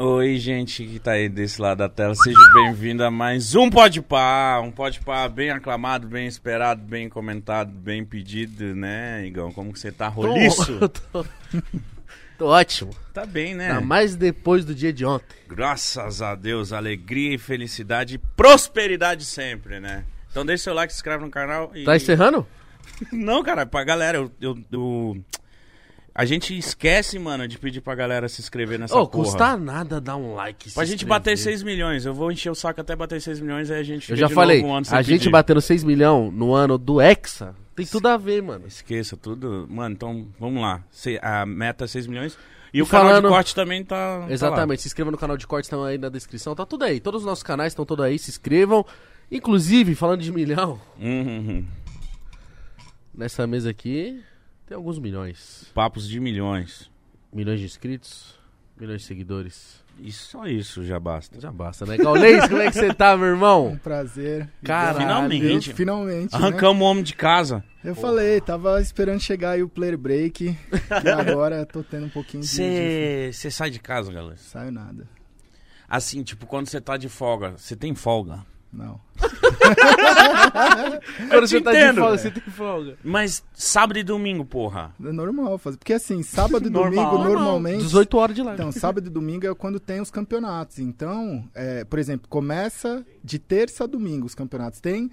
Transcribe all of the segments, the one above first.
Oi, gente que tá aí desse lado da tela, seja bem-vindo a mais um Pode Pá, um Pode Pá bem aclamado, bem esperado, bem comentado, bem pedido, né, Igão? Como que você tá, roliço? Tô, tô ótimo. Tá bem, né? Ainda mais depois do dia de ontem. Graças a Deus, alegria e felicidade e prosperidade sempre, né? Então deixa seu like, se inscreve no canal e... Tá encerrando? Não, cara, pra galera, eu... eu, eu- A gente esquece, mano, de pedir pra galera se inscrever nessa Ô, porra. custa nada dar um like. Pra gente inscrever. bater 6 milhões, eu vou encher o saco até bater 6 milhões, aí a gente Eu já falei, um a gente pedir. batendo 6 milhões no ano do Hexa, tem tudo a ver, mano. Esqueça tudo. Mano, então vamos lá. Se- a meta é 6 milhões. E, E o canal falando- de corte também tá. tá Exatamente, se inscreva no canal de cortes, estão aí na descrição, tá tudo aí. Todos os nossos canais estão todos aí, se inscrevam. Inclusive, falando de milhão, lá. Uhum. nessa mesa aqui tem alguns milhões. Papos de milhões. Milhões de inscritos, milhões de seguidores. E só isso já basta. Já basta, né? Gaulês, como é que você tá, meu Um irmão? prazer. Caralho. Finalmente. Finalmente. né? Arrancamos o homem de casa. Eu falei, tava esperando chegar aí o player break. e agora tô tendo um pouquinho de. de- Você sai de casa, galera. Saio nada. Assim, tipo, quando você tá de folga, você tem folga. Não. Quando você tá de entendo. folga, você tem folga. Mas sábado e domingo, porra. É normal fazer. Porque assim, sábado e Normal. domingo, Normal. normalmente. 18 horas de live. Então, sábado e domingo é quando tem os campeonatos. Então, é, por exemplo, começa de terça a domingo os campeonatos. Tem,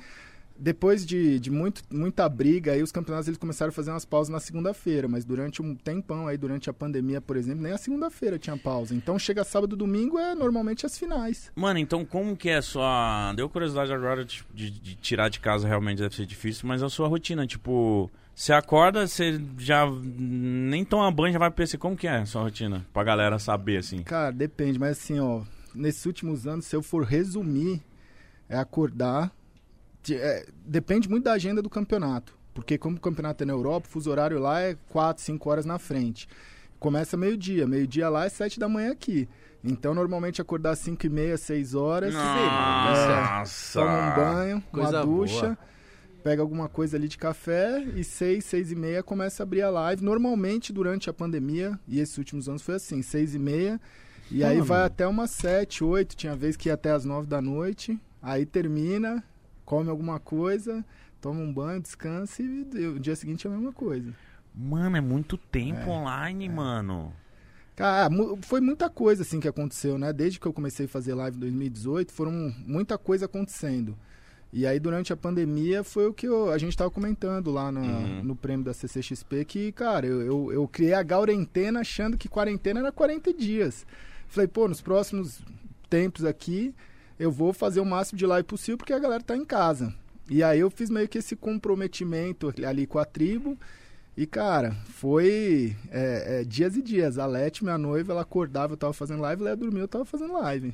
depois de, de muito, muita briga, aí os campeonatos eles começaram a fazer umas pausas na segunda-feira. Mas durante um tempão aí, durante a pandemia, por exemplo, nem a segunda-feira tinha pausa. Então, chega sábado e domingo é normalmente as finais. Mano, então como que é a sua. Deu curiosidade agora de, de- de tirar de casa realmente deve ser difícil, mas a sua rotina, tipo. Você acorda, você já nem toma banho, já vai pro PC. Como que é a sua rotina? Pra galera saber, assim. Cara, depende, mas assim, ó, nesses últimos anos, se eu for resumir, é acordar. É, depende muito da agenda do campeonato. Porque como o campeonato é na Europa, o fuso horário lá é 4, 5 horas na frente. Começa meio-dia. Meio-dia lá é 7 da manhã aqui. Então, normalmente acordar às 5 e meia, 6 horas. Nossa! Toma um banho, Coisa uma ducha, boa. pega alguma coisa ali de café e seis, seis e meia começa a abrir a live. Normalmente durante a pandemia, e esses últimos anos foi assim, seis e meia, e aí Mano. vai até umas sete, oito, tinha vez que ia até as nove da noite, aí termina, come alguma coisa, toma um banho, descansa e o dia seguinte é a mesma coisa. Mano, é muito tempo É, online, mano. Cara, foi muita coisa assim que aconteceu, né? Desde que eu comecei a fazer live em 2018, foram muita coisa acontecendo. E aí, durante a pandemia, foi o que eu- a gente tava comentando lá na- Uhum. no prêmio da CCXP, que, cara, eu, eu, eu criei a quarentena achando que quarentena era 40 dias. Falei, pô, nos próximos tempos aqui, eu vou fazer o máximo de live possível, porque a galera tá em casa. E aí eu fiz meio que esse comprometimento ali com a tribo. E, cara, foi é, é, dias e dias. A Leti, minha noiva, ela acordava, eu tava fazendo live, ela ia dormir, eu tava fazendo live.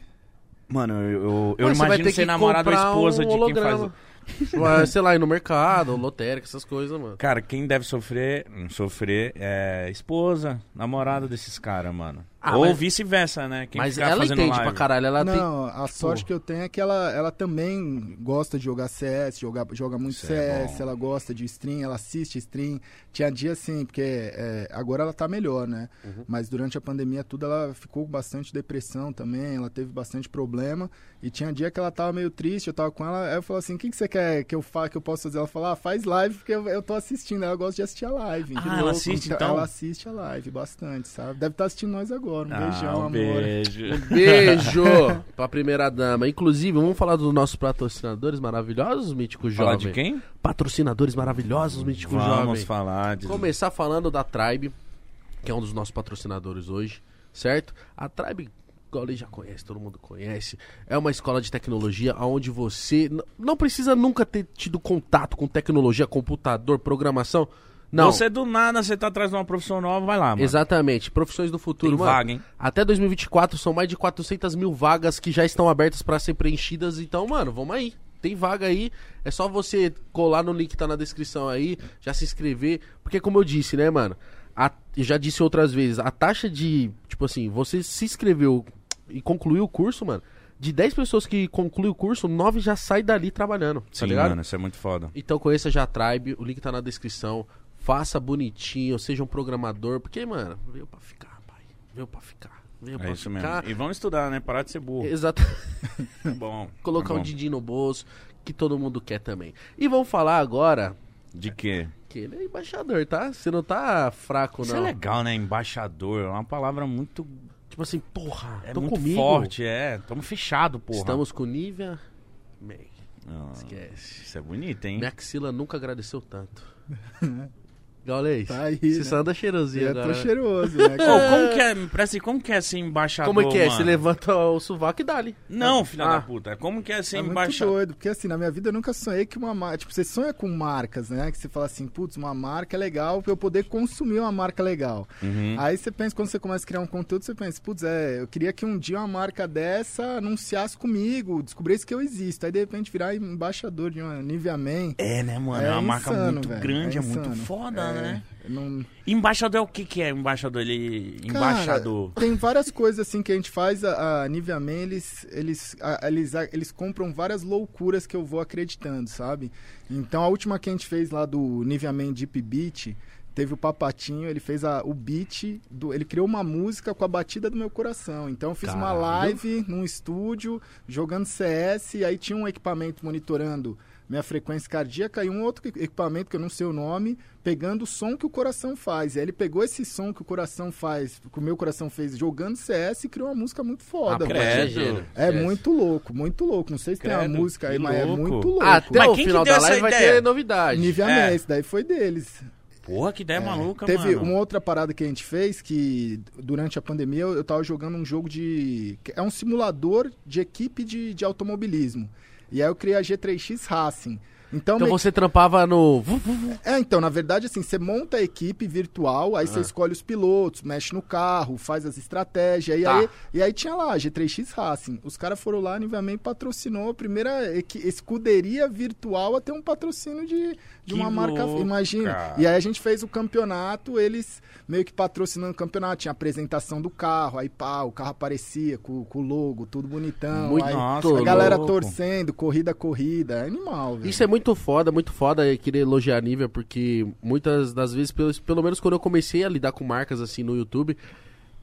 Mano, eu, eu, eu imagino ser que namorado ou esposa um de quem faz. sei lá, ir no mercado, lotérica, essas coisas, mano. Cara, quem deve sofrer, sofrer é esposa, namorada desses caras, mano. Ah, Ou mas- vice-versa, né? Quem Mas ela fazendo entende live. pra caralho, ela tem... Não, a sorte Pô. que eu tenho é que ela, ela também gosta de jogar CS, joga, joga muito Isso é CS, bom. ela gosta de stream, ela assiste stream. Tinha dia assim, porque é, agora ela tá melhor, né? Uhum. Mas durante a pandemia tudo ela ficou com bastante depressão também, ela teve bastante problema. E tinha dia que ela tava meio triste, eu tava com ela, aí eu falei assim, o que, que você quer que eu fa que eu possa fazer? Ela falou, ah, faz live, porque eu, eu tô assistindo, ela gosta de assistir a live. Ah, ela assiste, então? Ela assiste a live bastante, sabe? Deve estar assistindo nós agora, um Ah, beijão, um amor. beijo. Beijo pra primeira dama. Inclusive, vamos falar dos nossos patrocinadores maravilhosos, Mítico Falar Jovem. de quem? Patrocinadores maravilhosos, Mítico Vamos Jovem. falar de... Começar falando da Tribe, que é um dos nossos patrocinadores hoje, certo? A Tribe, igual ele já conhece, todo mundo conhece, é uma escola de tecnologia onde você não precisa nunca ter tido contato com tecnologia, computador, programação. Não, Você do nada, você tá atrás de uma profissão nova, vai lá, mano. exatamente. Profissões do futuro, Tem mano. vaga, hein? Até 2024 são mais de 400 mil vagas que já estão abertas para ser preenchidas. Então, mano, vamos aí. Tem vaga aí. É só você colar no link que tá na descrição aí, já se inscrever. Porque, como eu disse, né, mano? A, já disse outras vezes, a taxa de. Tipo assim, você se inscreveu e concluiu o curso, mano. De 10 pessoas que concluem o curso, 9 já sai dali trabalhando. Tá Sim, ligado? mano, isso é muito foda. Então conheça já a Tribe, o link tá na descrição. Faça bonitinho, seja um programador, porque, mano, veio pra ficar, pai. Veio pra ficar. Veio É pra isso mesmo. ficar. E vamos estudar, né? Parar de ser burro. Exato. Bom. Colocar tá um bom. din no bolso, que todo mundo quer também. E vamos falar agora De quê? que ele é embaixador, tá? Você não tá fraco, Isso não. é legal, né? Embaixador. É uma palavra muito, Tipo assim, porra, é tô muito comigo. forte. É, tamo fechado, porra. Estamos com Nívia. Bem, Ah, esquece. isso é bonito, hein? Minha axila nunca agradeceu tanto. Gaulês, Tá aí, você né? só anda cheirosinho Eu agora. tô cheiroso, né? Ô, como que é, aí, como que é ser embaixador, Como é que é? mano? Você levanta o sovaco e dá-lhe. Não, filha Ah. da puta. Como que é ser É muito embaixador? doido, porque assim, na minha vida eu nunca sonhei que uma marca. Tipo, você sonha com marcas, né? Que você fala assim, putz, uma marca é legal pra eu poder consumir uma marca legal. Uhum. Aí você pensa, quando você começa a criar um conteúdo, você pensa, putz, é, eu queria que um dia uma marca dessa anunciasse comigo, descobrisse que eu existo. Aí de repente virar embaixador de uma Nivea Man. É, né, mano? É, É uma marca insano, muito velho, grande, é, é muito insano. foda, É, né? Não... Embaixador é o que que é embaixador? Ele... Embaixador. Cara, tem várias coisas assim que a gente faz. A, a Nivea Man, eles, eles, a- eles, a- eles compram várias loucuras que eu vou acreditando, sabe? Então a última que a gente fez lá do Nivea Man Deep Beat, teve o Papatinho, ele fez a, o beat, do, ele criou uma música com a batida do meu coração. Então eu fiz uma Caralho. live num estúdio, jogando CS, e aí tinha um equipamento monitorando minha frequência cardíaca e um outro equipamento que eu não sei o nome, pegando o som que o coração faz. E aí ele pegou esse som que o coração faz, que o meu coração fez jogando CS e criou uma música muito foda. Ah, credo. é. É muito louco, muito louco. Não sei se tem Credo, uma música aí, mas é muito louco. Até Mas o quem que final deu da live vai ter novidade. Nivea É. Man, esse daí foi deles. Porra, que ideia maluca, Teve mano. uma outra parada que a gente fez que durante a pandemia eu, eu tava jogando um jogo de. que É um simulador de equipe de, de automobilismo. E aí eu criei a G3X Racing. Então, Então meio você trampava no. É, então, na verdade, assim, você monta a equipe virtual, aí você Ah. escolhe os pilotos, mexe no carro, faz as estratégias, e, Tá. aí, e aí tinha lá, a G3X Racing. Os caras foram lá, Nivea patrocinou a primeira escuderia virtual a ter um patrocínio de, de Que uma marca, imagina. E aí a gente fez o campeonato, eles meio que patrocinando o campeonato, tinha apresentação do carro, aí pá, o carro aparecia com, com o logo, tudo bonitão, Muito aí Nossa, a galera louco. torcendo, corrida, corrida, é animal, velho. Isso é muito foda, muito foda eu querer elogiar a Nivea, porque muitas das vezes, pelo, pelo menos quando eu comecei a lidar com marcas assim no YouTube,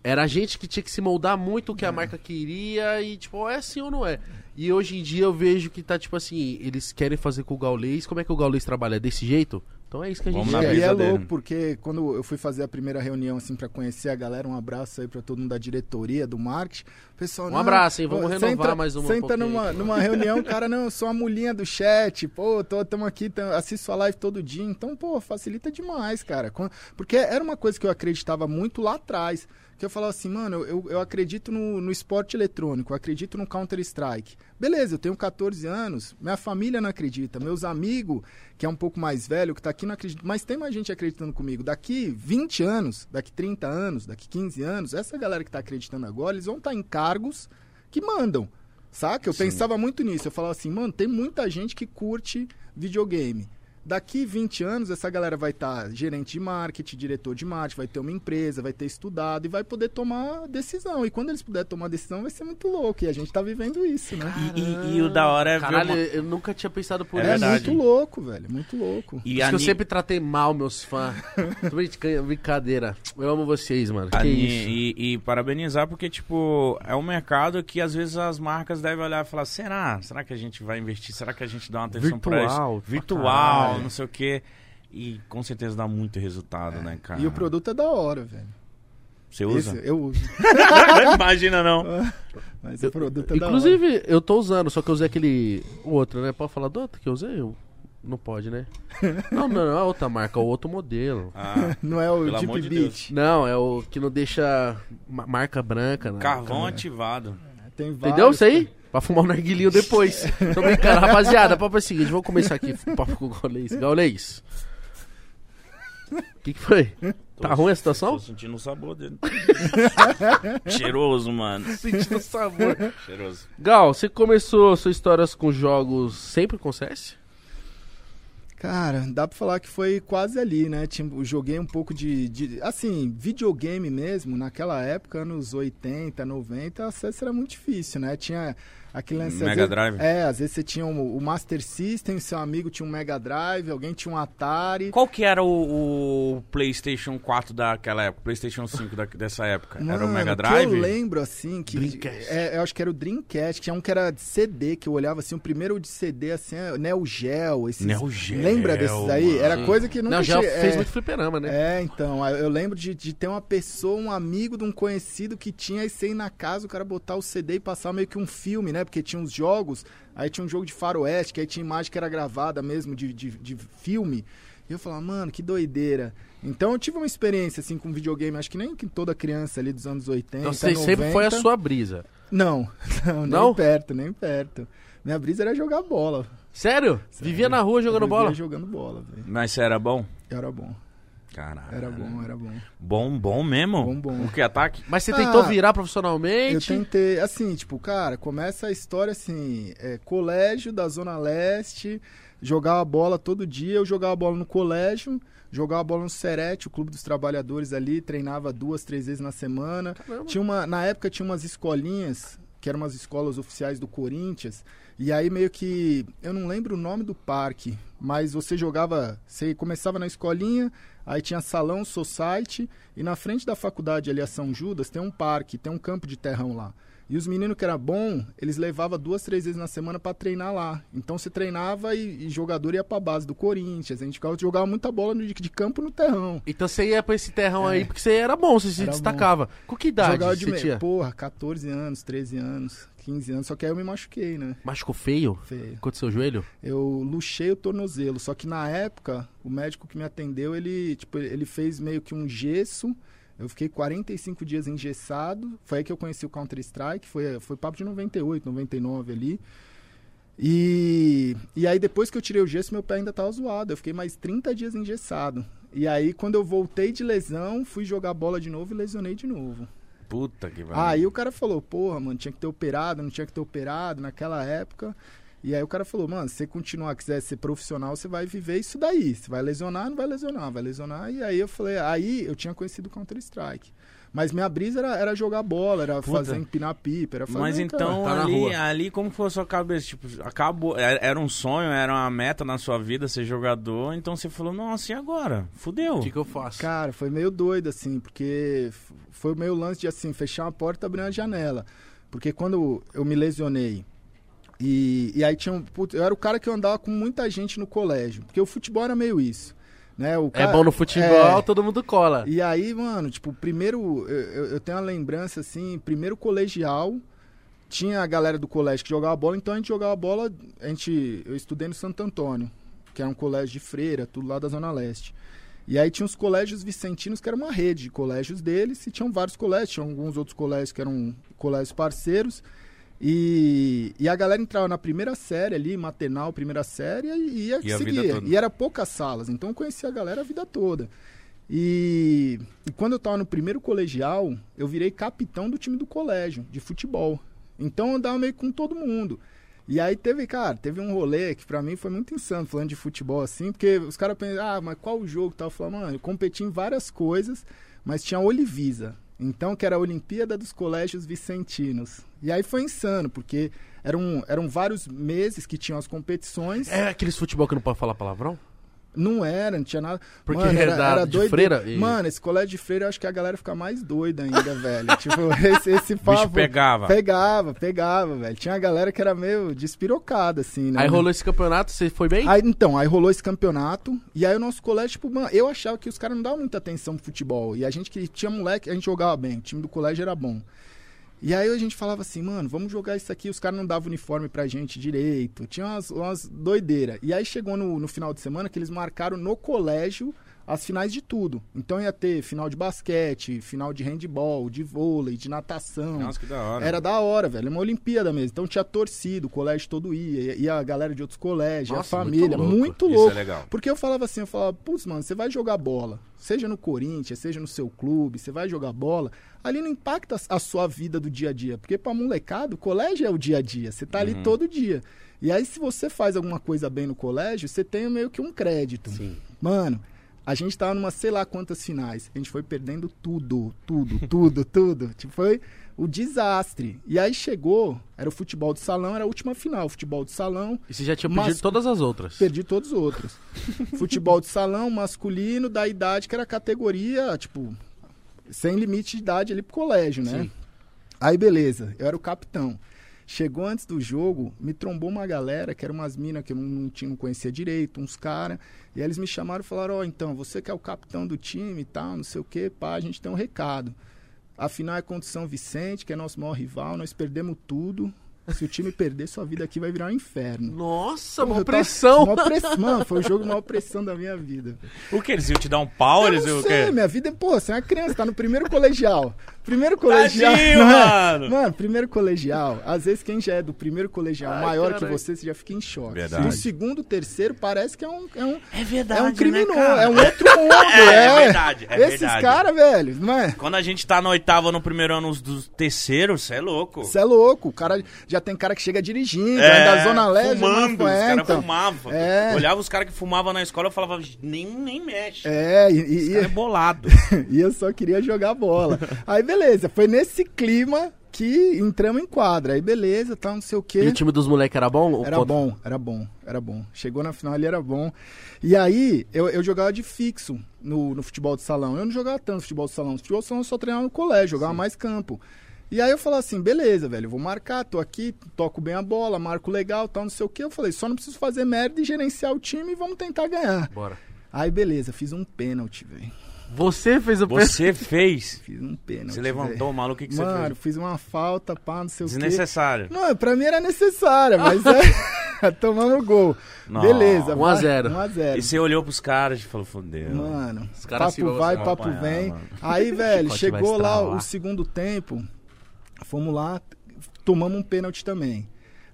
era a gente que tinha que se moldar muito o que a marca queria e, tipo, é assim ou não é. E hoje em dia eu vejo que tá, tipo assim, eles querem fazer com o Gaulês. Como é que o Gaulês trabalha? Desse jeito? Então é isso que a gente Vamos na E quer. aí é brisa dele. louco, porque quando eu fui fazer a primeira reunião, assim, pra conhecer a galera, um abraço aí pra todo mundo da diretoria, do marketing. O pessoal, Um não, abraço, hein? Vamos renovar entra- mais uma Você um numa, numa reunião, cara, não, eu sou a mulhinha do chat, pô, tô, tamo aqui, tam- assisto sua live todo dia. Então, pô, facilita demais, cara. Porque era uma coisa que eu acreditava muito lá atrás. Que eu falava assim, mano, eu, eu acredito no, no esporte eletrônico, eu acredito no Counter-Strike. Beleza, eu tenho 14 anos, minha família não acredita, meus amigos, que é um pouco mais velho, que tá aqui, não acredita. Mas tem mais gente acreditando comigo. Daqui 20 anos, daqui 30 anos, daqui 15 anos, essa galera que tá acreditando agora, eles vão estar em cargos que mandam. Saca? Eu Sim. pensava muito nisso. Eu falava assim, mano, tem muita gente que curte videogame. Daqui 20 anos, essa galera vai estar gerente de marketing, diretor de marketing, vai ter uma empresa, vai ter estudado e vai poder tomar decisão. E quando eles puderem tomar decisão, vai ser muito louco. E a gente tá vivendo isso, né? E, e- e o da hora é Caralho, ver uma... eu nunca tinha pensado por É isso. É, muito louco, velho. Muito louco. E Por a isso que eu Ni- sempre tratei mal meus fãs. Brincadeira. Eu amo vocês, mano. que Ni- isso? E, e parabenizar porque, tipo, é um mercado que às vezes as marcas devem olhar e falar, será? Será que a gente vai investir? Será que a gente dá uma atenção pra Virtual, isso? pra Virtual, caralho. não sei o quê. E com certeza dá muito resultado, né, cara? E o produto é da hora, velho. Você usa? Esse eu uso. Imagina não. Mas o produto é da hora. Inclusive, eu tô usando, só que eu usei aquele. O outro, né? Pode falar do outro que eu usei? Eu- Não pode, né? não, não, não é outra marca, é o outro modelo. Ah, Não é o Deep de Beat. Não, é o que não deixa ma- marca branca. né? carvão ativado. Tem vários, Entendeu isso aí? Pra fumar um narguilinho depois. Tô brincando, rapaziada. Papo é o seguinte, vamos começar aqui o papo com o Gaulês. Gaulês. O que, que foi? Tá ruim a Tô situação? sentindo o sabor dele. Cheiroso, mano. Sentindo sabor. Cheiroso. Gal, você começou suas histórias com jogos sempre com CS? Cara, dá pra falar que foi quase ali, né? Tipo, joguei um pouco de, de- Assim, videogame mesmo, naquela época, anos 80, 90, acesso era muito difícil, né? Tinha. Aquele lance, Mega vezes- Drive? É, às vezes você tinha o, o Master System, seu amigo tinha um Mega Drive, alguém tinha um Atari. Qual que era o, o PlayStation 4 daquela época? PlayStation 5 da- dessa época? era o Mano, Mega que Drive? eu lembro, assim, que... Dreamcast. É, eu acho que era o Dreamcast, tinha um que era de CD, que eu olhava, assim, o primeiro de CD, assim, é Neo Geo, esses... Neo Geo, Lembra desses aí? Era Sim. coisa que nunca Não, já tinha- fez é, muito fliperama, né? É, então, eu lembro de, de ter uma pessoa, um amigo de um conhecido que tinha e você ir na casa, o cara botar o CD e passar meio que um filme, né? Porque tinha uns jogos, aí tinha um jogo de faroeste, que aí tinha imagem que era gravada mesmo de, de, de filme. E eu falava, mano, que doideira. Então eu tive uma experiência, assim, com videogame, acho que nem que toda criança ali dos anos 80, Então você sempre foi a 90. sua brisa. Não, não, nem Não? perto, nem perto. Minha brisa era jogar bola. Sério? Vivia na rua jogando Eu vivia bola? jogando bola, velho. Mas você era bom? Era bom, Caralho. era bom, era bom. Bom, bom mesmo? Bom, bom. O que, ataque? Mas você Ah, tentou virar Eu profissionalmente? tentei, assim, tipo, cara, começa a história assim, é, colégio da Zona Leste, jogava bola todo dia, eu jogava bola no colégio, jogava bola no Serete, o Clube dos Trabalhadores ali, treinava duas, três vezes na semana. Caramba. Tinha uma, na época tinha umas escolinhas, que eram umas escolas oficiais do Corinthians, e aí meio que, eu não lembro o nome do parque, mas você jogava, você começava na escolinha, aí tinha salão, society, e na frente da faculdade ali a São Judas tem um parque, tem um campo de terrão lá. E os meninos que era bom, eles levavam duas, três vezes na semana pra treinar lá. Então você treinava e, e jogador ia pra base do Corinthians. A gente ficava, jogava muita bola no- de, de campo no terrão. Então você ia pra esse terrão aí porque você era bom, você se Era destacava. Com que idade jogava de você meio. tinha? Porra, 14 anos, 13 anos, 15 anos. Só que aí eu me machuquei, né? Machucou feio? Feio. Aconteceu o joelho? Eu luxei o tornozelo, só que na época, o médico que me atendeu, ele, tipo, ele fez meio que um gesso. Eu fiquei 45 dias engessado. Foi aí que eu conheci o Counter-Strike, foi, foi papo de 98, 99 ali. E, e aí depois que eu tirei o gesso, meu pé ainda tava zoado. Eu fiquei mais 30 dias engessado. E aí quando eu voltei de lesão, fui jogar bola de novo e lesionei de novo. Puta que Aí o cara falou, porra, mano, tinha que ter operado, não tinha que ter operado naquela época. E aí o cara falou, mano, se você continuar, quiser ser profissional, você vai viver isso daí. Você vai lesionar, não vai lesionar, vai lesionar. E aí eu falei, aí eu tinha conhecido o Counter-Strike. Mas minha brisa era, era jogar bola, era Puta. fazer empinar pipa, era fazer. Mas então, tá na ali, ali, como foi a sua cabeça? Tipo, acabou. Era era um sonho, era uma meta na sua vida ser jogador. Então você falou, nossa, e agora? Fudeu. O que, que eu faço? Cara, foi meio doido, assim, porque foi o meu lance de, assim, fechar uma porta e abrir uma janela. Porque quando eu me lesionei, e, e aí tinha um... putz, Eu era o cara que eu andava com muita gente no colégio, porque o futebol era meio isso, né? É cara- bom no futebol, é. todo mundo cola. E aí, mano, tipo, primeiro, eu, eu- tenho uma lembrança, assim, primeiro colegial, tinha a galera do colégio que jogava bola, então a gente jogava bola, a gente, eu estudei no Santo Antônio, que é um colégio de freira, tudo lá da Zona Leste. E aí tinha os colégios vicentinos, que era uma rede de colégios deles, e tinham vários colégios, tinham alguns outros colégios que eram colégios parceiros, e, e a galera entrava na primeira série ali, maternal, primeira série, e ia E seguir. E era poucas salas, então eu conhecia a galera a vida toda. E, e quando eu tava no primeiro colegial, eu virei capitão do time do colégio, de futebol. Então eu andava meio com todo mundo. E aí teve, cara, teve um rolê que pra mim foi muito insano, falando de futebol assim, porque os caras pensam, ah, mas qual o jogo tal? Eu falei, mano, eu competi em várias coisas, mas tinha Olivisa. Então, que era a Olimpíada dos Colégios Vicentinos. E aí foi insano, porque eram, eram vários meses que tinham as competições. É aqueles futebol que não pode falar palavrão? Não era, não tinha nada. Porque Mano, é da- de doido. freira e- Mano, esse colégio de freira eu acho que a galera fica mais doida ainda, velho. Tipo, esse, esse O bicho papo. pegava. Pegava, pegava, velho. Tinha a galera que era meio despirocada, assim, né? Aí rolou esse campeonato, você foi bem? Aí, então, aí rolou esse campeonato. E aí o nosso colégio, tipo, mano, eu achava que os caras não davam muita atenção pro futebol. E a gente que tinha moleque, a gente jogava bem. O time do colégio era bom. E aí a gente falava assim, mano, vamos jogar isso aqui. Os caras não davam uniforme pra gente direito. Tinha umas, umas doideiras. E aí chegou no, no final de semana que eles marcaram no colégio as finais de tudo. Então ia ter final de basquete, final de handball, de vôlei, de natação. Nossa, que da hora. Era da hora, velho. Uma Olimpíada mesmo. Então tinha torcida, o colégio todo ia, ia a galera de outros colégios, Nossa, a muito família. louco. Muito Isso louco. é legal. Porque eu falava assim, eu falava, putz, mano, você vai jogar bola, seja no Corinthians, seja no seu clube, você vai jogar bola, ali não impacta a sua vida do dia a dia. Porque pra molecada, o colégio é o dia a dia. Você tá ali Uhum. todo dia. E aí, se você faz alguma coisa bem no colégio, você tem meio que um crédito. Sim. Mano, A gente tava numa sei lá quantas finais. A gente foi perdendo tudo, tudo, tudo, tudo. Tipo, foi o desastre. E aí chegou, era o futebol de salão, era a última final, futebol de salão. E você já tinha Mas- perdido todas as outras. Perdi todos os outros. Futebol de salão, masculino, da idade que era categoria, tipo, sem limite de idade ali pro colégio, né? Sim. Aí beleza, eu era o capitão. Chegou antes do jogo, me trombou uma galera, que eram umas minas que eu não, não, tinha, não conhecia direito, uns caras. E aí eles me chamaram e falaram, ó, então, você que é o capitão do time e tal, não sei o quê, pá, a gente tem um recado. A final é contra o São Vicente, que é nosso maior rival, nós perdemos tudo. Se o time perder, sua vida aqui vai virar um inferno. Nossa, Porra, uma tava- pressão. Mó press- Mano, foi o jogo maior pressão da minha vida. O que? Eles iam te dar um pau? Eu Eles não o sei, quê? minha vida é, pô, você é uma criança, tá no primeiro colegial. Primeiro colegial. Tadinho, não é? mano. Mano, primeiro colegial. Às vezes quem já é do primeiro colegial Ai, maior caralho. que você, você já fica em choque. Verdade. Do segundo, terceiro, parece que é um. É um, É verdade, é um né, criminoso, cara? é um outro mundo. É, é, é verdade, é Esses verdade. caras, velho, não é? Quando a gente tá na oitava, no primeiro ano dos terceiros, você é louco. Você é louco. O cara já tem cara que chega dirigindo, É, é, da Zona Leste. fumando, não, os é, caras então. fumavam. É. Olhava os caras que fumavam na escola, eu falava, nem, nem mexe. É, e, e, é bolado. e eu só queria jogar bola. Aí beleza, foi nesse clima que entramos em quadra. Aí beleza, tal, não sei o quê. E o time dos moleques era bom? Era contra- bom, era bom, era bom. Chegou na final, ele era bom. E aí, eu, eu jogava de fixo no, no futebol de salão. Eu não jogava tanto futebol de salão. Futebol de salão eu só treinava no colégio, jogava mais campo. E aí eu falei assim, beleza, velho, eu vou marcar, tô aqui, toco bem a bola, marco legal, tal, não sei o quê. Eu falei, só não preciso fazer merda e gerenciar o time e vamos tentar ganhar. Bora. Aí beleza, fiz um pênalti, velho. Você fez o Você fez. Fiz um pênalti. Você levantou, maluco, o que, que você Mano, fez? fiz uma falta, pá, não sei o quê. Desnecessário. Não, pra mim era necessária, mas é. Tomando gol. Não. Beleza. 1 a 0. 1x0. E você olhou pros caras e falou, fodeu. Mano, Os caras se papo vão vai, se papo apanhar, vem. mano. Aí, velho, chegou lá o segundo tempo, fomos lá, tomamos um pênalti também.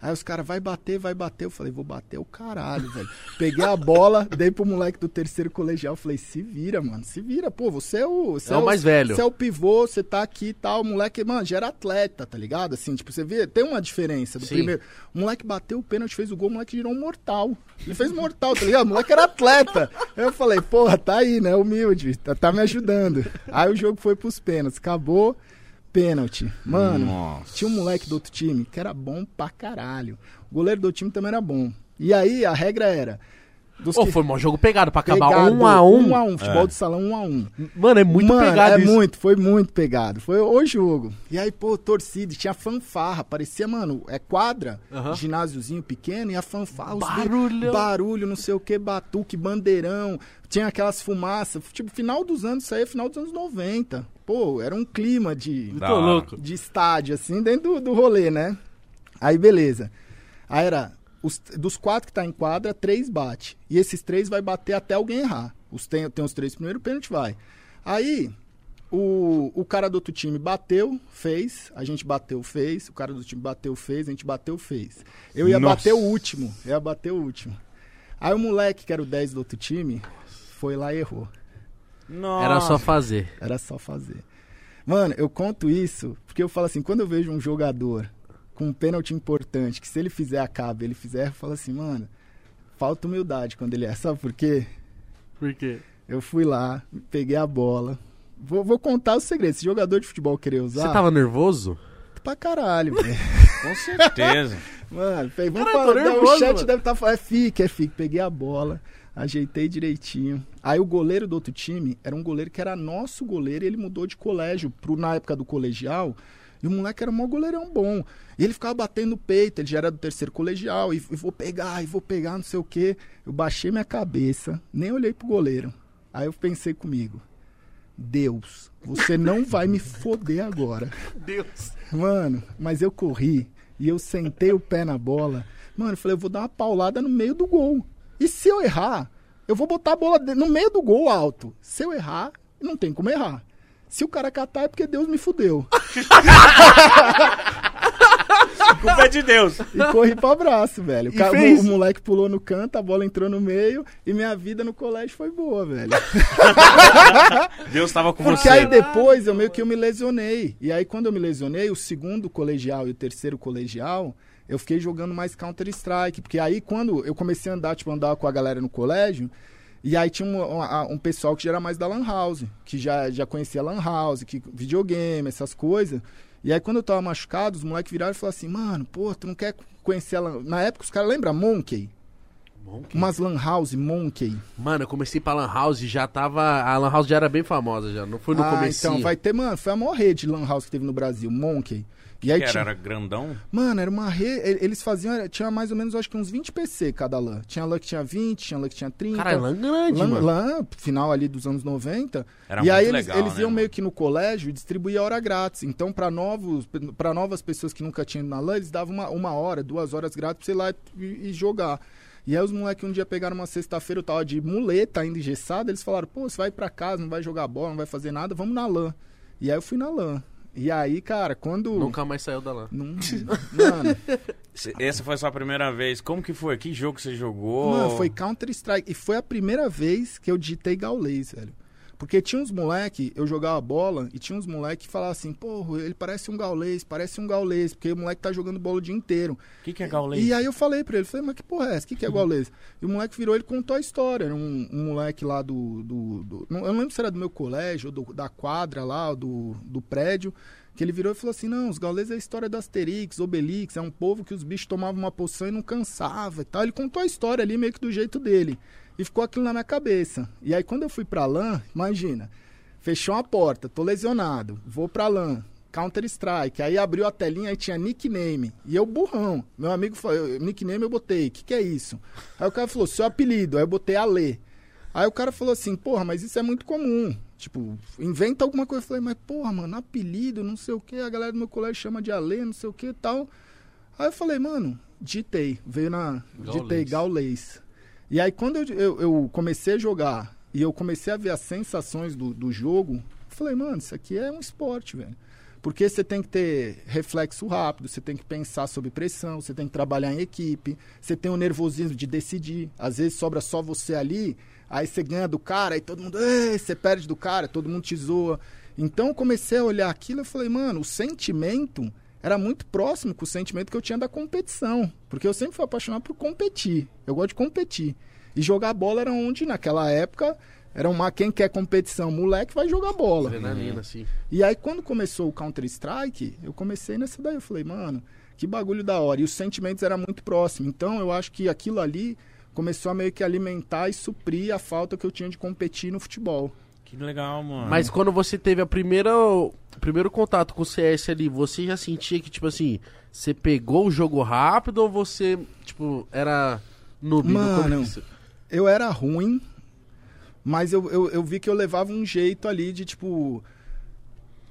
Aí os caras, vai bater, vai bater. Eu falei, vou bater o caralho, velho. Peguei a bola, dei pro moleque do terceiro colegial. Falei, se vira, mano, se vira. Pô, você é o. Você É o mais velho. Você é o pivô, você tá aqui e tal. O moleque, mano, já era atleta, tá ligado? Assim, tipo, você vê, tem uma diferença do Sim. primeiro. O moleque bateu o pênalti, fez o gol, o moleque virou um mortal. Ele fez mortal, tá ligado? O moleque era atleta. Eu falei, porra, tá aí, né? Humilde, tá, tá me ajudando. Aí o jogo foi pros pênaltis. Acabou, pênalti. Mano, Nossa. tinha um moleque do outro time que era bom pra caralho. O goleiro do time também era bom. E aí a regra era. Dos Ô, que- foi um jogo pegado pra acabar pegado, um a um. Um a um, futebol É. de salão um a um. Mano, é muito Mano, pegado é isso. muito, foi muito pegado. Foi o jogo. E aí, pô, torcida, tinha fanfarra. Parecia, mano, é quadra, ginásiozinho pequeno e a fanfarra. os Barulhão. Barulho, não sei o que, batuque, bandeirão. Tinha aquelas fumaças. Tipo, final dos anos, isso aí é final dos anos 90. Pô, era um clima de, de estádio, assim, dentro do, do rolê, né? Aí, beleza. Aí era, os- dos quatro que tá em quadra, três bate. E esses três vai bater até alguém errar. Os, tem, tem os três primeiros, o pênalti vai. Aí, o, o cara do outro time bateu, fez. A gente bateu, fez. O cara do time bateu, fez. A gente bateu, fez. Eu ia Nossa. bater o último. Eu ia bater o último. Aí o moleque, que era o 10 do outro time, foi lá e errou. Nossa. Era só fazer. Era só fazer. Mano, eu conto isso porque eu falo assim, quando eu vejo um jogador com um pênalti importante, que se ele fizer acaba, ele fizer, eu falo assim, mano, falta humildade quando ele é. Sabe por quê? Por quê? Eu fui lá, peguei a bola. Vou, vou contar o segredo. Se jogador de futebol querer usar, Você tava nervoso? pra caralho, velho. Com certeza. Mano, pe- vamos Cara, falar, não, nervoso, o chat mano. deve estar falando, é fique, é fique. Peguei a bola, ajeitei direitinho. Aí o goleiro do outro time era um goleiro que era nosso goleiro e ele mudou de colégio pro, na época do colegial. E o moleque era um goleirão bom. E ele ficava batendo no peito, ele já era do terceiro colegial, e, e vou pegar, e vou pegar, não sei o quê. Eu baixei minha cabeça, nem olhei pro goleiro. Aí eu pensei comigo, Deus, você não vai me foder agora. Deus. Mano, mas eu corri e eu sentei o pé na bola. Mano, eu falei, eu vou dar uma paulada no meio do gol. E se eu errar, eu vou botar a bola no meio do gol alto. Se eu errar, não tem como errar. Se o cara catar é porque Deus me fudeu. Culpa é de Deus. E corri pro abraço, velho. O, ca- fez? o moleque pulou no canto, a bola entrou no meio e minha vida no colégio foi boa, velho. Deus tava com Porque você. aí depois eu meio que eu me lesionei. E aí quando eu me lesionei, o segundo colegial e o terceiro colegial, eu fiquei jogando mais Counter Strike, porque aí quando eu comecei a andar, tipo, andar com a galera no colégio, E aí tinha um, um, pessoal que já era mais da Lan House, que já, já conhecia Lan House, que, videogame, essas coisas. E aí quando eu tava machucado, os moleques viraram e falaram assim, mano, pô, tu não quer conhecer a Lan... Na época os caras lembram Monkey? Monkey? Umas Lan House, Monkey. Mano, eu comecei pra Lan House e já tava. A Lan House já era bem famosa já. Não foi no ah, começo. Então, vai ter, mano, foi a maior rede de Lan House que teve no Brasil, Monkey. E aí que tinha... era, era grandão? Mano, era uma rede. Eles faziam. Tinha mais ou menos, acho que uns 20 PC cada LAN. Tinha LAN que tinha 20, tinha LAN que tinha 30. Cara, LAN grande, LAN, mano. LAN, final ali dos anos 90. Era e aí muito eles, legal, eles né, iam mano? meio que no colégio e distribuía hora grátis. Então, pra, novos, pra novas pessoas que nunca tinham ido na LAN, eles davam uma, uma hora, duas horas grátis pra você ir lá e, e jogar. E aí os moleques um dia pegaram uma sexta-feira, eu tava de muleta ainda engessada, eles falaram, pô, você vai pra casa, não vai jogar bola, não vai fazer nada, vamos na LAN. E aí eu fui na LAN. E aí, cara, quando. Nunca mais saiu da LAN. Não... Mano. Essa foi a sua primeira vez. Como que foi? Que jogo você jogou? Mano, foi Counter-Strike. E foi a primeira vez que eu digitei gaulês, velho. Porque tinha uns moleque, eu jogava bola, e tinha uns moleque que falavam assim, porra, ele parece um gaulês, parece um gaulês, porque o moleque tá jogando bola o dia inteiro. O que, que é gaulês? E aí eu falei pra ele, falei, mas que porra é essa? O que, que é gaulês? e o moleque virou, ele contou a história. Era um, um moleque lá do, do, do, Eu não lembro se era do meu colégio, ou do, da quadra lá, do, do prédio, que ele virou e falou assim, não, os gauleses é a história do Asterix, Obelix, é um povo que os bichos tomavam uma poção e não cansava e tal. Ele contou a história ali meio que do jeito dele. E ficou aquilo na minha cabeça. E aí quando eu fui pra LAN, imagina, fechou uma porta, tô lesionado, vou pra LAN, Counter Strike. Aí abriu a telinha e tinha nickname. E eu burrão. Meu amigo falou, nickname eu botei, o que, que é isso? Aí o cara falou, seu apelido. Aí eu botei Alê. Aí o cara falou assim, porra, mas isso é muito comum. Tipo, inventa alguma coisa. Eu falei, mas porra, mano, apelido, não sei o que, a galera do meu colégio chama de Alê, não sei o que e tal. Aí eu falei, mano, ditei, veio na. Gaulês. Ditei Gaulês. E aí quando eu, eu, eu, comecei a jogar e eu comecei a ver as sensações do, do jogo, falei, mano, isso aqui é um esporte, velho. Porque você tem que ter reflexo rápido, você tem que pensar sob pressão, você tem que trabalhar em equipe, você tem o nervosismo de decidir. Às vezes sobra só você ali, aí você ganha do cara, aí todo mundo, você perde do cara, todo mundo te zoa. Então comecei a olhar aquilo e falei, mano, o sentimento era muito próximo com o sentimento que eu tinha da competição. Porque eu sempre fui apaixonado por competir. Eu gosto de competir. E jogar bola era onde, naquela época, era uma quem quer competição, moleque vai jogar bola. Adrenalina, assim. E aí quando começou o Counter-Strike, eu comecei nessa daí. Eu falei, mano, que bagulho da hora. E os sentimentos eram muito próximos. Então eu acho que aquilo ali começou a meio que alimentar e suprir a falta que eu tinha de competir no futebol. Que legal, mano. Mas quando você teve a primeira, o primeiro contato com o CS ali, você já sentia que, tipo assim, você pegou o jogo rápido ou você, tipo, era noob no Mano, começo? eu era ruim, mas eu, eu, eu vi que eu levava um jeito ali de, tipo...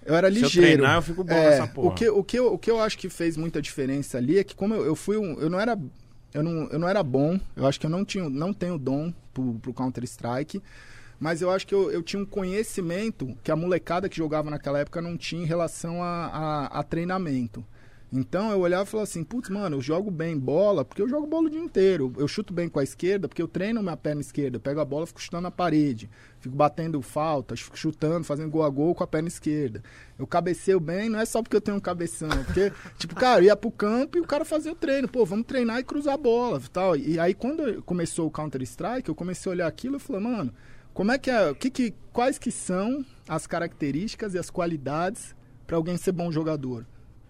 Eu era Se eu ligeiro. treinar, eu fico bom É, nessa porra. O que, o, que eu, o que eu acho que fez muita diferença ali é que como eu, eu fui um... Eu não era... Eu não, eu não era bom, eu acho que eu não, tinha, não tenho dom pro, pro Counter-Strike, mas eu acho que eu, eu tinha um conhecimento que a molecada que jogava naquela época não tinha em relação a, a, a treinamento. Então eu olhava e falava assim, putz, mano, eu jogo bem bola, porque eu jogo bola o dia inteiro. Eu chuto bem com a esquerda, porque eu treino minha perna esquerda. Eu pego a bola, fico chutando na parede. Fico batendo faltas, fico chutando, fazendo gol a gol com a perna esquerda. Eu cabeceio bem, não é só porque eu tenho um cabeção. é Porque, tipo, cara, ia pro campo e o cara fazia o treino. Pô, vamos treinar e cruzar a bola e tal. E aí quando começou o Counter-Strike, eu comecei a olhar aquilo e falei, mano, como é que é, que que, quais que são as características e as qualidades para alguém ser bom jogador?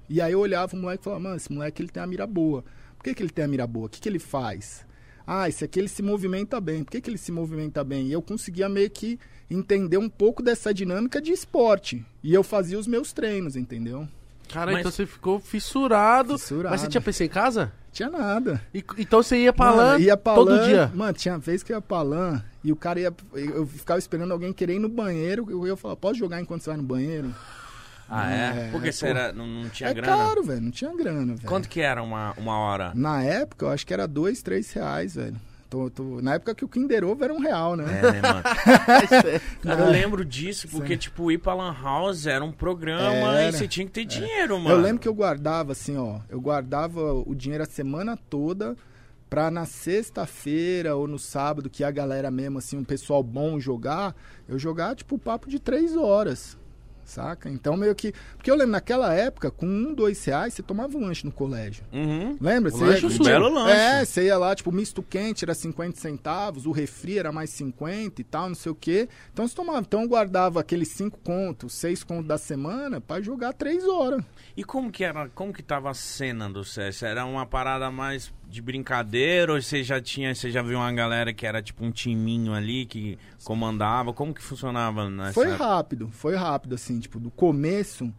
E aí eu olhava o moleque e falava, mano, esse moleque ele tem a mira boa. Por que, que ele tem a mira boa? O que, que ele faz? Ah, esse aqui ele se movimenta bem. Por que, que ele se movimenta bem? E eu conseguia meio que entender um pouco dessa dinâmica de esporte. E eu fazia os meus treinos, entendeu? Cara, Mas- então você ficou fissurado. Fissurado. Mas você tinha PC em casa? Tinha nada. E- então você ia pra Mano, LAN ia pra todo LAN, dia? Mano, tinha vez que eu ia pra LAN e o cara ia. Eu ficava esperando alguém querer ir no banheiro. Eu ia falar, posso jogar enquanto você vai no banheiro? Ah, é? É, Porque pô. você era, não, não tinha é grana? caro, velho. Não tinha grana, velho. Quanto que era uma, uma hora? Na época, eu acho que era dois, três reais, velho. Tô- tô- Na época que o Kinder Ovo era um real, né? É, né, mano? Cara, eu lembro disso, porque, tipo, ir pra Lan House era um programa Era. e você tinha que ter dinheiro, mano. Eu lembro que eu guardava assim, ó. Eu guardava o dinheiro a semana toda pra na sexta-feira ou no sábado, que a galera mesmo, assim, um pessoal bom jogar, eu jogar, tipo, papo de três horas. Saca? Então meio que. Porque eu lembro, naquela época, com um, dois reais, você tomava um lanche no colégio. Uhum. Lembra? Você lanche, ia- belo lanche. É, você ia lá, tipo, misto quente era 50 centavos, o refri era mais 50 e tal, não sei o quê. Então você tomava. Então eu guardava aqueles 5 contos, 6 contos da semana pra jogar 3 horas. E como que era, como que tava a cena do CS? Era uma parada mais de brincadeira ou você já tinha, você já viu uma galera que era tipo um timinho ali que comandava? Como que funcionava nessa Foi época? rápido, foi rápido, assim, tipo, do começo,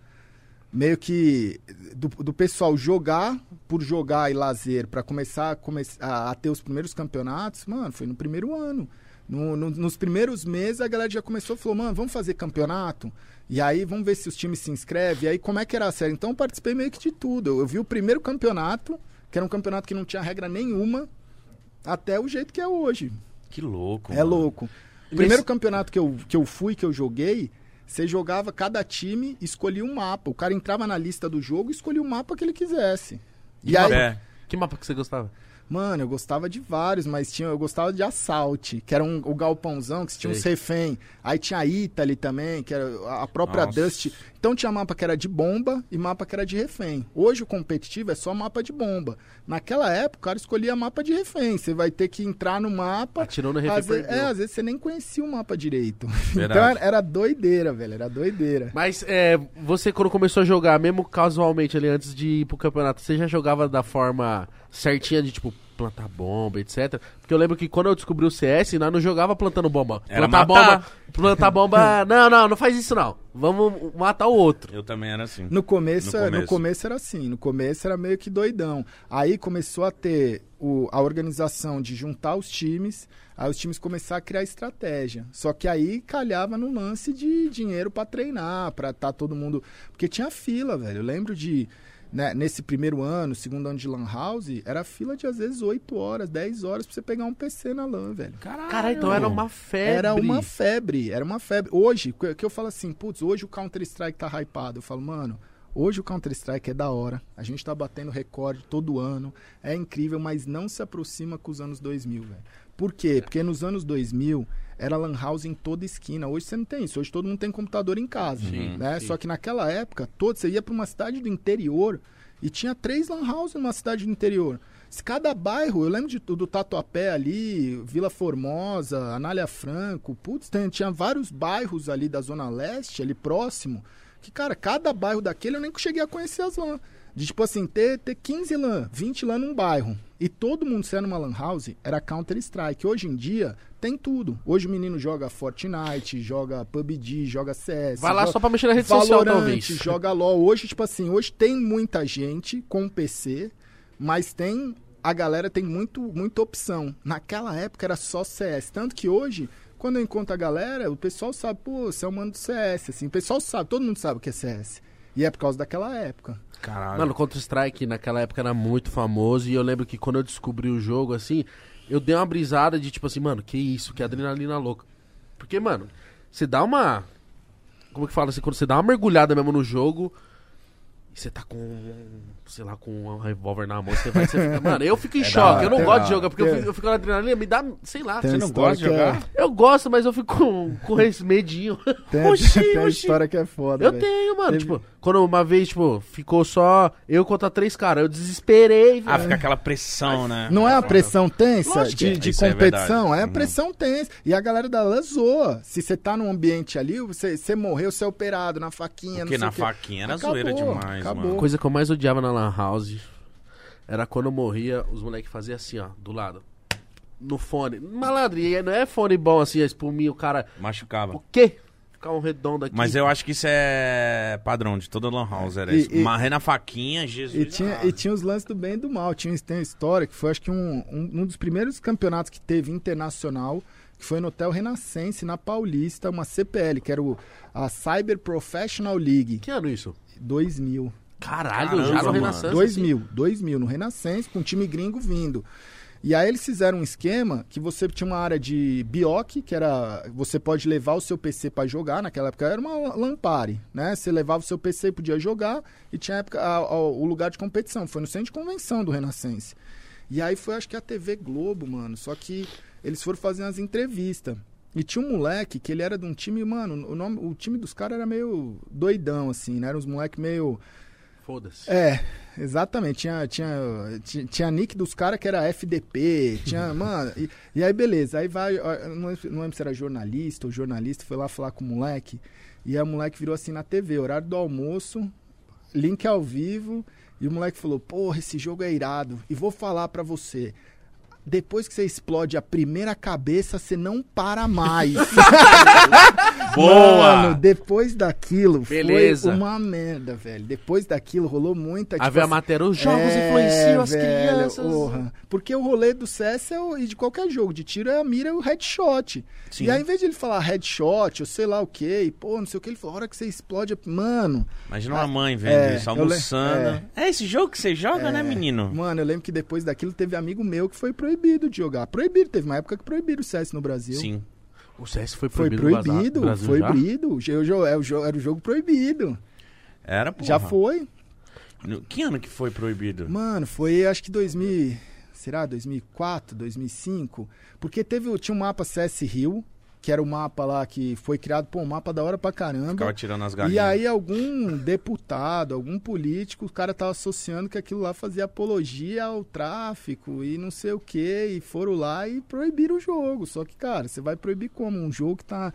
meio que do, do pessoal jogar por jogar e lazer pra começar a, come a, a ter os primeiros campeonatos, mano, foi no primeiro ano. No- no- nos primeiros meses a galera já começou, falou, mano, vamos fazer campeonato? E aí vamos ver se os times se inscrevem. E aí como é que era a série? Então eu participei meio que de tudo. Eu, eu vi o primeiro campeonato, que era um campeonato que não tinha regra nenhuma, até o jeito que é hoje. Que louco. É mano. louco. O primeiro campeonato que eu, que eu fui, que eu joguei, você jogava cada time, escolhia um mapa. O cara entrava na lista do jogo e escolhia o mapa que ele quisesse. E aí, É. Que mapa que você gostava? Mano, eu gostava de vários, mas tinha, eu gostava de Assault, que era um, o galpãozão, que tinha uns Sei. refém. Aí tinha a Italy também, que era a própria Nossa. Dust. Então tinha mapa que era de bomba e mapa que era de refém. Hoje o competitivo é só mapa de bomba. Naquela época, o cara escolhia mapa de refém. Você vai ter que entrar no mapa. Atirou no refém Às vezes, é, às vezes você nem conhecia o mapa direito. Verdade. Então era, era doideira, velho. Era doideira. Mas é, você quando começou a jogar, mesmo casualmente ali antes de ir pro campeonato, você já jogava da forma certinha de tipo plantar bomba, etc. Porque eu lembro que quando eu descobri o CS, nós não jogava plantando bomba. Era plantar matar. bomba, plantar bomba, não, não, não faz isso não. Vamos matar o outro. Eu também era assim. No começo, No no começo. começo. era assim. No começo era meio que doidão. Aí começou a ter o- a organização de juntar os times. Aí os times começaram a criar estratégia. Só que aí calhava no lance de dinheiro pra treinar, pra estar todo mundo. Porque tinha fila, velho. Eu lembro de. Né, nesse primeiro ano, segundo ano de Lan House, era fila de às vezes 8 horas, 10 horas pra você pegar um PC na LAN, velho. Caralho. Cara, então era uma febre. Era uma febre, era uma febre. Hoje, que que eu falo assim, putz, hoje o Counter-Strike tá hypado. Eu falo, mano, hoje o Counter-Strike é da hora. A gente tá batendo recorde todo ano. É incrível, mas não se aproxima com os anos 2000, velho. Por quê? Porque nos anos 2000 era lan house em toda esquina. Hoje você não tem isso. Hoje todo mundo tem computador em casa, Sim, né? Só que naquela época, todo, você ia pra uma cidade do interior e tinha três lan house numa cidade do interior. Se Cada bairro, eu lembro de, do Tatuapé ali, Vila Formosa, Anália Franco, putz, tem- tinha vários bairros ali da Zona Leste, ali próximo, que, cara, cada bairro daquele eu nem cheguei a conhecer as LAN. De, tipo assim, ter, ter 15 LAN, 20 LAN num bairro. E todo mundo sendo uma LAN house era Counter-Strike. Hoje em dia, tem tudo. Hoje o menino joga Fortnite, joga PUBG, joga CS. Vai lá joga só pra mexer na rede social, Valorant, talvez. joga LOL. Hoje, tipo assim, hoje tem muita gente com PC, mas tem... A galera tem muito, muita opção. Naquela época era só CS. Tanto que hoje, quando eu encontro a galera, o pessoal sabe, pô, você é o mano do CS, assim. O pessoal sabe, todo mundo sabe o que é CS. E é por causa daquela época. Caralho. Mano, Counter-Strike naquela época era muito famoso e eu lembro que quando eu descobri o jogo, assim, eu dei uma brisada de tipo assim, mano, que isso, que adrenalina louca. Porque, mano, você dá uma. Como que fala assim? Quando você dá uma mergulhada mesmo no jogo e você tá com. Sei lá, com um revólver na mão, você vai. Você fica, mano, eu fico em É choque, hora, eu não é gosto da de jogar, porque eu hora. fico, eu fico na adrenalina, me dá. Sei lá. Tem Você não gosta de é- jogar? Eu gosto, mas eu fico com, com esse medinho. Tem, Oxi, tem uma oxi. história que é foda, Eu velho. tenho, mano. Teve- Tipo, quando uma vez, tipo, ficou só eu contra três caras, eu desesperei, Ah, velho. fica aquela pressão, né? Não é uma pressão tensa Lógico que de, é. de é competição? verdade. É, Uhum. pressão tensa. E a galera da LAN zoa. Se você tá num ambiente ali, você, você morreu, você é operado na faquinha, Porque não na sei o quê. faquinha era Acabou, zoeira demais, acabou. A mano. coisa que eu mais odiava na Lan House era quando eu morria, os moleques faziam assim, ó, do lado. No fone. Malandro, e não é fone bom assim, a espuminha, o cara. Machucava. O quê? Ficar um redondo aqui. Mas eu acho que isso é padrão de toda lan house, era E- isso. e- na faquinha, Jesus. E tinha, e tinha os lances do bem e do mal. Tinha, tem uma história que foi, acho que, um, um, um dos primeiros campeonatos que teve internacional, que foi no Hotel Renascense, na Paulista, uma CPL, que era o, a Cyber Professional League, Que ano isso? 2000. Caralho, Caramba, já no. Renaissance. 2000, 2000, no Renascense, com um time gringo vindo. E aí eles fizeram um esquema que você tinha uma área de BIOC, que era você pode levar o seu PC para jogar, naquela época era uma Lampare, né? Você levava o seu PC e podia jogar, e tinha época a- a- o lugar de competição, foi no centro de convenção do Renascense. E aí foi acho que a TV Globo, mano, só que eles foram fazer umas entrevistas. E tinha um moleque que ele era de um time, mano, o, nome, o time dos caras era meio doidão, assim, né? Eram uns moleques meio. Foda-se. É, exatamente. Tinha, tinha, tinha, tinha nick dos caras que era FDP, tinha, mano. E, e aí, beleza. Aí vai, não, lembro- se era jornalista ou jornalista, foi lá falar com o moleque. E aí o moleque virou assim na TV, horário do almoço, link ao vivo. E o moleque falou: Porra, esse jogo é irado. E vou falar pra você. Depois que você explode a primeira cabeça, você não para mais. Boa! Mano, depois daquilo Beleza. foi uma merda, velho. Depois daquilo rolou muita veio a assim, matéria, os jogos é, influenciam as velho, crianças. porra. Porque o rolê do CS é o- e de qualquer jogo de tiro é a mira e o headshot. Sim. E aí, em vez de ele falar headshot, ou sei lá o que, pô, não sei o que, ele falou, a hora que você explode, mano. Imagina uma mãe vendo É, isso, almoçando. É. esse jogo que você joga, né, menino? Mano, eu lembro que depois daquilo teve amigo meu que foi proibido de jogar. Proibido, teve uma época que proibiram o CS no Brasil. Sim. O CS foi Foi proibido, no proibido, Brasil foi proibido. É Era o jogo proibido. Era, porra. Já foi. Que ano que foi proibido? Mano, foi acho que 2000, será 2004, 2005, porque teve o- tinha um mapa CS Rio, que era o mapa lá que foi criado, pô, um mapa da hora pra caramba. Ficava tirando as galinhas. E aí algum deputado, algum político, o cara tava associando que aquilo lá fazia apologia ao tráfico e não sei o que, e foram lá e proibiram o jogo. Só que, cara, você vai proibir como? Um jogo que tá.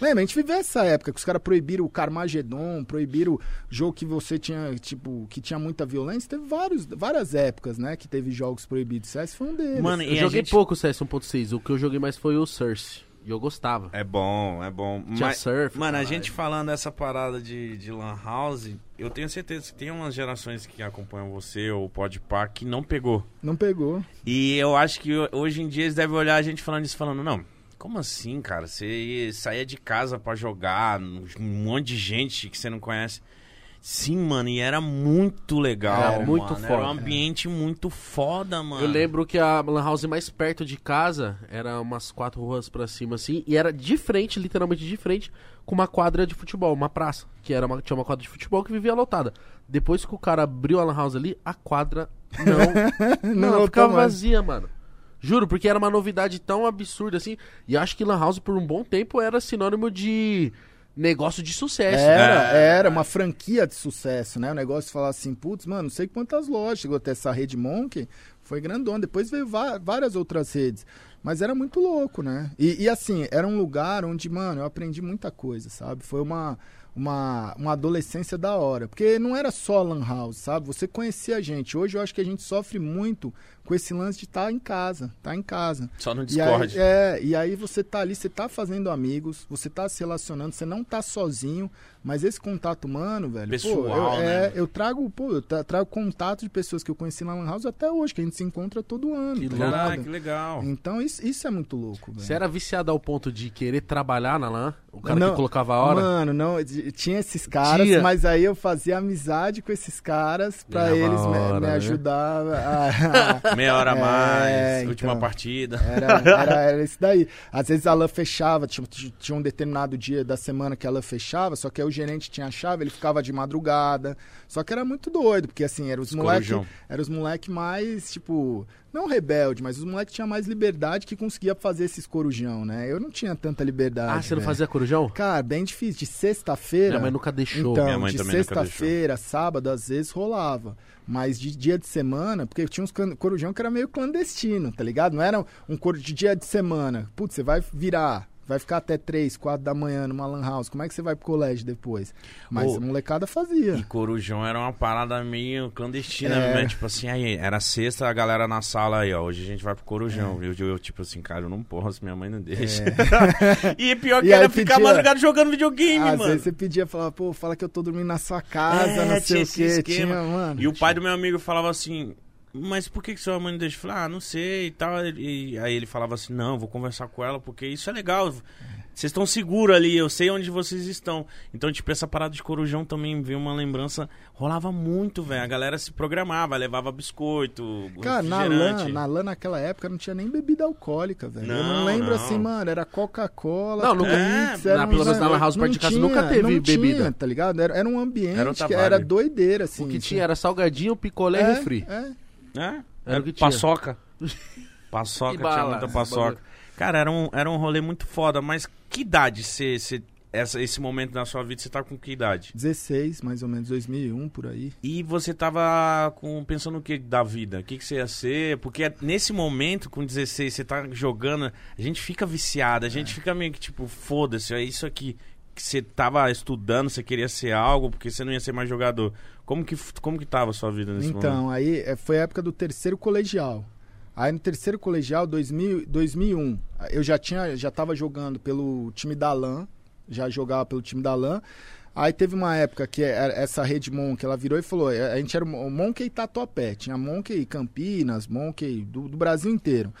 Lembra, a gente viveu essa época que os caras proibiram o Carmageddon, proibiram jogo que você tinha, tipo, que tinha muita violência. Teve vários, várias épocas, né, que teve jogos proibidos. CS foi um deles. Mano, Eu joguei gente... pouco o CS 1.6, o que eu joguei mais foi o Source. E eu gostava. É bom, é bom. Tinha Mas, surf. mano, a caralho. gente falando dessa parada de, de Lan House, eu tenho certeza que tem umas gerações que acompanham você ou o Podpah que não pegou. Não pegou. E eu acho que ho- hoje em dia eles devem olhar a gente falando isso, falando, não, como assim, cara? Você saía de casa pra jogar, um monte de gente que você não conhece. Sim, mano, e era muito legal. Era muito mano. Era foda. um ambiente muito foda, mano. Eu lembro que a Lan House mais perto de casa era umas quatro ruas pra cima, assim, e era de frente, literalmente de frente, com uma quadra de futebol, uma praça. Que era uma, tinha uma quadra de futebol que vivia lotada. Depois que o cara abriu a Lan House ali, a quadra não. não, voltou ficava mais. vazia, mano. Juro, porque era uma novidade tão absurda assim. E acho que Lan House por um bom tempo era sinônimo de negócio de sucesso. Era, É. era uma franquia de sucesso, né? O negócio de falar assim, putz, mano, não sei quantas lojas chegou até essa rede Monkey, foi grandona. Depois veio várias outras redes. Mas era muito louco, né? E, e, assim, era um lugar onde, mano, eu aprendi muita coisa, sabe? Foi uma, uma, uma adolescência da hora. Porque não era só Lan House, sabe? Você conhecia a gente. Hoje eu acho que a gente sofre muito com esse lance de estar em casa, tá em casa. Só no E Discord. aí, é, e aí você tá ali, você tá fazendo amigos, você tá se relacionando, você não tá sozinho, mas esse contato humano, velho, Pessoal, pô, eu, é, né? eu trago, pô, eu tra- trago contato de pessoas que eu conheci na Lan House até hoje, que a gente se encontra todo ano, Que tá que legal. Então isso, isso é muito louco, velho. Você era viciado ao ponto de querer trabalhar na LAN? O cara Não, que colocava a hora? Mano, não, tinha esses caras, Tinha. mas aí eu fazia amizade com esses caras pra eles me, hora, me né? ajudar a, Meia hora a É, mais, última então. partida. Era, era, era isso daí. Às vezes a LAN fechava, tinha, tinha um determinado dia da semana que a LAN fechava, só que aí o gerente tinha a chave, ele ficava de madrugada. Só que era muito doido, porque assim, eram os moleques moleque mais, tipo, não rebelde, mas os moleques tinham mais liberdade que conseguia fazer esses corujão, né? Eu não tinha tanta liberdade. Ah, você não velho. fazia corujão? Cara, bem difícil. De sexta-feira. Minha mãe nunca deixou. Então, Minha mãe de sexta-feira, sábado, às vezes rolava. Mas de dia de semana, porque tinha uns corujão que era meio clandestino, tá ligado? Não era um coro de dia de semana. Putz, você vai virar, vai ficar até 3, 4 da manhã numa lan house. Como é que você vai pro colégio depois? Mas Ô, a molecada fazia. E Corujão era uma parada meio clandestina, É. né? Tipo assim, aí era sexta, a galera na sala aí, ó. Hoje a gente vai pro Corujão. É. Eu, eu, tipo assim, cara, eu não posso, minha mãe não deixa. e pior que E era ficar pedia- madrugada jogando videogame, mano. vezes você pedia, falava, pô, fala que eu tô dormindo na sua casa, É, não sei o quê. esquema. Tinha, mano. E o pai do meu amigo falava assim, mas por que, que sua mãe não deixa? Eu falei, ah, não sei e tal. E aí ele falava assim, não, vou conversar com ela, porque isso é legal. Vocês estão seguros ali, eu sei onde vocês estão. Então, tipo, essa parada de corujão também veio uma lembrança. Rolava muito, velho. A galera se programava, levava biscoito, Cara, na. LAN, na LAN naquela época não tinha nem bebida alcoólica, velho. eu não Não, lembro não. assim, mano, era Coca-Cola, Não, nunca- É, era na- um- pelo menos na house não perto de casa tinha, nunca teve não bebida. Tinha, tá ligado? Era, era um ambiente Era outra que era doideira, assim. O que tinha era salgadinho, picolé e é, refri. É. É? Era o que tinha. paçoca. paçoca, E tinha bala, muita paçoca. Cara, era um, era um rolê muito foda, mas que idade você, você essa, esse momento na sua vida, você tá com que idade? 16, mais ou menos, 2001, por aí. E você tava com, pensando o que da vida? O que, que você ia ser? Porque nesse momento, com 16, você tá jogando, a gente fica viciado, a gente é. fica meio que tipo, foda-se, é isso aqui. Que você tava estudando, você queria ser algo, porque você não ia ser mais jogador. Como que, como que tava a sua vida nesse então, momento? Então, aí é, foi a época do terceiro colegial. Aí no terceiro colegial, 2000, 2001, eu já tinha, já tava jogando pelo time da LAN, já jogava pelo time da LAN. Aí teve uma época que essa rede Monkey, ela virou e falou, a gente era o Monkey Tatuapé, tinha Monkey Campinas, Monkey do, do, Brasil inteiro.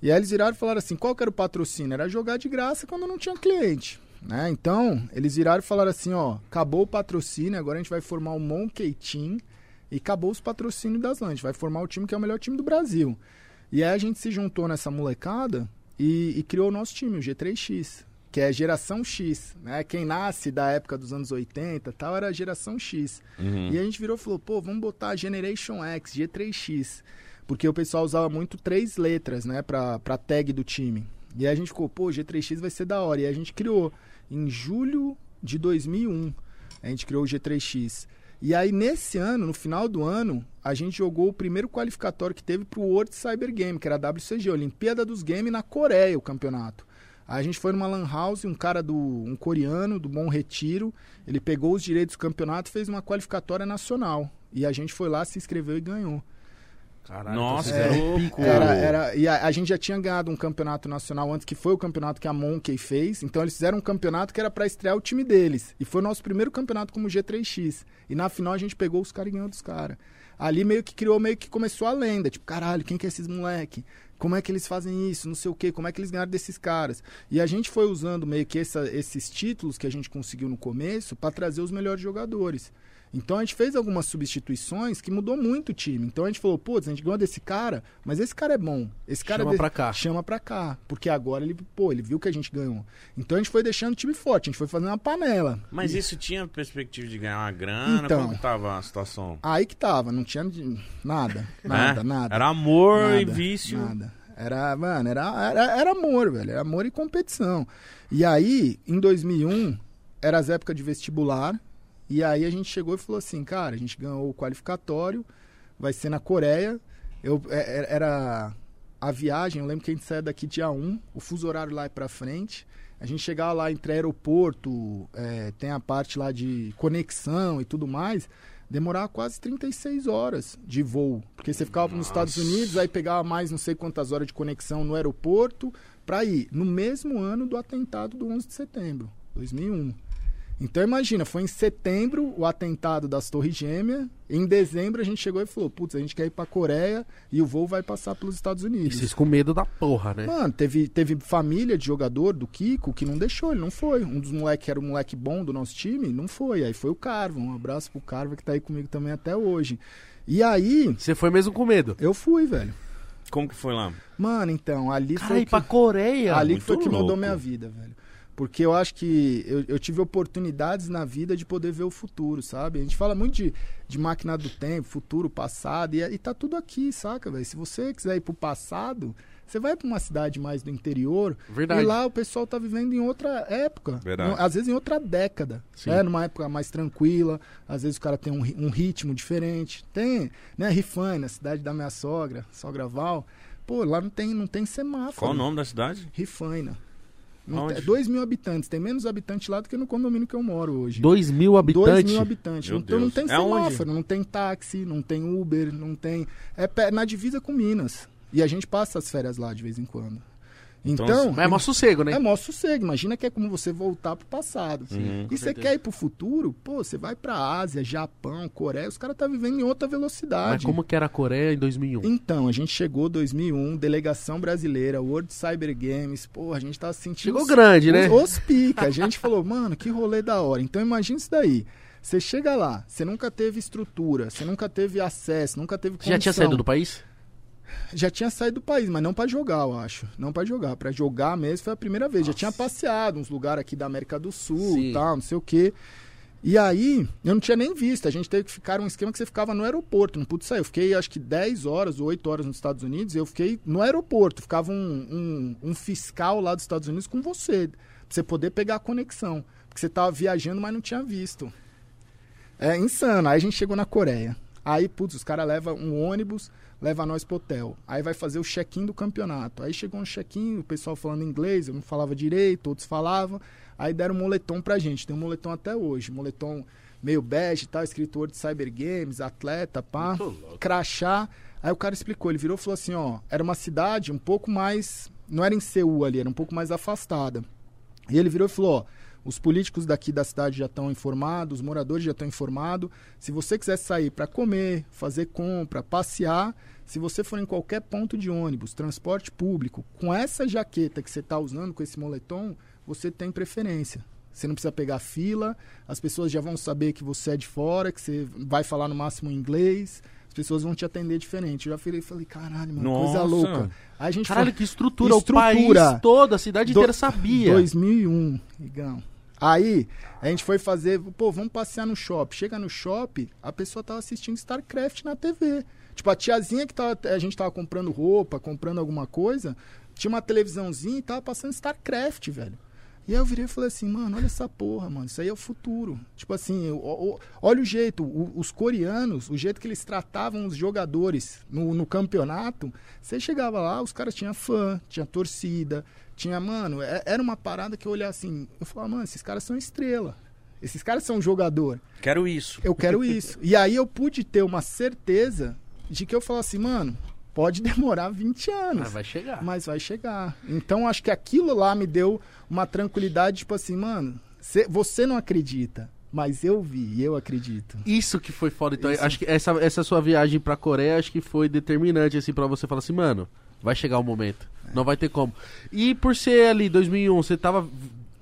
E aí eles viraram e falaram assim, qual que era o patrocínio? Era jogar de graça quando não tinha cliente. Né? Então, eles viraram e falaram assim, ó, acabou o patrocínio, agora a gente vai formar o Monkey Team e acabou os patrocínios das LAN, a gente vai formar o time que é o melhor time do Brasil. E aí a gente se juntou nessa molecada e, e criou o nosso time, o G3X que é geração X, né? Quem nasce da época dos anos 80 tal era geração X. Uhum. E a gente virou e falou, pô, vamos botar Generation X, G3X. Porque o pessoal usava muito três letras, né, pra, pra tag do time. E aí a gente ficou, pô, G3X vai ser da hora. E a gente criou em julho de 2001. A gente criou o G3X. E aí, nesse ano, no final do ano, a gente jogou o primeiro qualificatório que teve pro World Cyber Game, que era a WCG, Olimpíada dos Games na Coreia, o campeonato. A gente foi numa lan house, um cara do um coreano do Bom Retiro, ele pegou os direitos do campeonato fez uma qualificatória nacional. E a gente foi lá, se inscreveu e ganhou. Caralho, Nossa, é, louco. Era, era, e a, a, gente já tinha ganhado um campeonato nacional antes, que foi o campeonato que a Monkey fez. Então eles fizeram um campeonato que era para estrear o time deles. E foi o nosso primeiro campeonato como G3X. E na final a gente pegou os caras e ganhou dos caras. Ali meio que criou, meio que começou a lenda. Tipo, caralho, quem que é esses moleque? como é que eles fazem isso, não sei o quê, como é que eles ganharam desses caras. E a gente foi usando meio que essa, esses títulos que a gente conseguiu no começo para trazer os melhores jogadores. Então a gente fez algumas substituições que mudou muito o time. Então a gente falou, pô, a gente ganhou desse cara, mas esse cara é bom. Esse cara chama de... pra cá. Chama pra cá. Porque agora ele, pô, ele viu que a gente ganhou. Então a gente foi deixando o time forte, a gente foi fazendo uma panela. Mas e... isso tinha perspectiva de ganhar uma grana? Então, como tava a situação? Aí que tava, não tinha nada. Nada, é? nada. Era amor nada, e vício. Nada. Era, mano, era, era, era amor, velho. Era amor e competição. E aí, em 2001, era as épocas de vestibular. E aí a gente chegou e falou assim, cara, a gente ganhou o qualificatório, vai ser na Coreia. Eu, é, é, era a viagem, eu lembro que a gente saia daqui dia 1, o fuso horário lá é pra frente. A gente chegava lá entre aeroporto, é, tem a parte lá de conexão e tudo mais demorava quase 36 horas de voo. Porque você ficava Nossa. nos Estados Unidos, aí pegava mais não sei quantas horas de conexão no aeroporto para ir. No mesmo ano do atentado do 11 de setembro, 2001. Então imagina, foi em setembro o atentado das Torres Gêmeas. Em dezembro a gente chegou e falou: putz, a gente quer ir pra Coreia e o voo vai passar pelos Estados Unidos. E vocês com medo da porra, né? Mano, teve, teve família de jogador do Kiko que não deixou, ele não foi. Um dos moleques que era o moleque bom do nosso time, não foi. Aí foi o Carva. Um abraço pro Carva que tá aí comigo também até hoje. E aí. Você foi mesmo com medo? Eu fui, velho. Como que foi lá? Mano, então, ali Cara, foi. ir que... pra Coreia. Ali Muito foi que louco. mudou minha vida, velho. Porque eu acho que eu, eu, tive oportunidades na vida de poder ver o futuro, sabe? A gente fala muito de, de máquina do tempo, futuro, passado, e, e tá tudo aqui, saca, velho? Se você quiser ir pro passado, você vai para uma cidade mais do interior Verdade. e lá o pessoal tá vivendo em outra época. Verdade. Às vezes em outra década. Sim. É, numa época mais tranquila. Às vezes o cara tem um, um ritmo diferente. Tem, né, Rifane, a cidade da minha sogra, sogra Val. Pô, lá não tem, não tem semáforo. Qual o nome da cidade? Rifaina. 2 mil habitantes. Tem menos habitantes lá do que no condomínio que eu moro hoje. 2 mil habitantes? 2 mil habitantes. então não tem é semáforo, não tem táxi, não tem Uber, não tem. É na divisa com Minas. E a gente passa as férias lá de vez em quando. Então, então é mó sossego, né? É mó sossego. Imagina que é como você voltar pro passado. Sim, e você quer ir pro futuro? Pô, você vai pra Ásia, Japão, Coreia, os caras tá vivendo em outra velocidade. Mas como que era a Coreia em 2001? Então, a gente chegou em 2001, delegação brasileira, World Cyber Games, pô, a gente tava sentindo... Chegou os, grande, né? Os, os pica. A gente falou, mano, que rolê da hora. Então, imagina isso daí. Você chega lá, você nunca teve estrutura, você nunca teve acesso, nunca teve condição. Já tinha saído do país? Já tinha saído do país, mas não para jogar, eu acho. Não para jogar. para jogar mesmo foi a primeira vez. Nossa. Já tinha passeado uns lugares aqui da América do Sul e tal, não sei o quê. E aí, eu não tinha nem visto. A gente teve que ficar um esquema que você ficava no aeroporto, não pude sair. Eu fiquei acho que 10 horas ou 8 horas nos Estados Unidos, eu fiquei no aeroporto. Ficava um, um, um fiscal lá dos Estados Unidos com você, pra você poder pegar a conexão. Porque você tava viajando, mas não tinha visto. É insano. Aí a gente chegou na Coreia. Aí, putz, os caras levam um ônibus, leva nós pro hotel. Aí vai fazer o check-in do campeonato. Aí chegou um check-in, o pessoal falando inglês, eu não falava direito, outros falavam. Aí deram um moletom pra gente. Tem um moletom até hoje. Moletom meio bege e tal, escrito World Cyber Games, atleta, pá, crachá. Aí o cara explicou, ele virou e falou assim, ó, era uma cidade um pouco mais, não era em Seul ali, era um pouco mais afastada. E ele virou e falou, ó, os políticos daqui da cidade já estão informados, os moradores já estão informados. Se você quiser sair para comer, fazer compra, passear, se você for em qualquer ponto de ônibus, transporte público, com essa jaqueta que você está usando, com esse moletom, você tem preferência. Você não precisa pegar fila, as pessoas já vão saber que você é de fora, que você vai falar no máximo inglês, as pessoas vão te atender diferente. Eu já falei, falei caralho, mano, Nossa. coisa louca. Aí a gente Caralho, foi- que estrutura. Estrutura. O país todo, a cidade Do- inteira sabia. 2001, Igão. Aí, a gente foi fazer, pô, vamos passear no shopping. Chega no shopping, a pessoa tava assistindo StarCraft na TV. Tipo, a tiazinha que tava, a gente tava comprando roupa, comprando alguma coisa, tinha uma televisãozinha e tava passando StarCraft, velho. E aí eu virei e falei assim, mano, olha essa porra, mano, isso aí é o futuro. Tipo assim, o- o- olha o jeito, o- os coreanos, o jeito que eles tratavam os jogadores no, no campeonato, você chegava lá, os caras tinham fã, tinha torcida, tinha, mano, é- era uma parada que eu olhava assim, eu falava, mano, esses caras são estrela, esses caras são jogador, Quero isso. eu quero isso. e aí eu pude ter uma certeza de que eu falasse, mano, pode demorar 20 anos. Ah, vai chegar. Mas vai chegar. Então acho que aquilo lá me deu uma tranquilidade, tipo assim, mano, cê- você não acredita, mas eu vi, e eu acredito. Isso que foi foda. Então, Isso. acho que essa, essa sua viagem pra Coreia, acho que foi determinante, assim, pra você falar assim, mano, vai chegar o momento. Não vai ter como. E por ser ali, 2001, você tava...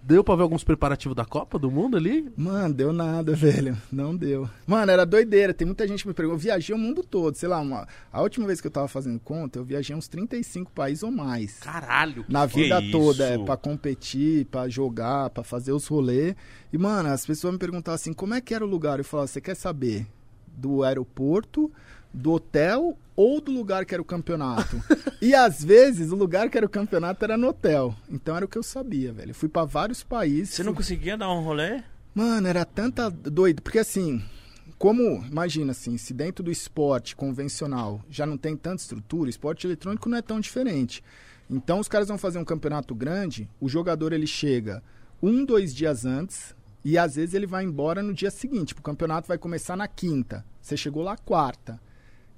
Deu pra ver alguns preparativos da Copa do Mundo ali? Mano, deu nada, velho. Não deu. Mano, era doideira. Tem muita gente que me perguntou. Eu viajei o mundo todo. Sei lá, uma... a última vez que eu tava fazendo conta, eu viajei uns 35 países ou mais. Caralho. Na Que vida isso? toda, é, pra competir, pra jogar, pra fazer os rolês. E, mano, as pessoas me perguntavam assim, como é que era o lugar? Eu falava, você quer saber do aeroporto, do hotel ou do lugar que era o campeonato? e às vezes o lugar que era o campeonato era no hotel. Então era o que eu sabia, velho. Eu fui pra vários países. Você não fui- conseguia dar um rolê? Mano, era tanta doido, porque assim, como, imagina assim, se dentro do esporte convencional já não tem tanta estrutura, o esporte eletrônico não é tão diferente. Então os caras vão fazer um campeonato grande, o jogador ele chega um, dois dias antes e às vezes ele vai embora no dia seguinte. Tipo, o campeonato vai começar na quinta, você chegou lá quarta,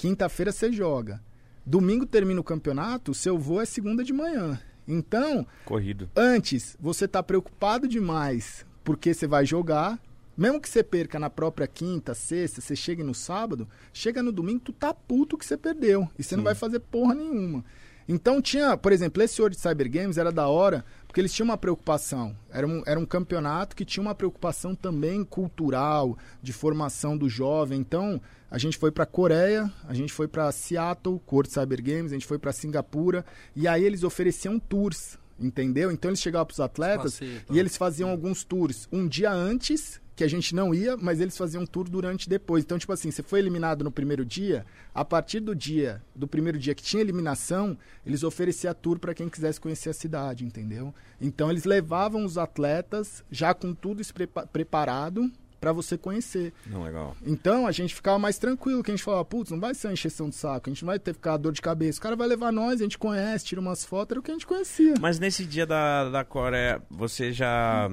quinta-feira você joga. Domingo termina o campeonato, o seu voo é segunda de manhã. Então, Corrido. antes você tá preocupado demais porque você vai jogar, mesmo que você perca na própria quinta, sexta, você chegue no sábado, chega no domingo, tu tá puto que você perdeu. E você não vai fazer porra nenhuma. Então tinha, por exemplo, esse World Cyber Games era da hora, porque eles tinham uma preocupação. Era um, era um campeonato que tinha uma preocupação também cultural, de formação do jovem. Então, a gente foi pra Coreia, a gente foi pra Seattle, World Cyber Games, a gente foi pra Singapura, e aí eles ofereciam tours, entendeu? Então eles chegavam pros atletas Passeio, tá. e eles faziam alguns tours um dia antes, que a gente não ia, mas eles faziam tour durante e depois. Então, tipo assim, você foi eliminado no primeiro dia, a partir do dia, do primeiro dia que tinha eliminação, eles ofereciam tour para quem quisesse conhecer a cidade, entendeu? Então eles levavam os atletas já com tudo isso prepa- preparado para você conhecer. Não, legal. Então a gente ficava mais tranquilo, que a gente falava, putz, não vai ser uma encheção de saco, a gente não vai ter ficar dor de cabeça. O cara vai levar nós, a gente conhece, tira umas fotos, era o que a gente conhecia. Mas nesse dia da, da Coreia, você já.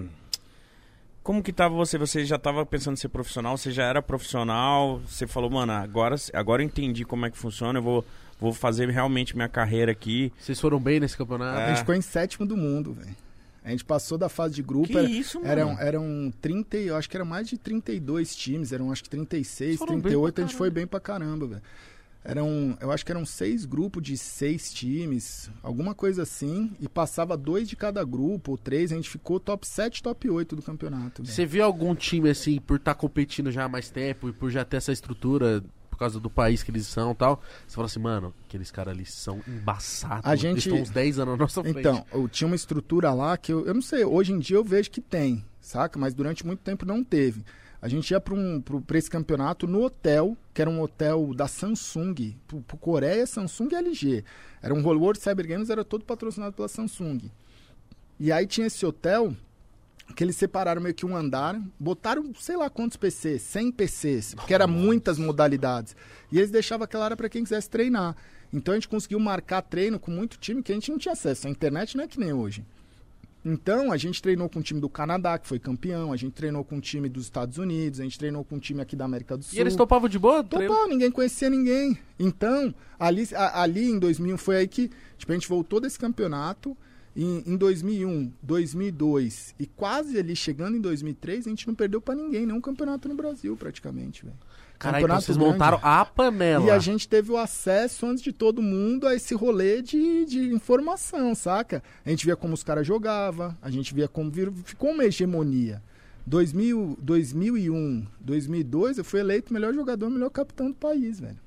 Como que tava você? Você já tava pensando em ser profissional? Você já era profissional? Você falou, mano, agora, agora eu entendi como é que funciona, eu vou, vou fazer realmente minha carreira aqui. Vocês foram bem nesse campeonato? É. A gente ficou em sétimo do mundo, velho. A gente passou da fase de grupo. Que era- isso, mano? Eram, eram 30, e- eu acho que era mais de 32 times, eram acho que 36, Foram bem 38, pra a gente foi bem pra caramba, velho. Eram, eu acho que eram seis grupos de seis times, alguma coisa assim, e passava dois de cada grupo, ou três, a gente ficou top 7, top 8 do campeonato. velho. Você viu algum time, assim, por estar competindo já há mais tempo e por já ter essa estrutura, por causa do país que eles são e tal, você fala assim, mano, aqueles caras ali são embaçados. A Eles gente- estão uns 10 anos na nossa frente. Então, eu tinha uma estrutura lá que eu, eu não sei, hoje em dia eu vejo que tem, saca? Mas durante muito tempo não teve. A gente ia para um, pra esse campeonato no hotel, que era um hotel da Samsung, pro, pro Coreia, Samsung e LG. Era um World Cyber Games, era todo patrocinado pela Samsung. E aí tinha esse hotel que eles separaram meio que um andar, botaram sei lá quantos PCs, 100 PCs, porque era muitas modalidades. E eles deixavam aquela área para quem quisesse treinar. Então a gente conseguiu marcar treino com muito time que a gente não tinha acesso. A internet não é que nem hoje. Então, a gente treinou com o time do Canadá, que foi campeão, a gente treinou com o time dos Estados Unidos, a gente treinou com o time aqui da América do Sul. E eles topavam de boa? treino? Topava, ninguém conhecia ninguém. Então, ali, a- ali em 2001 foi aí que tipo, a gente voltou desse campeonato. Em, em 2001, 2002 e quase ali chegando em 2003, a gente não perdeu pra ninguém, nenhum campeonato no Brasil praticamente, velho. Caralho, então vocês grande. montaram a panela. E a gente teve o acesso antes de todo mundo a esse rolê de, de informação, saca? A gente via como os caras jogavam, a gente via como vir, ficou uma hegemonia. 2000, 2001, 2002, eu fui eleito melhor jogador, melhor capitão do país, velho.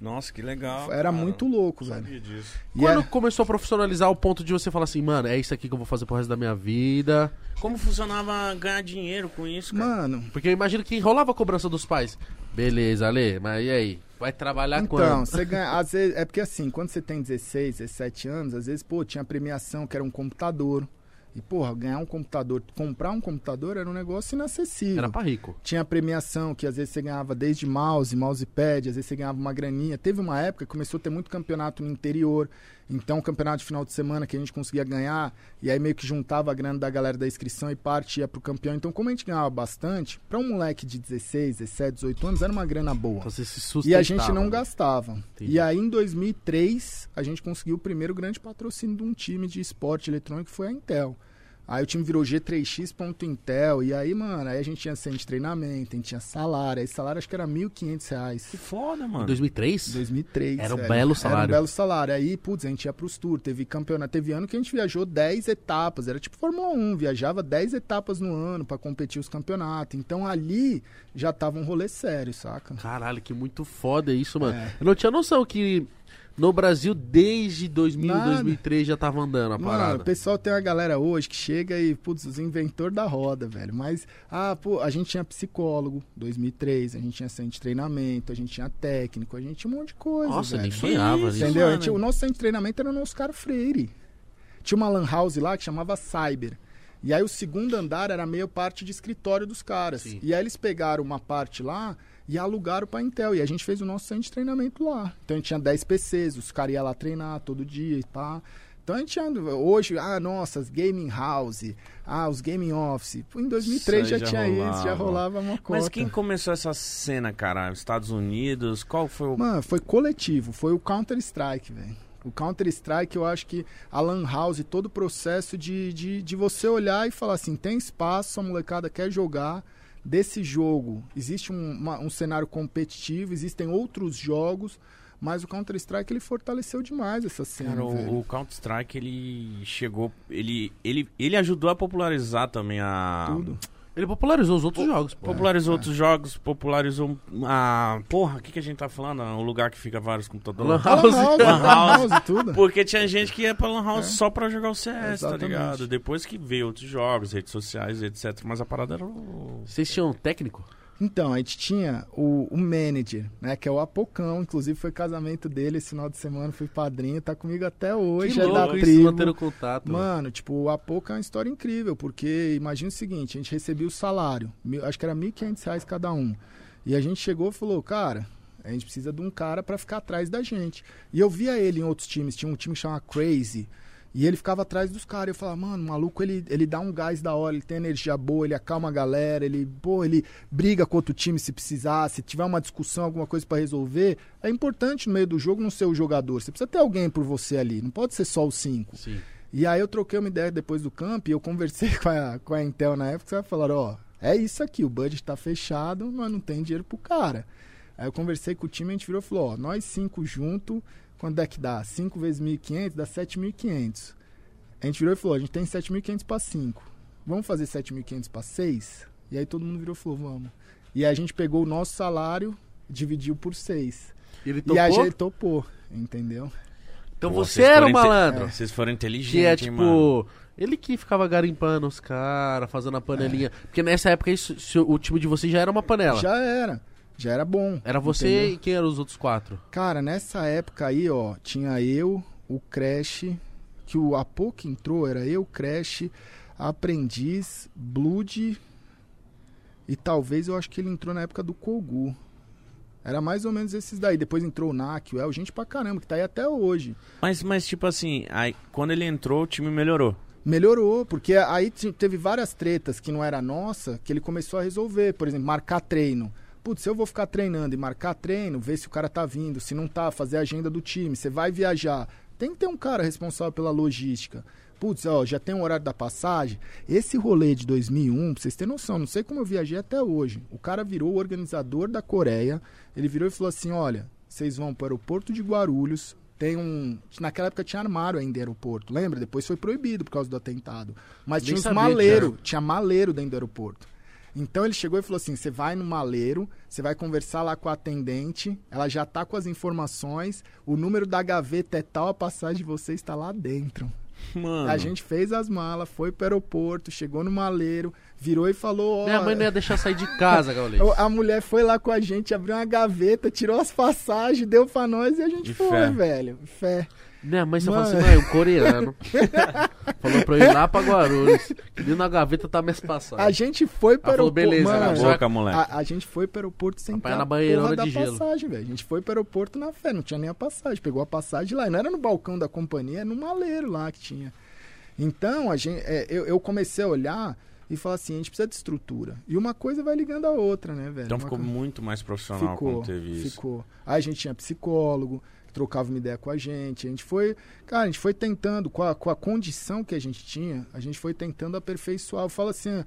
Nossa, que legal. Era cara. muito louco, Não velho. sabia disso. E Quando é- começou a profissionalizar o ponto de você falar assim, mano, é isso aqui que eu vou fazer pro resto da minha vida. Como funcionava ganhar dinheiro com isso, cara? Mano, Porque eu imagino que rolava a cobrança dos pais. Beleza, Ale, mas e aí? Vai trabalhar então, quando? você ganha. Às vezes, é porque assim, quando você tem 16, 17 anos, às vezes, pô, tinha premiação que era um computador. E, porra, ganhar um computador, comprar um computador era um negócio inacessível. Era pra rico. Tinha premiação que às vezes você ganhava desde mouse, mousepad, às vezes você ganhava uma graninha. Teve uma época que começou a ter muito campeonato no interior. Então, campeonato de final de semana que a gente conseguia ganhar, e aí meio que juntava a grana da galera da inscrição e parte ia pro campeão. Então, como a gente ganhava bastante, pra um moleque de 16, 17, 18 anos, era uma grana boa. Então você se E sustentava. a gente não gastava. Entendi. E aí, em 2003, a gente conseguiu o primeiro grande patrocínio de um time de esporte eletrônico, que foi a Intel. Aí o time virou G3X.Intel. E aí, mano, aí a gente tinha centro de treinamento, a gente tinha salário. Aí salário acho que era 1.500 reais. Que foda, Em mano. 2003? 2003. Era um velho. belo Era salário. um belo salário. Aí, putz, a gente ia pros tours. Teve campeonato. Teve ano que a gente viajou 10 etapas. Era tipo Fórmula 1. Viajava 10 etapas no ano pra competir os campeonatos. Então ali já tava um rolê sério, saca? Caralho, que muito foda isso, mano. É. Eu não tinha noção que no Brasil, desde 2000, Nada. 2003, já tava andando a Mano, parada. o pessoal tem uma galera hoje que chega e, putz, os inventor da roda, velho. Mas, ah, pô, a gente tinha psicólogo, 2003, a gente tinha centro de treinamento, a gente tinha técnico, a gente tinha um monte de coisa, Nossa, nem velho. sonhava isso. Entendeu? A mano. gente- o nosso centro de treinamento era no Oscar Freire. Tinha uma lan house lá que chamava Cyber. E aí o segundo andar era meio parte de escritório dos caras. Sim. E aí eles pegaram uma parte lá e alugaram pra Intel. E a gente fez o nosso centro de treinamento lá. Então a gente tinha 10 PCs, os caras iam lá treinar todo dia e pá. Então a gente anda, hoje, ah, nossa, as gaming house, ah, os gaming office. Em 2003 Isso já, já tinha isso, já rolava. rolava uma cota. Mas quem começou essa cena, cara? Estados Unidos? Qual foi o. Mano, foi coletivo, foi o Counter-Strike, velho. O Counter-Strike, eu acho que a Lan House, todo o processo de, de, de você olhar e falar assim: tem espaço, a molecada quer jogar. Desse jogo, existe um, uma- um cenário competitivo, existem outros jogos, mas o Counter-Strike ele fortaleceu demais essa cena. Cara, o, o Counter-Strike, ele chegou. Ele, ele, ele ajudou a popularizar também a. Tudo. Ele popularizou os outros jogos, pô. Popularizou É, outros jogos, popularizou a. Porra, o que, que a gente tá falando? O lugar que fica vários computadores. Lan Lan House. Lan House. House, tudo. Porque tinha gente que ia pra Lan House É. só pra jogar o CS, tá Exatamente. ligado? Depois que veio outros jogos, redes sociais, etc. Mas a parada era o. Vocês tinham técnico? Então, a gente tinha o, o manager, né? Que é o Apocão. Inclusive, foi casamento dele esse final de semana, fui padrinho, tá comigo até hoje, que é da louco isso, tribo. manter o contato. Mano, tipo, o Apoca é uma história incrível, porque imagina o seguinte, a gente recebia o salário, acho que era 1.500 reais cada um. E a gente chegou e falou, cara, a gente precisa de um cara pra ficar atrás da gente. E eu via ele em outros times, tinha um time que chama Crazy, e ele ficava atrás dos caras. Eu falava, mano, o maluco, ele, ele dá um gás da hora, ele tem energia boa, ele acalma a galera, ele, pô, ele briga com outro time se precisar, se tiver uma discussão, alguma coisa pra resolver. É importante no meio do jogo não ser o jogador, você precisa ter alguém por você ali, não pode ser só os cinco. Sim. E aí eu troquei uma ideia depois do camp e eu conversei com a, com a Intel na época, e falaram, ó, é isso aqui, o budget tá fechado, mas não tem dinheiro pro cara. Aí eu conversei com o time e a gente virou e falou, ó, nós cinco junto, quando é que dá? 5 vezes 1.500 dá 7.500. A gente virou e falou, a gente tem 7.500 pra 5. Vamos fazer 7.500 pra 6? E aí todo mundo virou e falou, vamos. E aí a gente pegou o nosso salário, dividiu por 6. Ele E a topou? gente topou, entendeu? Então Pô, você vocês era inte- malandro. é, Vocês foram inteligentes, Que é tipo. mano. Ele que ficava garimpando os caras, fazendo a panelinha. Porque nessa época isso, o time de vocês já era uma panela. Já era. Já era bom. Era você entendeu? e quem eram os outros quatro? Cara, nessa época aí, ó, tinha eu, o Crash, que o Apo que entrou era eu, Crash, Aprendiz, Blood e talvez eu acho que ele entrou na época do Kogu. Era mais ou menos esses daí. Depois entrou o Nak, o El, gente pra caramba, que tá aí até hoje. Mas, mas tipo assim, aí, quando ele entrou, o time melhorou. Melhorou, porque aí te- teve várias tretas que não era nossa, que ele começou a resolver. Por exemplo, marcar treino. Putz, se eu vou ficar treinando e marcar treino, ver se o cara tá vindo, se não tá, fazer a agenda do time, você vai viajar. Tem que ter um cara responsável pela logística. Putz, ó, já tem o horário da passagem. Esse rolê de 2001, pra vocês terem noção, não sei como eu viajei até hoje. O cara virou o organizador da Coreia. Ele virou e falou assim: olha, vocês vão para o aeroporto de Guarulhos. Tem um. Naquela época tinha armário ainda aeroporto, lembra? Depois foi proibido por causa do atentado. Mas Nem tinha uns sabia maleiros, era. tinha maleiro dentro do aeroporto. Então ele chegou e falou assim: você vai no maleiro, você vai conversar lá com a atendente, ela já tá com as informações, o número da gaveta é tal, a passagem de você está lá dentro. Mano. A gente fez as malas, foi pro aeroporto, chegou no maleiro, virou e falou: ó. Minha mãe não ia deixar sair de casa, Gaules. A mulher foi lá com a gente, abriu uma gaveta, tirou as passagens, deu pra nós e a gente De foi, fé. velho. Fé. Minha mãe só falou assim, mãe, um coreano. falou pra eu ir lá pra Guarulhos. Que na gaveta tá minhas A passagens. gente foi Ela falou, aeroporto. beleza, mano, agora boca, moleque. a, a gente foi pro aeroporto sem ter na a porra da de gelo. passagem, velho. A gente foi pro aeroporto na fé, não tinha nem a passagem. Pegou a passagem lá. E não era no balcão da companhia, era no maleiro lá que tinha. Então, a gente, é, eu, eu comecei a olhar e falar assim, a gente precisa de estrutura. E uma coisa vai ligando a outra, né, velho? Então Uma ficou co- muito mais profissional ficou, quando teve isso. ficou. Aí a gente tinha psicólogo, trocava uma ideia com a gente. A gente foi, cara, a gente foi tentando, com a, com a condição que a gente tinha, a gente foi tentando aperfeiçoar. Eu falo assim,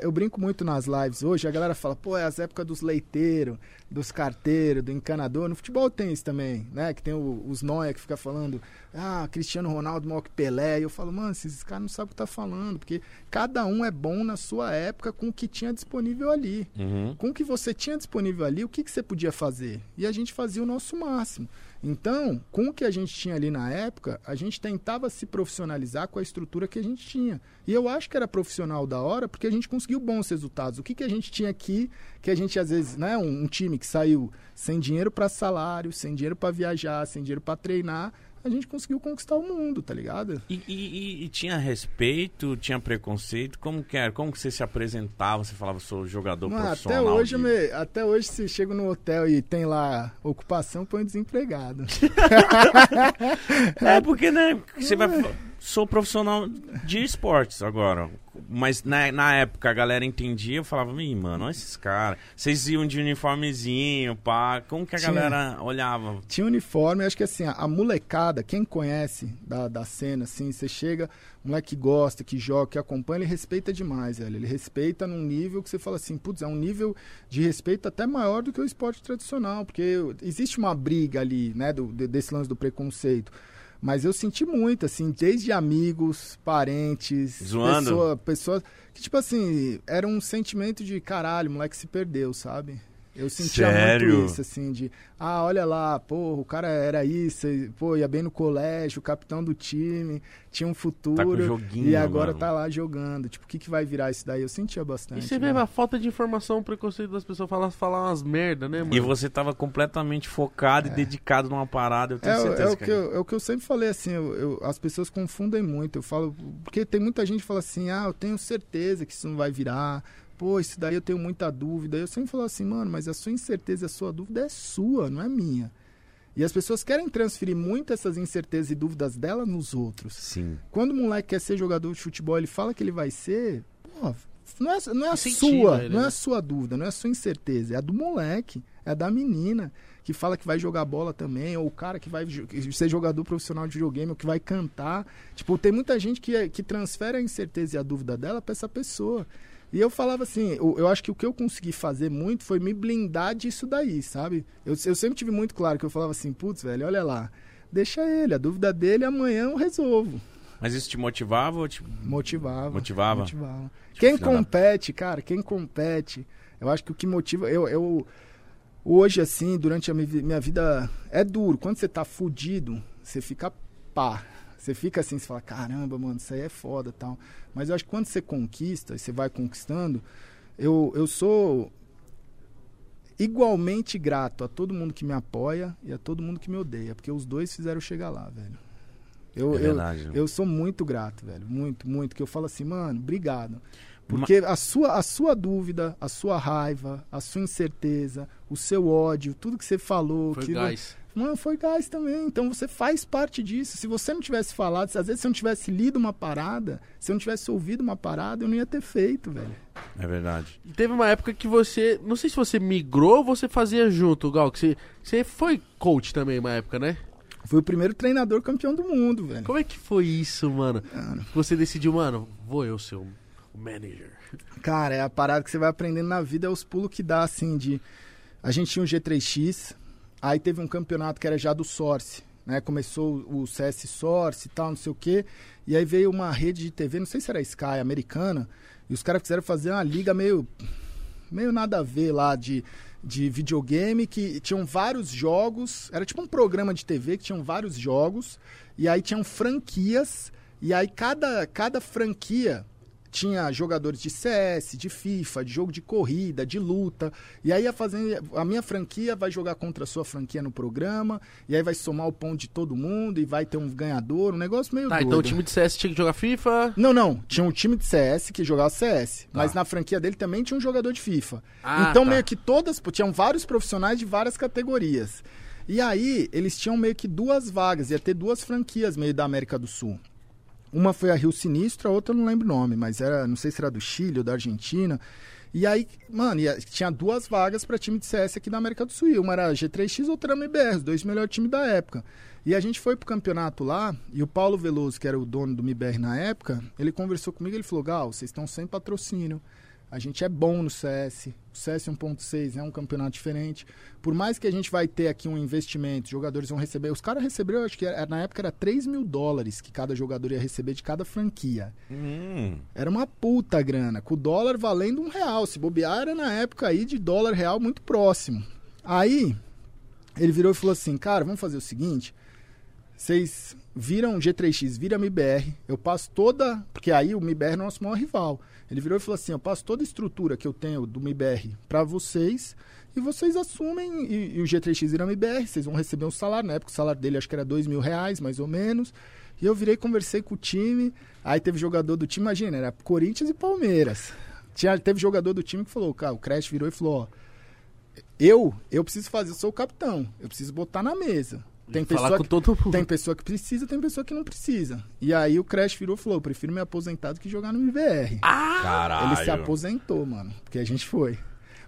eu brinco muito nas lives hoje, a galera fala, pô, é as épocas dos leiteiros, dos carteiros, do encanador. No futebol tem isso também, né? Que tem o- os noia que fica falando, ah, Cristiano Ronaldo maior que Pelé. E eu falo, mano, esses caras não sabem o que tá falando, porque cada um é bom na sua época com o que tinha disponível ali Uhum. com o que você tinha disponível ali, o que, que você podia fazer? E a gente fazia o nosso máximo. Então, com o que a gente tinha ali na época, a gente tentava se profissionalizar com a estrutura que a gente tinha. E eu acho que era profissional da hora porque a gente conseguiu bons resultados. O que, que a gente tinha aqui, que a gente às vezes, né, um, um time que saiu sem dinheiro para salário, sem dinheiro para viajar, sem dinheiro para treinar, a gente conseguiu conquistar o mundo, tá ligado? E, e- e- tinha respeito, tinha preconceito? Como que era? Como que você se apresentava? Você falava, sou jogador Mano, até profissional. hoje, eu de- me- até hoje, se chego no hotel e tem lá ocupação, põe desempregado. É, porque, né? Você vai. Sou profissional de esportes agora. Mas na, na época a galera entendia, eu falava, Ih, mano, olha esses caras. Vocês iam de uniformezinho, pá. Como que a Tinha. galera olhava? Tinha uniforme, acho que assim, a, a molecada, quem conhece da, da cena, assim, você chega, moleque que gosta, que joga, que acompanha, ele respeita demais, velho. Ele respeita num nível que você fala assim, putz, é um nível de respeito até maior do que o esporte tradicional, porque existe uma briga ali, né, do, de- desse lance do preconceito. Mas eu senti muito, assim, desde amigos, parentes, Zoando? pessoa- pessoas que, tipo assim, era um sentimento de caralho, o moleque se perdeu, sabe? Eu sentia Sério? muito isso, assim, de, ah, olha lá, pô, o cara era isso, e, pô, ia bem no colégio, capitão do time, tinha um futuro, Tá com joguinho, e agora mano. tá lá jogando. Tipo, o que, que vai virar isso daí? Eu sentia E bastante. você vê a falta de informação, o preconceito das pessoas falar, falar umas merda, né, mano? E você tava completamente focado e dedicado numa parada. Eu tenho É, certeza é, o que que eu, é o que eu sempre falei, assim, eu- eu- as pessoas confundem muito. Eu falo, porque tem muita gente que fala assim, ah, eu tenho certeza que isso não vai virar. Pô, isso daí eu tenho muita dúvida. Eu sempre falo assim, mano, mas a sua incerteza, a sua dúvida é sua, não é minha. E as pessoas querem transferir muito essas incertezas e dúvidas dela nos outros. Sim. Quando o moleque quer ser jogador de futebol, ele fala que ele vai ser, pô, não é, não é a sua, ele, não é né? a sua dúvida, não é a sua incerteza, é a do moleque, é a da menina que fala que vai jogar bola também, ou o cara que vai ser jogador profissional de videogame, ou que vai cantar. Tipo, tem muita gente que, que transfere a incerteza e a dúvida dela pra essa pessoa. E eu falava assim, eu, eu acho que o que eu consegui fazer muito foi me blindar disso daí, sabe? Eu, eu sempre tive muito claro que eu falava assim, putz, velho, olha lá, deixa ele, a dúvida dele amanhã eu resolvo. Mas isso te motivava ou te Motivava. motivava? Motivava. Quem filha da- compete, cara, quem compete, eu acho que o que motiva. Eu, eu hoje, assim, durante a mi- minha vida. É duro. Quando você tá fudido, você fica pá. Você fica assim, você fala, caramba, mano, isso aí é foda tal. Mas eu acho que quando você conquista, e você vai conquistando, eu, eu sou igualmente grato a todo mundo que me apoia e a todo mundo que me odeia, porque os dois fizeram eu chegar lá, velho. Eu, É eu, verdade. eu sou muito grato, velho. Muito, muito. Que eu falo assim, mano, obrigado. Porque a sua, a sua dúvida, a sua raiva, a sua incerteza, o seu ódio, tudo que você falou. Foi que gás. Mano, foi gás também. Então você faz parte disso. Se você não tivesse falado, se às vezes você não tivesse lido uma parada, se eu não tivesse ouvido uma parada, eu não ia ter feito, velho. É verdade. Teve uma época que você. Não sei se você migrou ou você fazia junto, Gal. Que você, você foi coach também uma época, né? Fui o primeiro treinador campeão do mundo, velho. Como é que foi isso, mano? Cara, Você decidiu, mano, vou eu ser o o manager. Cara, é a parada que você vai aprendendo na vida, é os pulos que dá, assim, de... A gente tinha um G3X, aí teve um campeonato que era já do Source, né? Começou o CS Source e tal, não sei o quê. E aí veio uma rede de TV, não sei se era Sky, americana, e os caras quiseram fazer uma liga meio... Meio nada a ver lá de, de videogame, que tinham vários jogos, era tipo um programa de TV que tinham vários jogos, e aí tinham franquias, e aí cada, cada franquia tinha jogadores de CS, de FIFA, de jogo de corrida, de luta. E aí a, fazer, a minha franquia vai jogar contra a sua franquia no programa, e aí vai somar o ponto de todo mundo, e vai ter um ganhador, um negócio meio Tá, doido. então o time de CS tinha que jogar FIFA. Não, não. Tinha um time de CS que jogava CS. Tá. Mas na franquia dele também tinha um jogador de FIFA. Ah, então, tá. meio que todas. Tinham vários profissionais de várias categorias. E aí, eles tinham meio que duas vagas. Ia ter duas franquias meio da América do Sul. Uma foi a Rio Sinistro, a outra eu não lembro o nome, mas era, não sei se era do Chile ou da Argentina. E aí, mano, tinha duas vagas para time de CS aqui da América do Sul. Uma era G3X, outra era MBR, os dois melhores times da época. E a gente foi pro campeonato lá, e o Paulo Veloso, que era o dono do MBR na época, ele conversou comigo, ele falou, Gal, vocês estão sem patrocínio. A gente é bom no CS. O CS 1.6 é um campeonato diferente. Por mais que a gente vai ter aqui um investimento, os jogadores vão receber. Os caras receberam, acho que era- na época era 3 mil dólares que cada jogador ia receber de cada franquia. Hum, Era uma puta grana, com o dólar valendo um real. Se bobear, era na época aí de dólar real muito próximo. Aí, ele virou e falou assim, cara, vamos fazer o seguinte, vocês viram G3X, vira MBR, eu passo toda, porque aí o MBR é nosso maior rival. Ele virou e falou assim, eu passo toda a estrutura que eu tenho do MBR pra vocês, e vocês assumem, e, e o G3X vira MBR, vocês vão receber um salário, na época o salário dele acho que era dois mil reais, mais ou menos, e eu virei, conversei com o time, aí teve jogador do time, imagina, era Corinthians e Palmeiras. Tinha, teve jogador do time que falou, cara, o Crash virou e falou, ó, eu, eu preciso fazer, eu sou o capitão, eu preciso botar na mesa. Tem Falar pessoa, com que, todo mundo. tem pessoa que precisa, tem pessoa que não precisa. E aí o Crash virou e falou, prefiro me aposentar do que jogar no MVR. caralho. Ele se aposentou, mano. Porque a gente foi.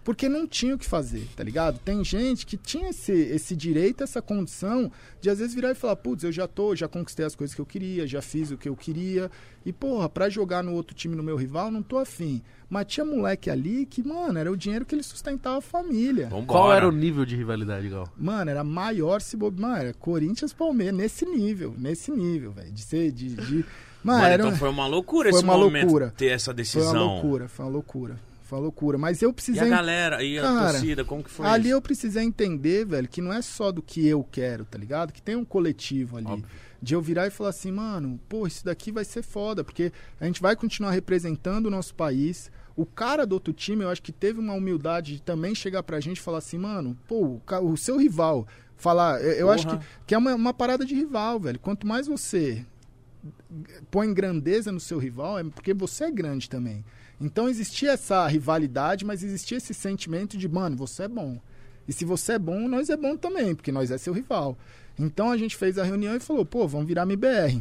Porque não tinha o que fazer, tá ligado? Tem gente que tinha esse, esse direito, essa condição de às vezes virar e falar, putz, eu já tô, já conquistei as coisas que eu queria, já fiz o que eu queria. E, porra, pra jogar no outro time, no meu rival, não tô afim. Mas tinha moleque ali que, mano, era o dinheiro que ele sustentava a família. Vambora. Qual era o nível de rivalidade, Gal? Mano, era maior se bobe. Mano, era Corinthians Palmeiras, nesse nível, nesse nível, velho. De ser. De, de... Mano, Mano, era, então foi uma loucura foi esse uma momento loucura. ter essa foi decisão. uma loucura, foi uma loucura. Foi uma loucura. Mas eu E precisei. a galera, e a Cara, torcida, como que foi ali isso? eu precisei entender, velho, que não é só do que eu quero, tá ligado? Que tem um coletivo ali. Óbvio. De eu virar e falar assim, mano, pô, isso daqui vai ser foda, porque a gente vai continuar representando o nosso país. O cara do outro time, eu acho que teve uma humildade de também chegar pra gente e falar assim, mano, pô, o, seu rival. Falar, eu, acho que, que é uma, uma parada de rival, velho. Quanto mais você põe grandeza no seu rival, é porque você é grande também. Então existia essa rivalidade, mas existia esse sentimento de, mano, você é bom. E se você é bom, nós é bom também, porque nós é seu rival. Então a gente fez a reunião e falou, pô, vamos virar MBR.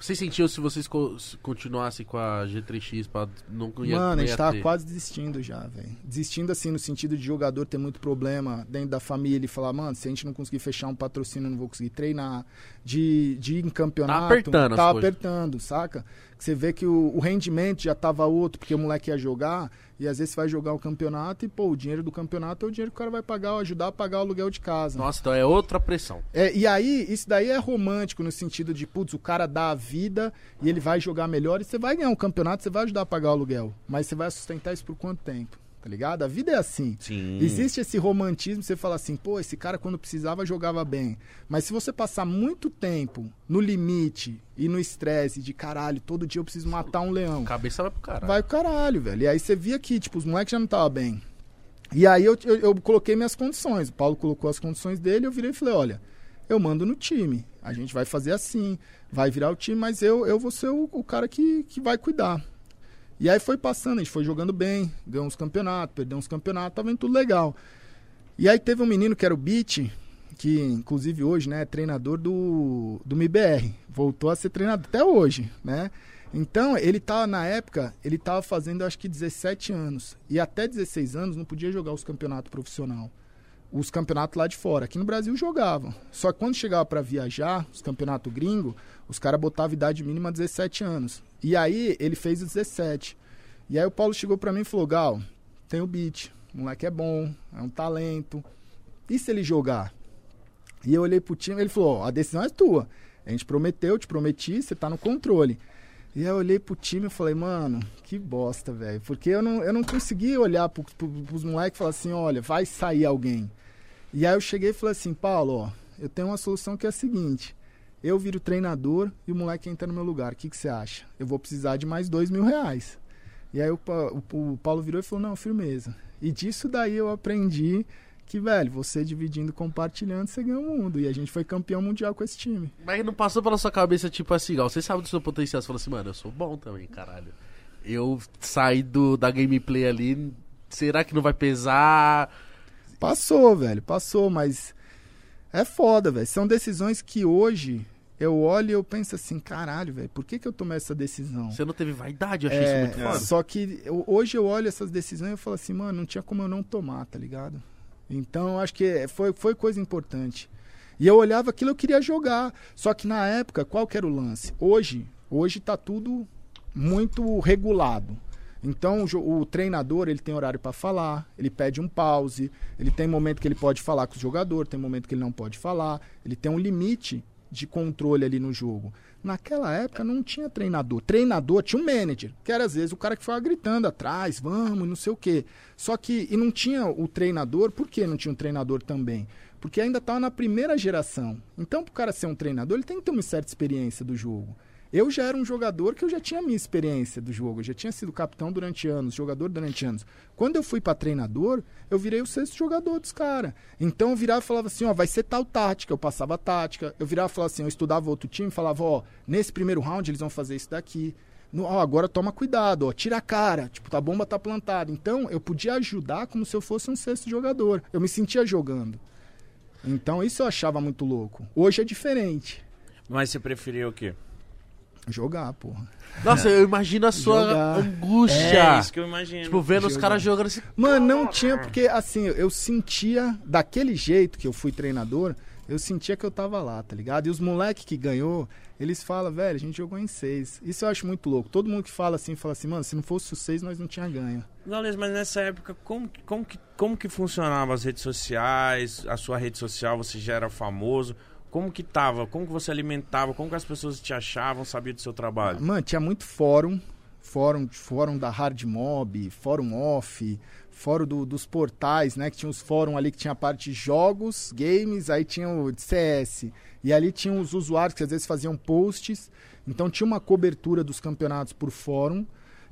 Vocês sentiam se vocês co- se continuassem com a G3X pra não ia, Mano, a gente tava ter? quase desistindo já, velho. Desistindo assim, no sentido de jogador ter muito problema dentro da família e falar, mano, se a gente não conseguir fechar um patrocínio, eu não vou conseguir treinar. De, de ir em campeonato. Tá apertando coisas. apertando, saca? Você vê que o, o rendimento já tava outro, porque o moleque ia jogar, e às vezes você vai jogar o campeonato e, pô, o dinheiro do campeonato é o dinheiro que o cara vai pagar, ajudar a pagar o aluguel de casa. Nossa, então é outra pressão. É, e aí, isso daí é romântico no sentido de, putz, o cara dá a vida e ele vai jogar melhor e você vai ganhar um campeonato, você vai ajudar a pagar o aluguel. Mas você vai sustentar isso por quanto tempo? Tá ligado? A vida é assim. Sim. Existe esse romantismo, você fala assim, pô, esse cara quando precisava jogava bem. Mas se você passar muito tempo no limite e no estresse de caralho, todo dia eu preciso matar um leão. Cabeça vai pro caralho. Vai pro caralho, velho. E aí você via que, tipo, os moleques já não estavam bem. E aí eu, eu, eu coloquei minhas condições. O Paulo colocou as condições dele, eu virei e falei, olha, eu mando no time. A gente vai fazer assim, vai virar o time, mas eu, eu vou ser o, o cara que, que vai cuidar. E aí foi passando, a gente foi jogando bem, ganhou uns campeonatos, perdeu uns campeonatos, tava indo tudo legal. E aí teve um menino que era o Beat, que inclusive hoje, né, é treinador do, do MIBR. Voltou a ser treinador até hoje, né? Então, ele tava, na época, ele tava fazendo acho que 17 anos. E até 16 anos não podia jogar os campeonatos profissional. Os campeonatos lá de fora. Aqui no Brasil jogavam. Só que quando chegava para viajar, os campeonatos gringo, os caras botavam idade mínima 17 anos. E aí ele fez os 17. E aí o Paulo chegou para mim e falou: Gal, tem o beat, o moleque é bom, é um talento. E se ele jogar? E eu olhei pro time ele falou: a decisão é tua. A gente prometeu, te prometi, você tá no controle. E aí eu olhei pro time e falei, mano, que bosta, velho. Porque eu não, eu não consegui olhar pro, pro, pros moleques e falar assim, olha, vai sair alguém. E aí eu cheguei e falei assim, Paulo, ó, eu tenho uma solução que é a seguinte. Eu viro treinador e o moleque entra no meu lugar. O que, que você acha? Eu vou precisar de mais dois mil reais. E aí o, o, o Paulo virou e falou, não, firmeza. E disso daí eu aprendi que, velho, você dividindo, compartilhando, você ganha o mundo. E a gente foi campeão mundial com esse time. Mas não passou pela sua cabeça, tipo assim, igual, você sabe do seu potencial, você falou assim, mano, eu sou bom também, caralho. Eu saí do, da gameplay ali, será que não vai pesar? Passou, velho, passou, mas é foda, velho. São decisões que hoje eu olho e eu penso assim, caralho, velho, por que, que eu tomei essa decisão? Você não teve vaidade, eu achei É, isso muito foda. Só que eu- hoje eu olho essas decisões e eu falo assim, mano, não tinha como eu não tomar, tá ligado? Então acho que foi, foi coisa importante. E eu olhava aquilo, eu queria jogar. Só que na época, qual que era o lance? Hoje, hoje tá tudo muito regulado. Então o, o treinador ele tem horário para falar, ele pede um pause, ele tem momento que ele pode falar com o jogador, tem momento que ele não pode falar, ele tem um limite de controle ali no jogo. Naquela época não tinha treinador. Treinador tinha um manager, que era às vezes o cara que ficava gritando atrás, vamos, não sei o quê. Só que e não tinha o treinador, por que não tinha um treinador também? Porque ainda estava na primeira geração. Então, para o cara ser um treinador, ele tem que ter uma certa experiência do jogo. Eu já era um jogador que eu já tinha a minha experiência do jogo, eu já tinha sido capitão durante anos, jogador durante anos. Quando eu fui para treinador, eu virei o sexto jogador dos caras. Então eu virava e falava assim, ó, vai ser tal tática, eu passava a tática. Eu virava e falava assim, eu estudava outro time, falava, ó, nesse primeiro round eles vão fazer isso daqui. No, ó, agora toma cuidado, ó, tira a cara, tipo, a bomba tá plantada. Então eu podia ajudar como se eu fosse um sexto jogador. Eu me sentia jogando. Então isso eu achava muito louco. Hoje é diferente. Mas você preferia o quê? Jogar, porra. Nossa, eu imagino a sua Jogar. angústia. É isso que eu imagino. Tipo, vendo os Jogar. caras jogando assim. Mano, não tinha, porque assim, eu sentia, daquele jeito que eu fui treinador, eu sentia que eu tava lá, tá ligado? E os moleques que ganhou, eles falam, velho, a gente jogou em seis. Isso eu acho muito louco. Todo mundo que fala assim, fala assim, mano, se não fosse o seis, nós não tinha ganho. Gaules, mas nessa época, como, que- como, que, como que funcionava as redes sociais? A sua rede social, você já era famoso? Como que tava? Como que você alimentava? Como que as pessoas te achavam, sabiam do seu trabalho? Mano, tinha muito fórum, fórum, fórum da Hard Mob, fórum off, fórum do- dos portais, né? Que tinha os fóruns ali que tinha a parte de jogos, games, aí tinha o CS. E ali tinham os usuários que às vezes faziam posts. Então tinha uma cobertura dos campeonatos por fórum.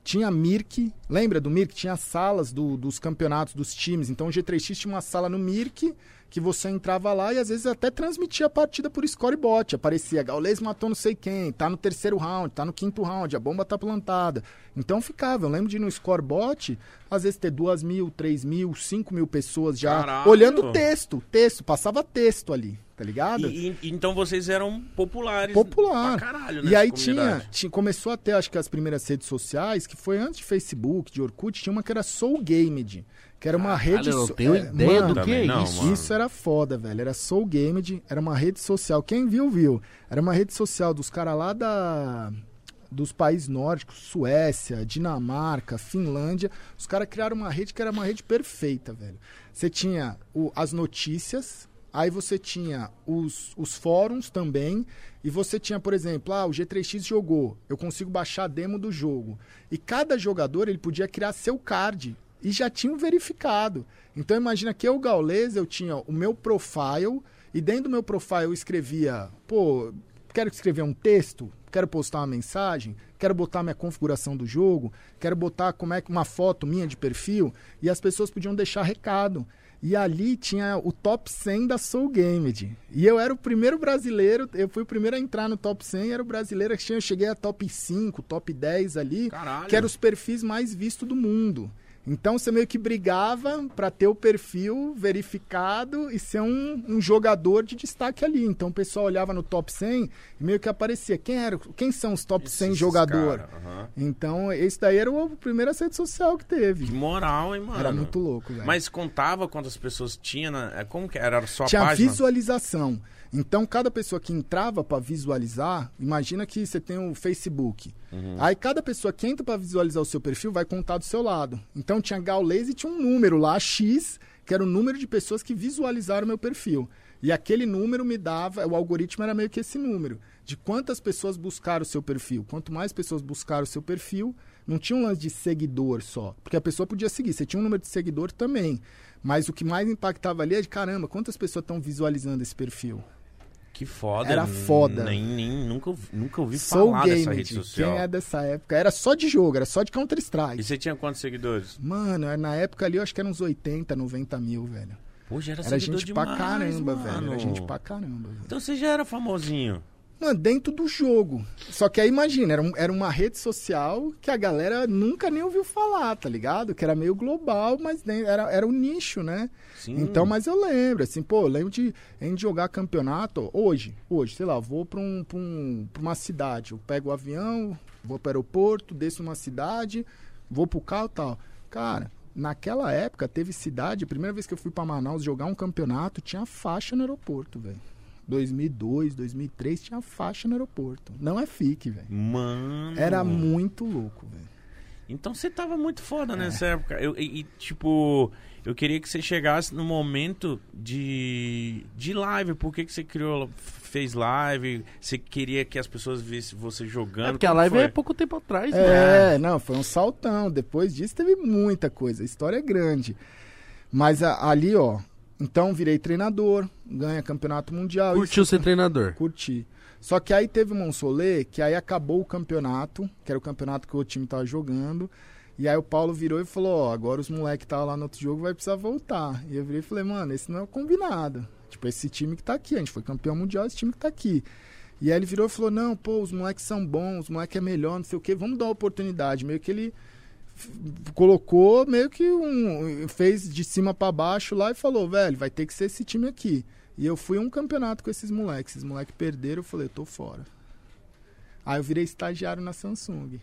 Tinha Mirk, lembra do Mirk? Tinha salas do- dos campeonatos dos times. Então o G3X tinha uma sala no Mirk que você entrava lá e às vezes até transmitia a partida por scorebot. Aparecia, Gaules matou não sei quem, tá no terceiro round, tá no quinto round, a bomba tá plantada. Então ficava, eu lembro de ir no scorebot, às vezes ter duas mil, três mil, cinco mil pessoas já Caralho! olhando texto, texto, passava texto ali, tá ligado? E, e- então vocês eram populares Popular. pra caralho, E nessa aí tinha, tinha- começou a ter, acho que as primeiras redes sociais, que foi antes de Facebook, de Orkut, tinha uma que era Soul Gamed, que era uma rede... eu não so- tenho é, ideia mano, do que é não, isso. mano. isso era foda, velho. Era Soul Gamed, era uma rede social. Quem viu, viu. Era uma rede social dos caras lá da dos países nórdicos, Suécia, Dinamarca, Finlândia. Os caras criaram uma rede que era uma rede perfeita, velho. Você tinha o- as notícias, aí você tinha os, os fóruns também, e você tinha, por exemplo, ah, o G3X jogou, eu consigo baixar a demo do jogo. E cada jogador ele podia criar seu card e já tinham verificado. Então imagina que eu, Gaules, eu tinha o meu profile e dentro do meu profile eu escrevia, pô, quero escrever um texto, quero postar uma mensagem, quero botar minha configuração do jogo, quero botar como é que uma foto minha de perfil e as pessoas podiam deixar recado. E ali tinha o top 100 da Soul Gamed. E eu era o primeiro brasileiro, eu fui o primeiro a entrar no top 100, era o brasileiro que tinha, eu cheguei a top 5, top 10 ali, Caralho. que eram os perfis mais vistos do mundo. Então você meio que brigava para ter o perfil verificado e ser um, um, jogador de destaque ali. Então o pessoal olhava no top 100 e meio que aparecia quem era, quem são os top 100 Esses jogador. cara, aham. Então esse daí era o primeira rede social que teve. Que moral, hein, mano? Era muito louco, velho. Mas contava quantas pessoas tinha na... é, Como que era? Era só a Tinha página? visualização. Então, cada pessoa que entrava para visualizar, imagina que você tem o Facebook. Uhum. Aí, cada pessoa que entra para visualizar o seu perfil vai contar do seu lado. Então, tinha Gaules e tinha um número lá, X, que era o número de pessoas que visualizaram o meu perfil. E aquele número me dava, o algoritmo era meio que esse número, de quantas pessoas buscaram o seu perfil. Quanto mais pessoas buscaram o seu perfil, não tinha um lance de seguidor só. Porque a pessoa podia seguir, você tinha um número de seguidor também. Mas o que mais impactava ali é de caramba, quantas pessoas estão visualizando esse perfil? Que foda. Era foda. Nem, nem, nunca, nunca ouvi Soul falar dessa Game, rede social. quem é dessa época? Era só de jogo, era só de E Counter-Strike. você tinha quantos seguidores? Mano, na época ali eu acho que eram uns 80, 90 mil, velho. Já era, Era gente pra demais, caramba, mano. velho. Era gente pra caramba, velho. Então você já era famosinho. Mano, dentro do jogo. Só que aí imagina, era, um- era uma rede social que a galera nunca nem ouviu falar, tá ligado? Que era meio global, mas nem, era, era um nicho, né? Sim. Então, mas eu lembro, assim, pô, eu lembro de, em jogar campeonato hoje, hoje, sei lá, vou pra, um, pra, um, pra uma cidade, eu pego o avião, vou pro aeroporto, desço numa cidade, vou pro carro e tal. Cara, naquela época teve cidade, a primeira vez que eu fui pra Manaus jogar um campeonato, tinha faixa no aeroporto, velho. 2002, 2003 tinha faixa no aeroporto. Não é fique, velho. Mano. Era muito louco, velho. Então você tava muito foda É. nessa época. Eu, e, e, tipo, eu queria que você chegasse no momento de, de live. Por que, que você criou, fez live? Você queria que as pessoas vissem você jogando? É porque a Como live foi? é pouco tempo atrás, né? É, não, foi um saltão. Depois disso teve muita coisa. A história é grande. Mas a- ali, ó. Então virei treinador, ganha campeonato mundial. Curtiu isso- ser treinador. Curti. Só que aí teve Monsolê, que aí acabou o campeonato, que era o campeonato que o time tava jogando. E aí o Paulo virou e falou, ó, agora os moleques que estavam lá no outro jogo vai precisar voltar. E eu virei e falei, mano, esse não é o combinado. Tipo, esse time que tá aqui, a gente foi campeão mundial, esse time que tá aqui. E aí ele virou e falou, não, pô, os moleques são bons, os moleques é melhor, não sei o quê, vamos dar uma oportunidade. Meio que ele colocou, meio que um. fez de cima pra baixo lá e falou, velho, vai ter que ser esse time aqui. E eu fui um campeonato com esses moleques. Esses moleques perderam, eu falei, eu tô fora. Aí eu virei estagiário na Samsung.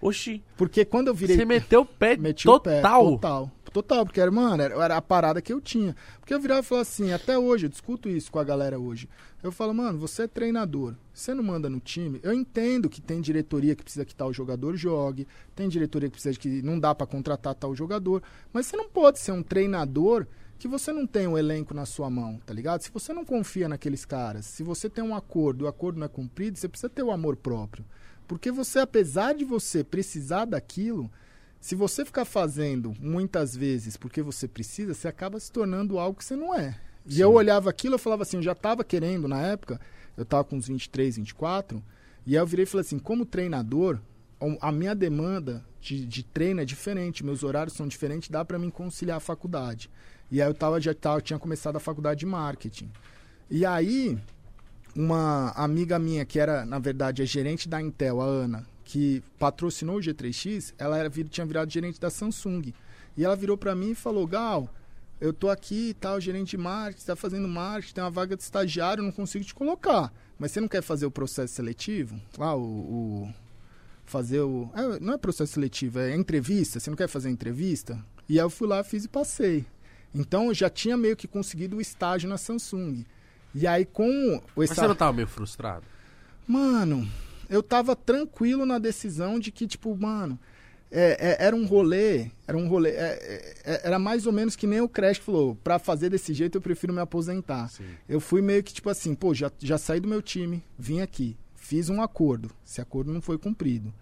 Oxi. Porque quando eu virei. Você meteu o pé Meti o pé, total. Total. Porque era, mano, era, era a parada que eu tinha. Porque eu virava e falava assim, até hoje, eu discuto isso com a galera hoje. Eu falo, mano, você é treinador, você não manda no time. Eu entendo que tem diretoria que precisa que tal jogador jogue, tem diretoria que precisa que não dá pra contratar tal jogador, mas você não pode ser um treinador que você não tem um elenco na sua mão, tá ligado? Se você não confia naqueles caras, se você tem um acordo e o acordo não é cumprido, você precisa ter o amor próprio. Porque você, apesar de você precisar daquilo, se você ficar fazendo muitas vezes porque você precisa, você acaba se tornando algo que você não é. E Sim. eu olhava aquilo, eu falava assim, eu já estava querendo na época, eu estava com uns 23, 24, e aí eu virei e falei assim, como treinador, a minha demanda de, de treino é diferente, meus horários são diferentes, dá para mim conciliar a faculdade. E aí eu tava, já tava, tinha começado a faculdade de marketing. E aí, uma amiga minha, que era, na verdade, a gerente da Intel, a Ana, que patrocinou o G3X, ela era, tinha virado gerente da Samsung. E ela virou pra mim e falou, Gal, eu tô aqui e tal, gerente de marketing, tá fazendo marketing, tem uma vaga de estagiário, eu não consigo te colocar. Mas você não quer fazer o processo seletivo? Lá, o... o- fazer o... é, não é processo seletivo, é entrevista. Você não quer fazer entrevista? E aí eu fui lá, fiz e passei. Então eu já tinha meio que conseguido o estágio na Samsung. E aí com o Mas essa- você não tava meio frustrado? Mano, eu tava tranquilo na decisão de que, tipo, mano, é- é- era um rolê, era um rolê, é- é- era mais ou menos que nem o Crash falou, pra fazer desse jeito eu prefiro me aposentar. Sim. Eu fui meio que, tipo assim, pô, já, já saí do meu time, vim aqui, fiz um acordo, esse acordo não foi cumprido.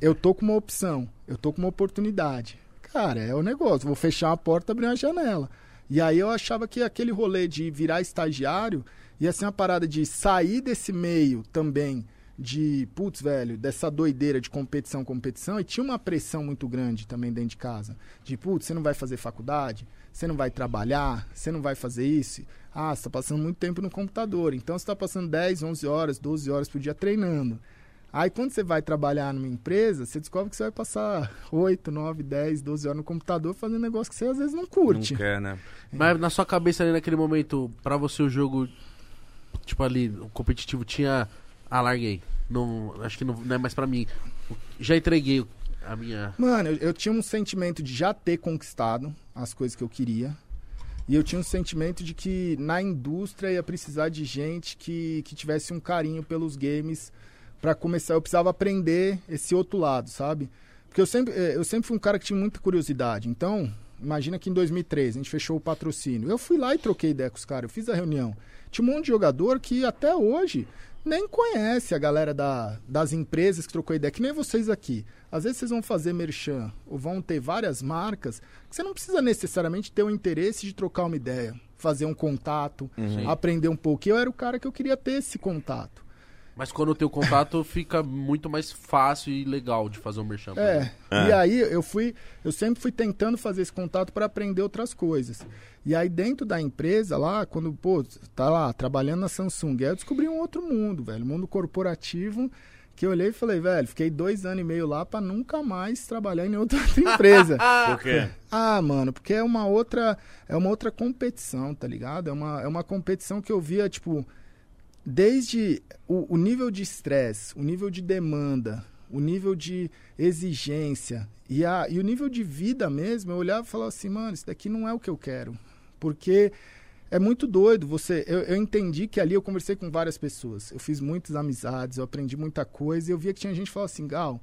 Eu tô com uma opção, eu tô com uma oportunidade. cara, é o negócio. Vou fechar uma porta, abrir uma janela. E aí eu achava que aquele rolê de virar estagiário ia ser uma parada de sair desse meio também de, putz, velho, dessa doideira de competição, competição, e tinha uma pressão muito grande também dentro de casa. De, putz, você não vai fazer faculdade, você não vai trabalhar, você não vai fazer isso. Ah, você tá passando muito tempo no computador, então você tá passando 10, 11 horas, 12 horas por dia treinando. Aí quando você vai trabalhar numa empresa, você descobre que você vai passar 8, 9, 10, 12 horas no computador fazendo negócio que você às vezes não curte. Não quer, né? Mas na sua cabeça ali naquele momento, pra você o jogo, tipo ali, o competitivo tinha. Ah, larguei. Não, acho que não, não é mais pra mim. Já entreguei a minha. Mano, eu, eu tinha um sentimento de já ter conquistado as coisas que eu queria. E eu tinha um sentimento de que na indústria ia precisar de gente que, que tivesse um carinho pelos games para começar. Eu precisava aprender esse outro lado, sabe? Porque eu sempre, eh, eu sempre fui um cara que tinha muita curiosidade. Então, imagina que em 2003 a gente fechou o patrocínio. Eu fui lá e troquei ideia com os caras, eu fiz a reunião. Tinha um monte de jogador que até hoje nem conhece a galera da, das empresas que trocou ideia, que nem vocês aqui. Às vezes vocês vão fazer merchan ou vão ter várias marcas que você não precisa necessariamente ter o interesse de trocar uma ideia, fazer um contato, Uhum. aprender um pouco. E eu era o cara que eu queria ter esse contato. Mas quando tem o contato, fica muito mais fácil e legal de fazer um merchan. É. É. E aí eu fui, eu sempre fui tentando fazer esse contato para aprender outras coisas. E aí dentro da empresa lá, quando pô, tá lá trabalhando na Samsung, aí eu descobri um outro mundo, velho, mundo corporativo. Que eu olhei e falei, velho, fiquei dois anos e meio lá para nunca mais trabalhar em outra empresa. Por quê? Ah, mano, porque é uma outra, é uma outra competição, tá ligado? É uma, é uma competição que eu via, tipo, desde o, o nível de estresse, o nível de demanda, o nível de exigência e, a, e o nível de vida mesmo, eu olhava e falava assim, mano, isso daqui não é o que eu quero. Porque é muito doido. Você, eu, eu entendi que ali eu conversei com várias pessoas. Eu fiz muitas amizades, eu aprendi muita coisa e eu via que tinha gente que falava assim, Gal,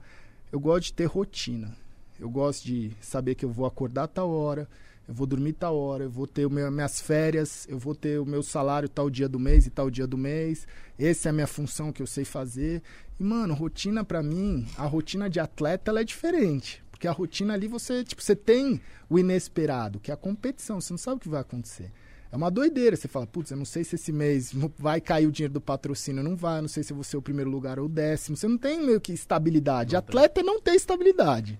eu gosto de ter rotina. Eu gosto de saber que eu vou acordar tal hora, eu vou dormir tal hora, eu vou ter meu, minhas férias, eu vou ter o meu salário tal dia do mês e tal dia do mês. Essa é a minha função que eu sei fazer. E, mano, rotina pra mim, a rotina de atleta, ela é diferente. Porque a rotina ali você, tipo, você tem o inesperado, que é a competição, você não sabe o que vai acontecer. É uma doideira. Você fala, putz, eu não sei se esse mês vai cair o dinheiro do patrocínio, não vai, eu não sei se eu vou ser o primeiro lugar ou o décimo. Você não tem meio que estabilidade. Atleta não tem estabilidade.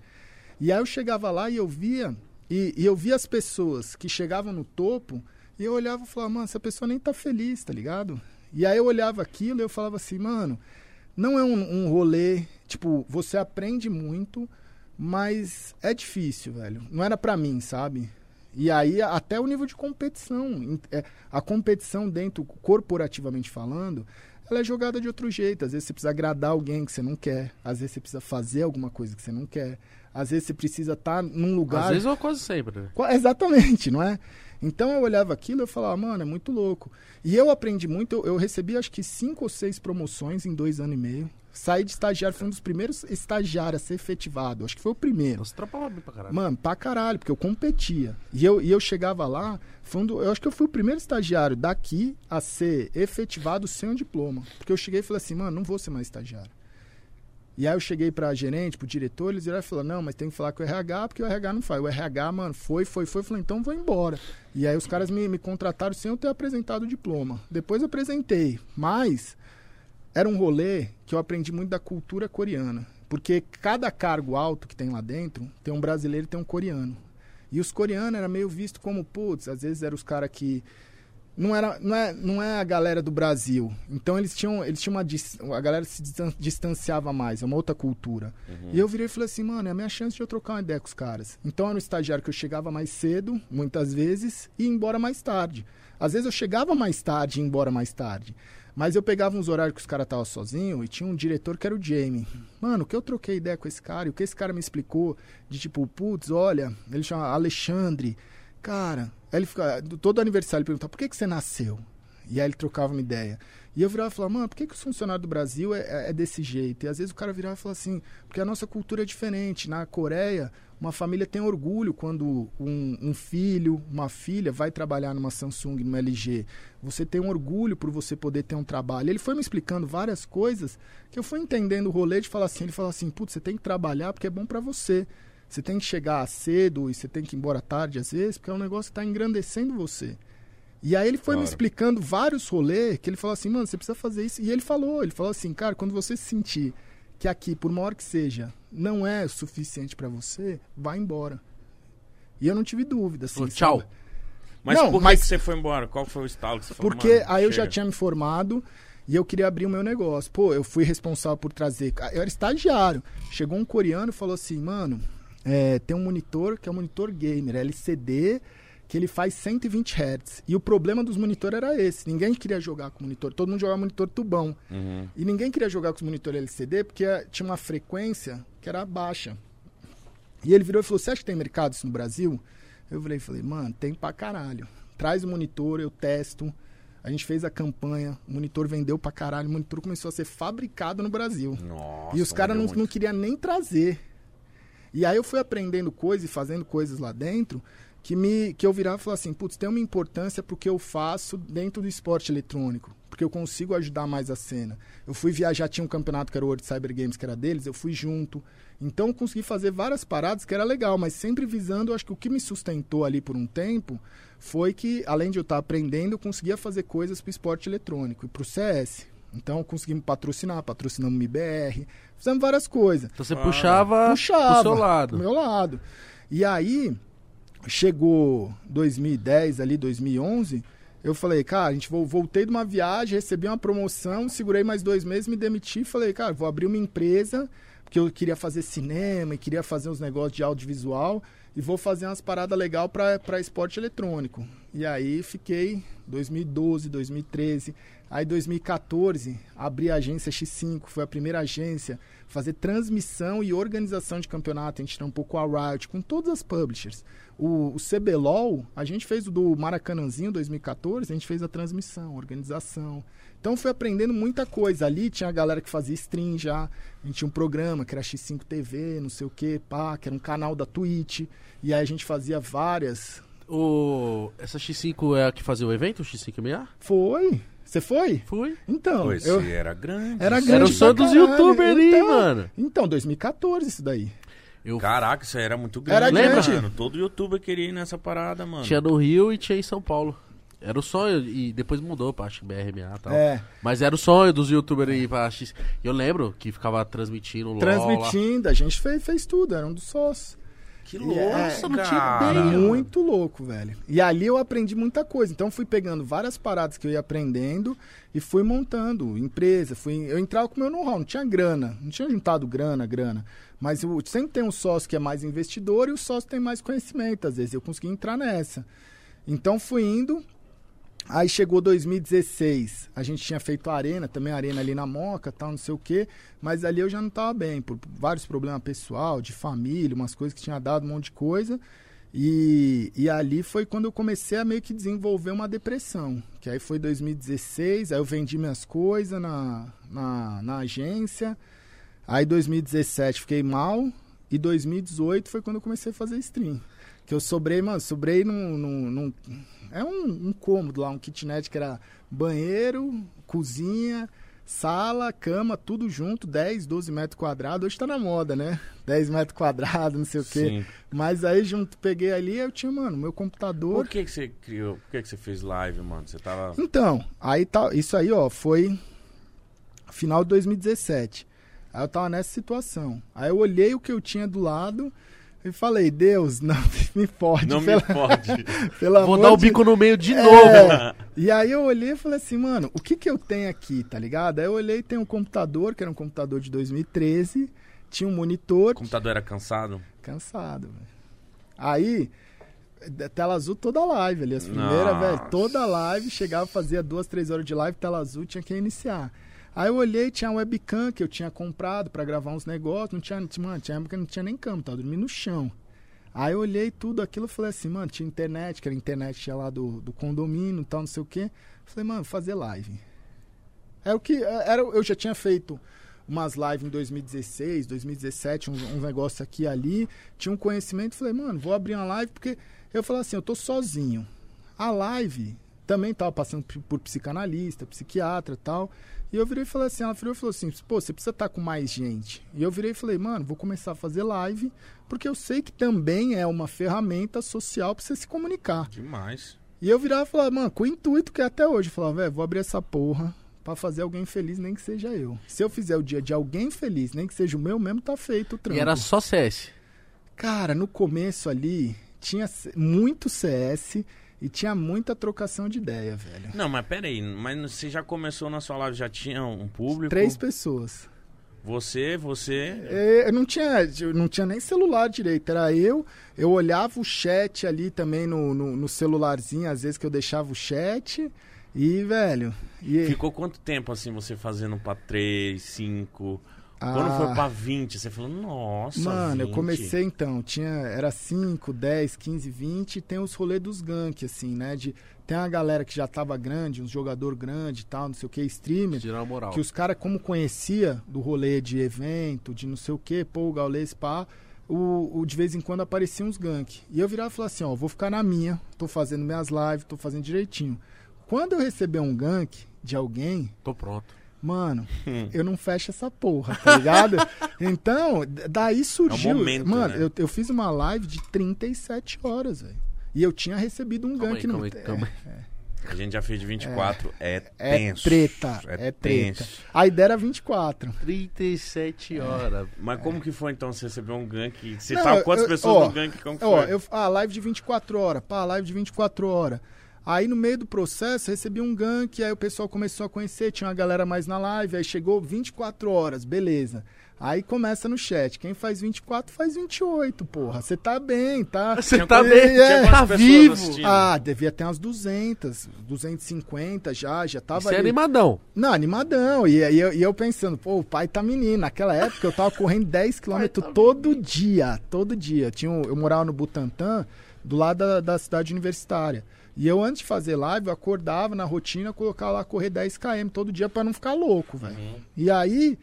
E aí eu chegava lá e eu via, e, e eu via as pessoas que chegavam no topo, e eu olhava e falava, mano, essa pessoa nem tá feliz, tá ligado? E aí eu olhava aquilo e eu falava assim, mano, não é um, um rolê, tipo, você aprende muito, mas é difícil, velho. Não era pra mim, sabe? E aí, até o nível de competição. é, A competição dentro, corporativamente falando, ela é jogada de outro jeito. Às vezes você precisa agradar alguém que você não quer. Às vezes você precisa fazer alguma coisa que você não quer. Às vezes você precisa estar num lugar. Às vezes ou quase sempre, né? Exatamente, não é? Então eu olhava aquilo e eu falava, mano, é muito louco. E eu aprendi muito, eu, eu recebi acho que cinco ou seis promoções em dois anos e meio. Saí de estagiário, fui um dos primeiros estagiários a ser efetivado. Acho que foi o primeiro. Você trabalhava bem pra caralho. Mano, pra caralho, porque eu competia. E eu, e eu chegava lá, um do- eu acho que eu fui o primeiro estagiário daqui a ser efetivado sem um diploma. Porque eu cheguei e falei assim, mano, não vou ser mais estagiário. E aí eu cheguei pra gerente, pro diretor, eles viraram e falaram, não, mas tem que falar com o RH, porque o RH não faz. O RH, mano, foi, foi, foi. Falei, então vou embora. E aí os caras me, me contrataram sem eu ter apresentado o diploma. Depois eu apresentei, mas era um rolê que eu aprendi muito da cultura coreana. Porque cada cargo alto que tem lá dentro, tem um brasileiro e tem um coreano. E os coreanos era meio visto como, putz, às vezes eram os caras que. Não, era, não, é, não é a galera do Brasil. Então eles tinham, eles tinham uma. A galera se distan- distanciava mais, é uma outra cultura. E eu virei e falei assim, mano, é a minha chance de eu trocar uma ideia com os caras. Então era um estagiário que eu chegava mais cedo, muitas vezes, e ia embora mais tarde. Às vezes eu chegava mais tarde e ia embora mais tarde. Mas eu pegava uns horários que os caras estavam sozinhos e tinha um diretor que era o Jamie. Mano, que eu troquei ideia com esse cara e o que esse cara me explicou de tipo, putz, olha, ele chama Alexandre. Cara, ele fica, todo aniversário ele perguntava, por que, que você nasceu? E aí ele trocava uma ideia. E eu virava e falava, mano, por que, que os funcionários do Brasil é, é- é desse jeito? E às vezes o cara virava e falava assim, porque a nossa cultura é diferente. Na Coreia, uma família tem orgulho quando um, um filho, uma filha vai trabalhar numa Samsung, numa LG. Você tem um orgulho por você poder ter um trabalho. Ele foi me explicando várias coisas que eu fui entendendo o rolê de falar assim, ele falou assim, putz, você tem que trabalhar porque é bom pra você. Você tem que chegar cedo e você tem que ir embora tarde às vezes, porque é um negócio que está engrandecendo você. E aí ele foi me Claro. explicando vários rolês que ele falou assim, mano, você precisa fazer isso. E ele falou, ele falou assim, cara, quando você sentir que aqui, por maior que seja, não é o suficiente pra você, vai embora. E eu não tive dúvida, assim. Tchau. sabe? Mas Não, por mas- que você foi embora? Qual foi o estalo que você falou? Porque "Mano, aí eu já chega"? tinha me formado e eu queria abrir o meu negócio. Pô, eu fui responsável por trazer. Eu era estagiário. Chegou um coreano e falou assim, mano, é, tem um monitor que é um monitor gamer, LCD, que ele faz 120 Hz. E o problema dos monitores era esse. Ninguém queria jogar com monitor. Todo mundo jogava monitor tubão. Uhum. E ninguém queria jogar com os monitores LCD porque tinha uma frequência que era baixa. E ele virou e falou: Você acha que tem mercado isso no Brasil? Eu falei, falei, mano, tem pra caralho. Traz o monitor, eu testo. A gente fez a campanha, o monitor vendeu pra caralho, o monitor começou a ser fabricado no Brasil. Nossa, e os caras não, não queriam nem trazer. E aí eu fui aprendendo coisas e fazendo coisas lá dentro que, me, que eu virava e falava assim, putz, tem uma importância pro que eu faço dentro do esporte eletrônico. Porque eu consigo ajudar mais a cena. Eu fui viajar, tinha um campeonato que era o World Cyber Games, que era deles, eu fui junto. Então eu consegui fazer várias paradas que era legal, mas sempre visando, acho que o que me sustentou ali por um tempo foi que, além de eu estar aprendendo, eu conseguia fazer coisas pro esporte eletrônico e pro CS. Então conseguimos patrocinar, patrocinamos o MBR, fizemos várias coisas Então você Ah, puxava, puxava pro seu do lado. meu lado. E aí, chegou 2010, ali 2011, eu falei, cara, a gente vol- voltei de uma viagem, recebi uma promoção, segurei mais dois meses, me demiti, falei, cara, vou abrir uma empresa, porque eu queria fazer cinema e queria fazer uns negócios de audiovisual, e vou fazer umas paradas legais para esporte eletrônico. E aí fiquei 2012, 2013, aí 2014 abri a agência X5, foi a primeira agência fazer transmissão e organização de campeonato. A gente trampou com a Riot, com todas as publishers. O, o CBLOL, a gente fez o do Maracanãzinho 2014, a gente fez a transmissão, organização. Então fui aprendendo muita coisa. Ali tinha a galera que fazia stream já. A gente tinha um programa que era X5 TV, não sei o que, pá, que era um canal da Twitch. E aí a gente fazia várias. O... Essa X5 é a que fazia o evento, o X5MA? Foi? Você foi? Fui. Então, Pois eu, era grande. Era grande. Era o sonho dos youtubers ali, então. mano. então 2014 isso daí. Eu Caraca, isso aí era muito grande. Era Lembra? Mano. Todo youtuber queria ir nessa parada, mano. tinha no Rio e tinha em São Paulo. Era o sonho, e depois mudou pra acho que BRMA e tal. É. Mas era o sonho dos youtubers aí pra X. Eu lembro que ficava transmitindo LOL lá. Transmitindo, a gente fez, fez tudo, era um dos sócios. Que louco, é- Nossa, não tinha ideia. Muito louco, velho. E ali eu aprendi muita coisa. Então fui pegando várias paradas que eu ia aprendendo e fui montando empresa. Fui, eu entrava com o meu know-how, não tinha grana, não tinha juntado grana, grana. Mas eu, sempre tem um sócio que é mais investidor e o sócio tem mais conhecimento. Às vezes eu consegui entrar nessa. Então fui indo. Aí chegou 2016, a gente tinha feito a arena, também a arena ali na Moca, tal, não sei o quê, mas ali eu já não tava bem, por vários problemas pessoal, de família, umas coisas que tinha dado um monte de coisa. E, e ali foi quando eu comecei a meio que desenvolver uma depressão. Que aí foi 2016, aí eu vendi minhas coisas na, na, na agência. Aí 2017 fiquei mal. E 2018 foi quando eu comecei a fazer stream. Que eu sobrei, mano, sobrei num. num, num é um, um cômodo lá, um kitnet que era banheiro, cozinha, sala, cama, tudo junto, 10, 12 metros quadrados. Hoje tá na moda, né? 10 metros quadrados, não sei o quê. Sim. Mas aí junto, peguei ali, eu tinha, mano, meu computador. Por que, que você criou? Por que, que você fez live, mano? Você tava. Então, aí tá, isso aí, ó, foi final de 2017. Aí eu tava nessa situação. Aí eu olhei o que eu tinha do lado e falei, Deus, não me fode, Não me pela- pode. pelo Vou amor dar o de bico no meio de É. novo. E aí eu olhei e falei assim, mano, o que que eu tenho aqui, tá ligado? Aí eu olhei e tem um computador, que era um computador de 2013, tinha um monitor, O computador era cansado? cansado, velho. Aí, da- tela azul toda live ali, as primeiras, velho, toda live, chegava, fazia duas, três horas de live, tela azul, tinha que iniciar. Aí eu olhei, tinha a webcam que eu tinha comprado pra gravar uns negócios, não tinha, mano, tinha época que não tinha nem cama, tava dormindo no chão. Aí eu olhei tudo aquilo e falei assim, mano, tinha internet, que era internet tinha lá do, do condomínio e tal, não sei o quê. Falei, mano, fazer live. Era o que. Era, eu já tinha feito umas lives em 2016, 2017, um, um negócio aqui e ali. Tinha um conhecimento, falei, mano, vou abrir uma live porque eu falei assim, eu tô sozinho. A live também tava passando por, psicanalista, psiquiatra tal. E eu virei e falei assim, ela virou e falou assim, pô, você precisa estar com mais gente. E eu virei e falei, mano, vou começar a fazer live, porque eu sei que também é uma ferramenta social pra você se comunicar. Demais. E eu virava e falava, mano, com o intuito que é até hoje, eu falava, velho, vou abrir essa porra pra fazer alguém feliz, nem que seja eu. Se eu fizer o dia de alguém feliz, nem que seja o meu mesmo, tá feito o trampo. E era só CS. Cara, no começo ali, tinha muito CS e tinha muita trocação de ideia, velho. Não, mas peraí, mas você já começou na sua live, já tinha um público? Três pessoas. Você, você. É, Eu não tinha, eu não tinha nem celular direito, era eu. Eu olhava o chat ali também no, no, no celularzinho, às vezes que eu deixava o chat. E, velho. E, Ficou quanto tempo assim você fazendo pra 3, 5? Quando Ah. foi pra 20, você falou, nossa. Mano, eu 20. comecei então, tinha, era 5, 10, 15, 20, e tem os rolês dos gank, assim, né? De, tem uma galera que já tava grande, uns jogador grande e tal, não sei o que, streamer. Tirar a moral. Que os caras, como conhecia do rolê de evento, de não sei o que, pô, o Gaules, pá, o, o- de vez em quando apareciam uns gank. E eu virava e falava assim, ó, vou ficar na minha, tô fazendo minhas lives, tô fazendo direitinho. Quando eu receber um gank de alguém, Tô pronto. Mano, Hum. eu não fecho essa porra, tá ligado? então, daí surgiu. momento, mano, né? eu, eu fiz uma live de 37 horas, velho. E eu tinha recebido um gank no. calma aí, calma aí. A gente já fez de 24, é, É tenso. treta, é, treta. tenso. A ideia era 24. 37 horas. Mas como que foi então você recebeu um gank? Você Não, tava quantas eu- pessoas ó, no gank? Como que Ó, foi? eu, ah, live de 24 horas, pá, live de 24 horas. Aí no meio do processo recebi um gank, aí o pessoal começou a conhecer, tinha uma galera mais na live, aí chegou 24 horas, beleza. Aí começa no chat, quem faz 24 faz 28, porra. Você tá bem, tá? Você Tinha tá bem, tinha é, tá vivo. assistindo? Ah, devia ter umas 200, 250 já, já tava Você é ali. animadão. Não, animadão. E, e, eu, e eu pensando, pô, o pai tá menino. Naquela época eu tava correndo 10 km tá todo dia. Todo dia. Tinha um- eu morava no Butantã, do lado da, da cidade universitária. E eu, antes de fazer live, eu acordava na rotina, colocava lá correr 10 km todo dia pra não ficar louco, velho. Uhum. E aí,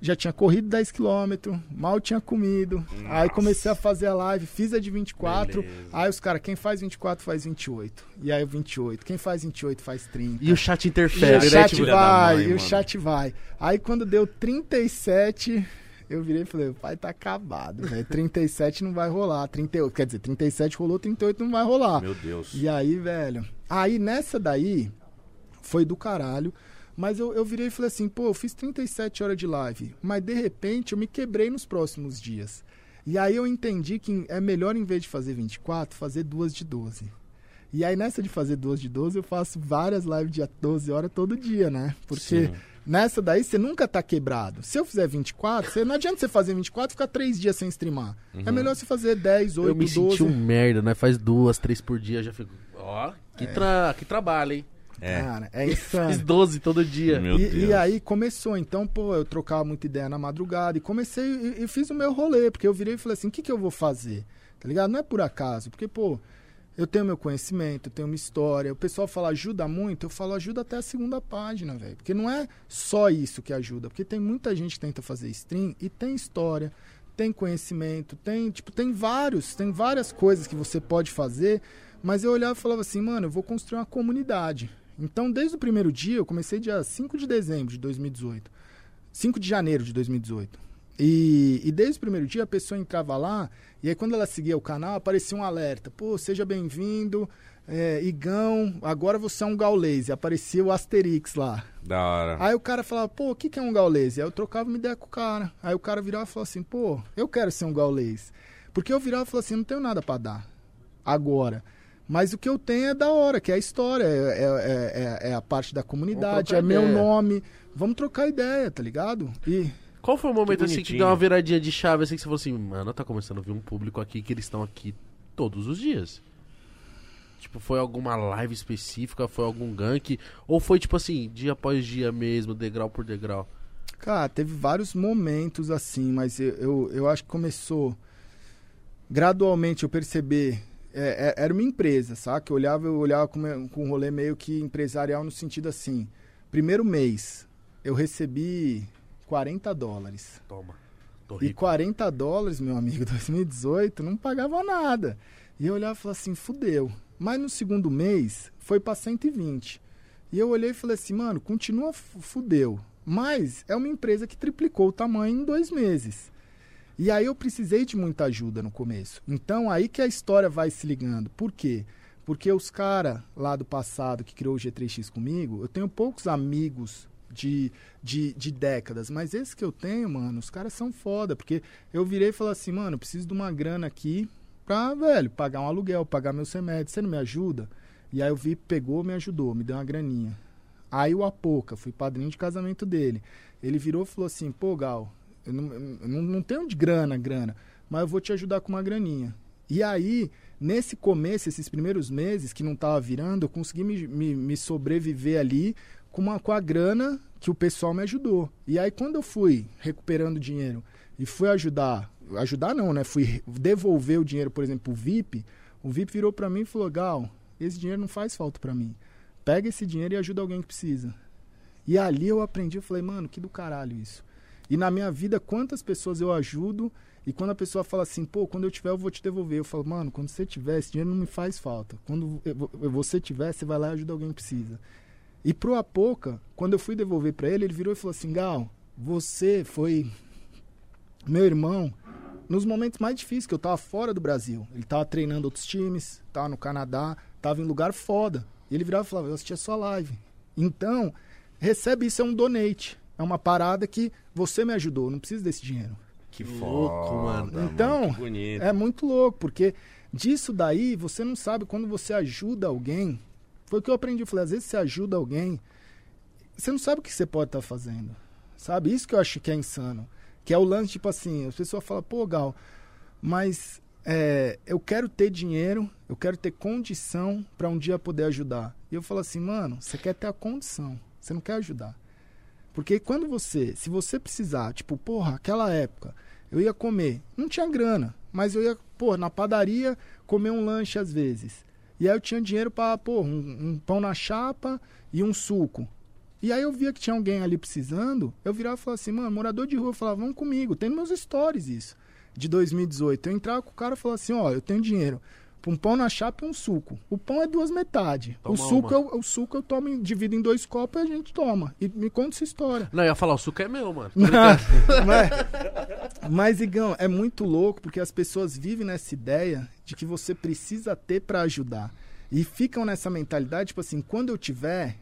já tinha corrido 10 km, mal tinha comido. Aí comecei a fazer a live, fiz a de 24. Beleza. Aí os caras, quem faz 24 faz 28. E aí o 28. Quem faz 28 faz 30. E o chat E interfere, o né? chat da vai, mãe, e o mano. chat vai. Aí quando deu 37, eu virei e falei, o pai tá acabado, velho. 37 não vai rolar. 38, quer dizer, 37 rolou, 38 não vai rolar. Meu Deus. E aí, velho. Aí nessa daí, foi do caralho. Mas eu, eu virei e falei assim, pô, eu fiz 37 horas de live. Mas de repente eu me quebrei nos próximos dias. E aí eu entendi que é melhor, em vez de fazer 24, fazer duas de 12. E aí nessa de fazer duas de 12, eu faço várias lives de 12 horas todo dia, né? Porque Sim. Nessa daí você nunca tá quebrado. Se eu fizer 24, você, não adianta você fazer 24 e ficar três dias sem streamar. É melhor você fazer 10, 8, eu me 12. senti um merda, né? Faz duas, três por dia, já fico. Ó, que, tra... que trabalho, hein? É. Cara, é insano. Fiz 12 todo dia. Meu e, Deus. e aí começou, então, pô, eu trocava muita ideia na madrugada e comecei e, e fiz o meu rolê, porque eu virei e falei assim, o que, que eu vou fazer? Tá ligado? Não é por acaso, porque, pô, eu tenho meu conhecimento, eu tenho uma história. O pessoal fala ajuda muito, eu falo ajuda até a segunda página, velho. Porque não é só isso que ajuda, porque tem muita gente que tenta fazer stream e tem história, tem conhecimento, tem, tipo, tem vários, tem várias coisas que você pode fazer, mas eu olhava e falava assim, mano, eu vou construir uma comunidade. Então, desde o primeiro dia, eu comecei dia 5 de dezembro de 2018. 5 de janeiro de 2018. E, e desde o primeiro dia a pessoa entrava lá, e aí quando ela seguia o canal, aparecia um alerta. Pô, seja bem-vindo, é, Igão, agora você é um gaulês. E aparecia o Asterix lá. Da hora. Aí o cara falava, pô, o que, que é um gaulês? Aí eu trocava uma ideia com o cara. Aí o cara virava e falava assim, pô, eu quero ser um gaulês. Porque eu virava e falava assim, não tenho nada pra dar agora. Mas o que eu tenho é da hora, que é a história, é, é- é- é a parte da comunidade, é meu ideia. nome. Vamos trocar ideia, tá ligado? E Qual foi o momento Que assim que deu uma viradinha de chave assim que você falou assim, mano, tá começando a vir um público aqui que eles estão aqui todos os dias? Tipo, foi alguma live específica, foi algum gank? Ou foi tipo assim, dia após dia mesmo, degrau por degrau? Cara, teve vários momentos assim, mas eu, eu, eu acho que começou gradualmente eu perceber. é, é, era uma empresa, sabe? Eu olhava, eu olhava com, com um rolê meio que empresarial no sentido assim. Primeiro mês, eu recebi 40 dólares. Toma. E rico. 40 dólares, meu amigo, 2018, não pagava nada. E eu olhava e falava assim, fudeu. Mas no segundo mês foi pra 120. E eu olhei e falei assim, mano, continua fudeu. Mas é uma empresa que triplicou o tamanho em dois meses. E aí eu precisei de muita ajuda no começo. Então aí que a história vai se ligando. Por quê? Porque os caras lá do passado que criou o G3X comigo, eu tenho poucos amigos de, de, de décadas, mas esses que eu tenho, mano, os caras são foda. Porque eu virei e falei assim, mano, eu preciso de uma grana aqui pra, velho, pagar um aluguel, pagar meus remédios. Você não me ajuda? E aí o VIP pegou, me ajudou, me deu uma graninha. Aí o Apoca, fui padrinho de casamento dele. Ele virou e falou assim, pô, Gal, eu não, eu não tenho de grana, grana, mas eu vou te ajudar com uma graninha. E aí, nesse começo, esses primeiros meses que não tava virando, eu consegui me, me, me sobreviver ali com, uma, com a grana que o pessoal me ajudou. E aí, quando eu fui recuperando dinheiro e fui ajudar, ajudar não, né? Fui devolver o dinheiro, por exemplo, o VIP, o VIP virou pra mim e falou, Gal, esse dinheiro não faz falta pra mim. Pega esse dinheiro e ajuda alguém que precisa. E ali eu aprendi, eu falei, mano, que do caralho isso. E na minha vida, quantas pessoas eu ajudo e quando a pessoa fala assim, pô, quando eu tiver eu vou te devolver. Eu falo, mano, quando você tiver, esse dinheiro não me faz falta. Quando você tiver, você vai lá e ajuda alguém que precisa. E pro Apoca, quando eu fui devolver pra ele, ele virou e falou assim, Gal, você foi meu irmão nos momentos mais difíceis, que eu tava fora do Brasil. Ele tava treinando outros times, tava no Canadá, tava em lugar foda. E ele virava e falava, eu assistia sua live. Então, recebe isso, é um donate. É uma parada que você me ajudou, não preciso desse dinheiro. Que louco, mano. Então, que bonito. É muito louco, porque disso daí você não sabe quando você ajuda alguém. Foi o que eu aprendi. Eu falei, às vezes você ajuda alguém, você não sabe o que você pode estar fazendo. Sabe? Isso que eu acho que é insano. Que é o lance, tipo assim, as pessoas falam, pô, Gal, mas é, eu quero ter dinheiro, eu quero ter condição para um dia poder ajudar. E eu falo assim, mano, você quer ter a condição, você não quer ajudar. Porque quando você, se você precisar, tipo, porra, aquela época, eu ia comer, não tinha grana, mas eu ia, pô, na padaria comer um lanche às vezes. E aí eu tinha dinheiro para, pô, um, um pão na chapa e um suco. E aí eu via que tinha alguém ali precisando, eu virava e falava assim, mano, morador de rua, eu falava, vamos comigo, tem nos meus stories isso, de 2018. Eu entrava com o cara e falava assim, ó, eu tenho dinheiro um pão na chapa e um suco. O pão é duas metades. Toma o suco, eu, o suco eu tomo, divido em dois copos e a gente toma. E me conta essa história. Não, eu ia falar, o suco é meu, mano. mas, mas, Igão, é muito louco porque as pessoas vivem nessa ideia de que você precisa ter pra ajudar. E ficam nessa mentalidade, tipo assim, quando eu tiver,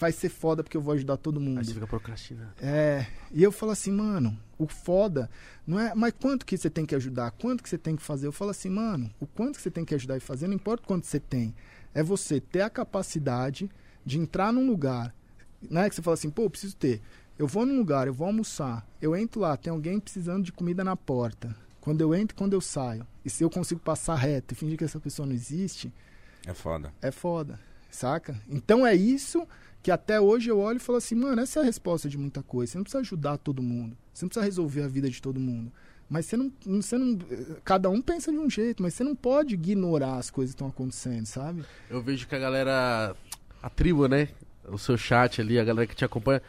vai ser foda porque eu vou ajudar todo mundo. Aí você fica procrastinando. É, e eu falo assim, mano, o foda não é, mas quanto que você tem que ajudar? Quanto que você tem que fazer? Eu falo assim, mano, o quanto que você tem que ajudar e fazer, não importa quanto você tem. É você ter a capacidade de entrar num lugar, né, que você fala assim, pô, eu preciso ter. Eu vou num lugar, eu vou almoçar, eu entro lá, tem alguém precisando de comida na porta. Quando eu entro e quando eu saio. E se eu consigo passar reto e fingir que essa pessoa não existe, É foda. é foda, saca? Então é isso que até hoje eu olho e falo assim, mano, essa é a resposta de muita coisa. Você não precisa ajudar todo mundo, você não precisa resolver a vida de todo mundo. Mas você não, você não. Cada um pensa de um jeito, mas você não pode ignorar as coisas que estão acontecendo, sabe? Eu vejo que a galera. A tribo, né? O seu chat ali, a galera que te acompanha.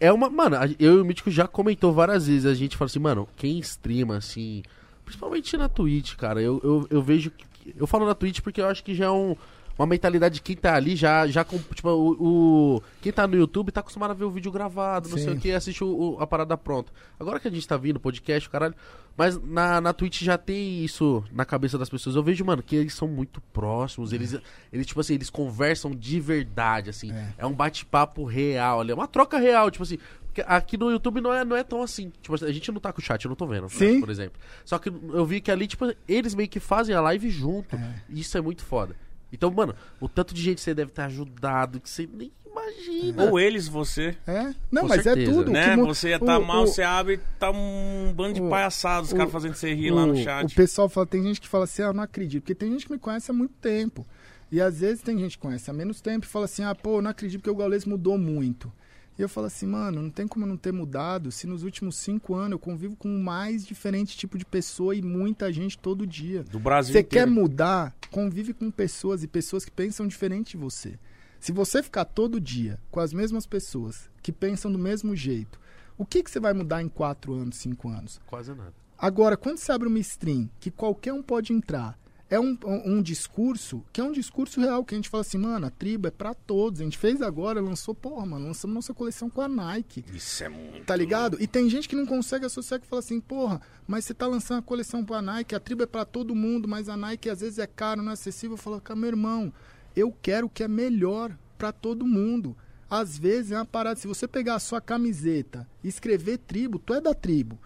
É uma. Mano, eu e o Mítico já comentou várias vezes. A gente fala assim, mano, quem streama, assim. Principalmente na Twitch, cara. Eu, eu, eu vejo. que- Eu falo na Twitch porque eu acho que já é um. Uma mentalidade de quem tá ali já, já com, tipo, o, o- Quem tá no YouTube tá acostumado a ver o vídeo gravado, não sei Sim. o que, assiste o, o- a parada pronta. Agora que a gente tá vindo, podcast, caralho. Mas na, na Twitch já tem isso na cabeça das pessoas. Eu vejo, mano, que eles são muito próximos. Eles, eles tipo assim, eles conversam de verdade, assim. É. É, um bate-papo real, ali, é uma troca real, tipo assim. Aqui no YouTube não é, não é tão assim. Tipo, assim, a gente não tá com o chat, eu não tô vendo, né, Sim. por exemplo. Só que eu vi que ali, tipo, eles meio que fazem a live junto. É. Isso é muito foda. Então, mano, o tanto de gente que você deve ter ajudado, que você nem imagina. Ou eles, você. É? Não, Com mas certeza. é tudo. né? que Você ia estar o- mal, o- você abre e tá um bando de o- palhaçadas, os caras fazendo você rir lá no chat. O pessoal fala, tem gente que fala assim, ah, não acredito, porque tem gente que me conhece há muito tempo. E às vezes tem gente que conhece há menos tempo e fala assim, ah, pô, não acredito porque o Gaules mudou muito. E eu falo assim, mano, não tem como não ter mudado se nos últimos cinco anos eu convivo com o mais diferente tipo de pessoa e muita gente todo dia. Do Brasil Você quer inteiro. mudar, convive com pessoas e pessoas que pensam diferente de você. Se você ficar todo dia com as mesmas pessoas que pensam do mesmo jeito, o que, que você vai mudar em quatro anos, cinco anos? Quase nada. Agora, quando você abre uma stream que qualquer um pode entrar, é um, um, um discurso que é um discurso real, que a gente fala assim, mano, a tribo é pra todos. A gente fez agora, lançou, porra, mano, lançamos nossa coleção com a Nike. Isso é muito. Tá ligado? E tem gente que não consegue associar que fala assim, porra, mas você tá lançando a coleção pra Nike, a tribo é pra todo mundo, mas a Nike às vezes é caro, não é acessível. Eu falo, cara, meu irmão, eu quero o que é melhor pra todo mundo. Às vezes é uma parada, se você pegar a sua camiseta e escrever tribo, tu é da tribo.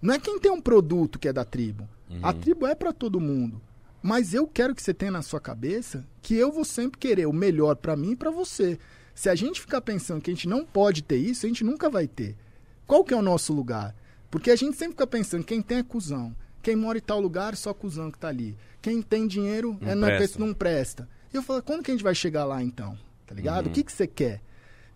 Não é quem tem um produto que é da tribo. A tribo é pra todo mundo. Mas eu quero que você tenha na sua cabeça que eu vou sempre querer o melhor pra mim e pra você. Se a gente ficar pensando que a gente não pode ter isso, a gente nunca vai ter. Qual que é o nosso lugar? Porque a gente sempre fica pensando, quem tem é cuzão. Quem mora em tal lugar, só cuzão que tá ali. Quem tem dinheiro, Não é, não, é, presta. não presta. E eu falo, quando que a gente vai chegar lá então? Tá ligado? O que, que você quer?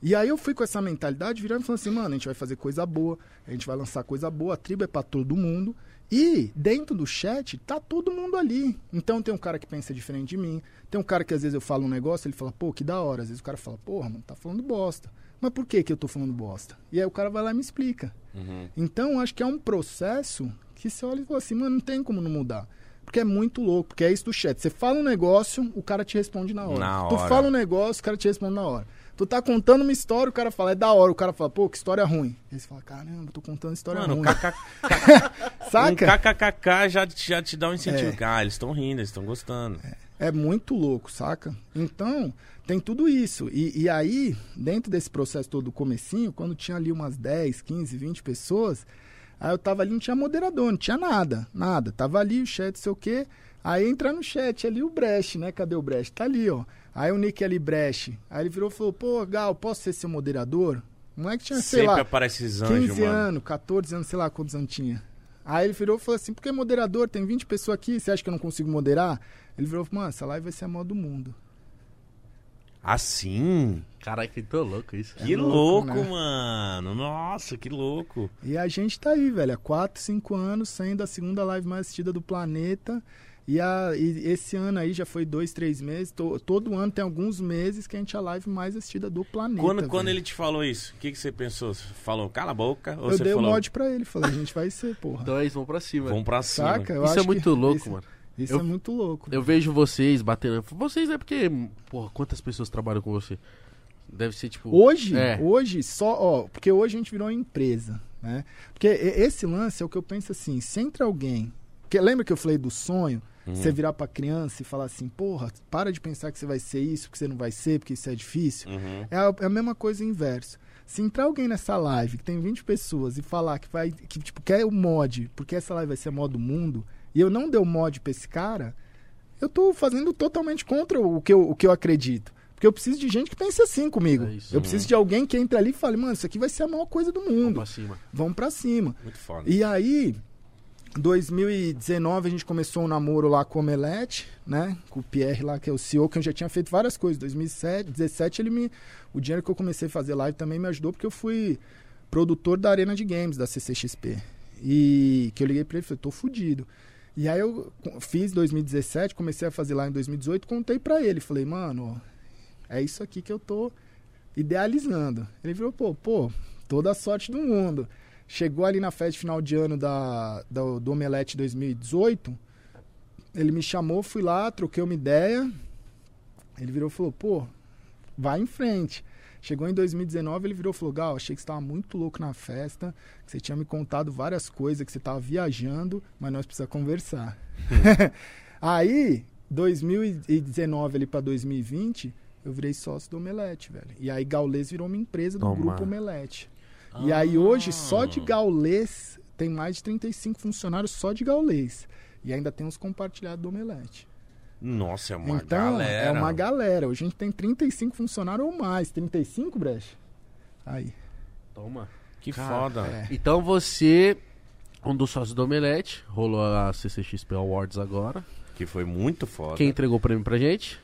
E aí eu fui com essa mentalidade virando e falando assim, mano, a gente vai fazer coisa boa, a gente vai lançar coisa boa, a tribo é pra todo mundo. E dentro do chat tá todo mundo ali. Então tem um cara que pensa diferente de mim, tem um cara que às vezes eu falo um negócio, ele fala, pô, que da hora. Às vezes o cara fala, porra, mano, tá falando bosta. Mas por que que eu tô falando bosta? E aí o cara vai lá e me explica. Uhum. Então acho que é um processo que você olha e fala assim, mano, não tem como não mudar. Porque é muito louco, porque é isso do chat. Você fala um negócio, o cara te responde na hora. Na Tu hora. fala um negócio, o cara te responde na hora. Tu tá contando uma história, o cara fala, é da hora. O cara fala, pô, que história ruim. Aí você fala, caramba, tô contando história Mano, ruim. Um Saca? kkkk já, já te dá um incentivo. É. Ah, eles estão rindo, eles estão gostando. É muito louco, saca? Então, tem tudo isso. E, e aí, dentro desse processo todo do comecinho, quando tinha ali umas 10, 15, 20 pessoas, aí eu tava ali, não tinha moderador, não tinha nada, nada. Tava ali o chat, sei o quê. Aí entra no chat ali o Brecht, né? Cadê o Brecht? Tá ali, ó. Aí o Nick ali, Brecht. Aí ele virou e falou, pô, Gal, posso ser seu moderador? Não é que tinha, sei Sempre lá, aparece esses 15 anjos, mano. anos, 14 anos, sei lá quantos anos tinha. Aí ele virou e falou assim, porque moderador, tem 20 pessoas aqui, você acha que eu não consigo moderar? Ele virou e falou, mano, essa live vai ser a maior do mundo. Assim? Caralho, que tô louco isso. Que louco, louco, né? mano. Nossa, que louco. E a gente tá aí, velho, há 4, 5 anos, sendo a segunda live mais assistida do planeta. E, a, e esse ano aí já foi dois, três meses. To- todo ano tem alguns meses que a gente é a live mais assistida do planeta. Quando, quando ele te falou isso, o que, que você pensou? Você falou, cala a boca? Ou Eu você dei o falou, mod pra ele, falei, a gente vai ser, porra. Isso, vamos pra cima. vamos pra cima? Saca? Eu isso é muito que louco, isso, mano. Isso Eu- é muito louco. Eu vejo vocês batendo. Vocês é porque. Porra, quantas pessoas trabalham com você? Deve ser tipo. Hoje, É. hoje só, ó, porque hoje a gente virou uma empresa, né? Porque esse lance é o que eu penso assim, se entra alguém, porque lembra que eu falei do sonho, Uhum. você virar pra criança e falar assim, porra, para de pensar que você vai ser isso, que você não vai ser, porque isso é difícil. Uhum. É a, é a mesma coisa inverso. Se entrar alguém nessa live que tem 20 pessoas e falar que vai, que tipo, quer o mod, porque essa live vai ser a mod do mundo, e eu não dei o mod pra esse cara, eu tô fazendo totalmente contra o que eu, o que eu acredito. Porque eu preciso de gente que pense assim comigo. É isso. eu preciso de alguém que entre ali e fale, mano, isso aqui vai ser a maior coisa do Vamos mundo. pra cima. Vamos pra cima. Muito foda. E aí, 2019 a gente começou um namoro lá com o Omelete, né? Com o Pierre lá, que é o CEO, que eu já tinha feito várias coisas. 2017 ele me. O dinheiro que eu comecei a fazer live também me ajudou, porque eu fui produtor da Arena de Games da CCXP. E que eu liguei pra ele e falei, tô fudido. E aí eu fiz 2017, comecei a fazer lá em 2018, contei pra ele, falei, mano, é isso aqui que eu tô idealizando. Ele virou, pô, pô, toda a sorte do mundo. Chegou ali na festa de final de ano da, da- do Omelete 2018, ele me chamou, fui lá, troquei uma ideia. Ele virou e falou, pô, vai em frente. Chegou em 2019, ele virou e falou, Gal, achei que você estava muito louco na festa, que você tinha me contado várias coisas, que você estava viajando, mas nós precisamos conversar. aí, 2019 ali para 2020, eu virei sócio do Omelete, velho. E aí Gaulês virou uma empresa do Toma. grupo Omelete. E aí hoje, só Ah. de Gaulês, tem mais de 35 funcionários só de Gaulês. E ainda tem uns compartilhados do Omelete. Nossa, é uma então, galera. é uma galera. Hoje a gente tem 35 funcionários ou mais. 35, Brecht? Aí. Toma. Que Cara, foda. é. Então você, um dos sócios do Omelete, rolou a CCXP Awards agora. Que foi muito foda. Quem entregou o prêmio pra gente?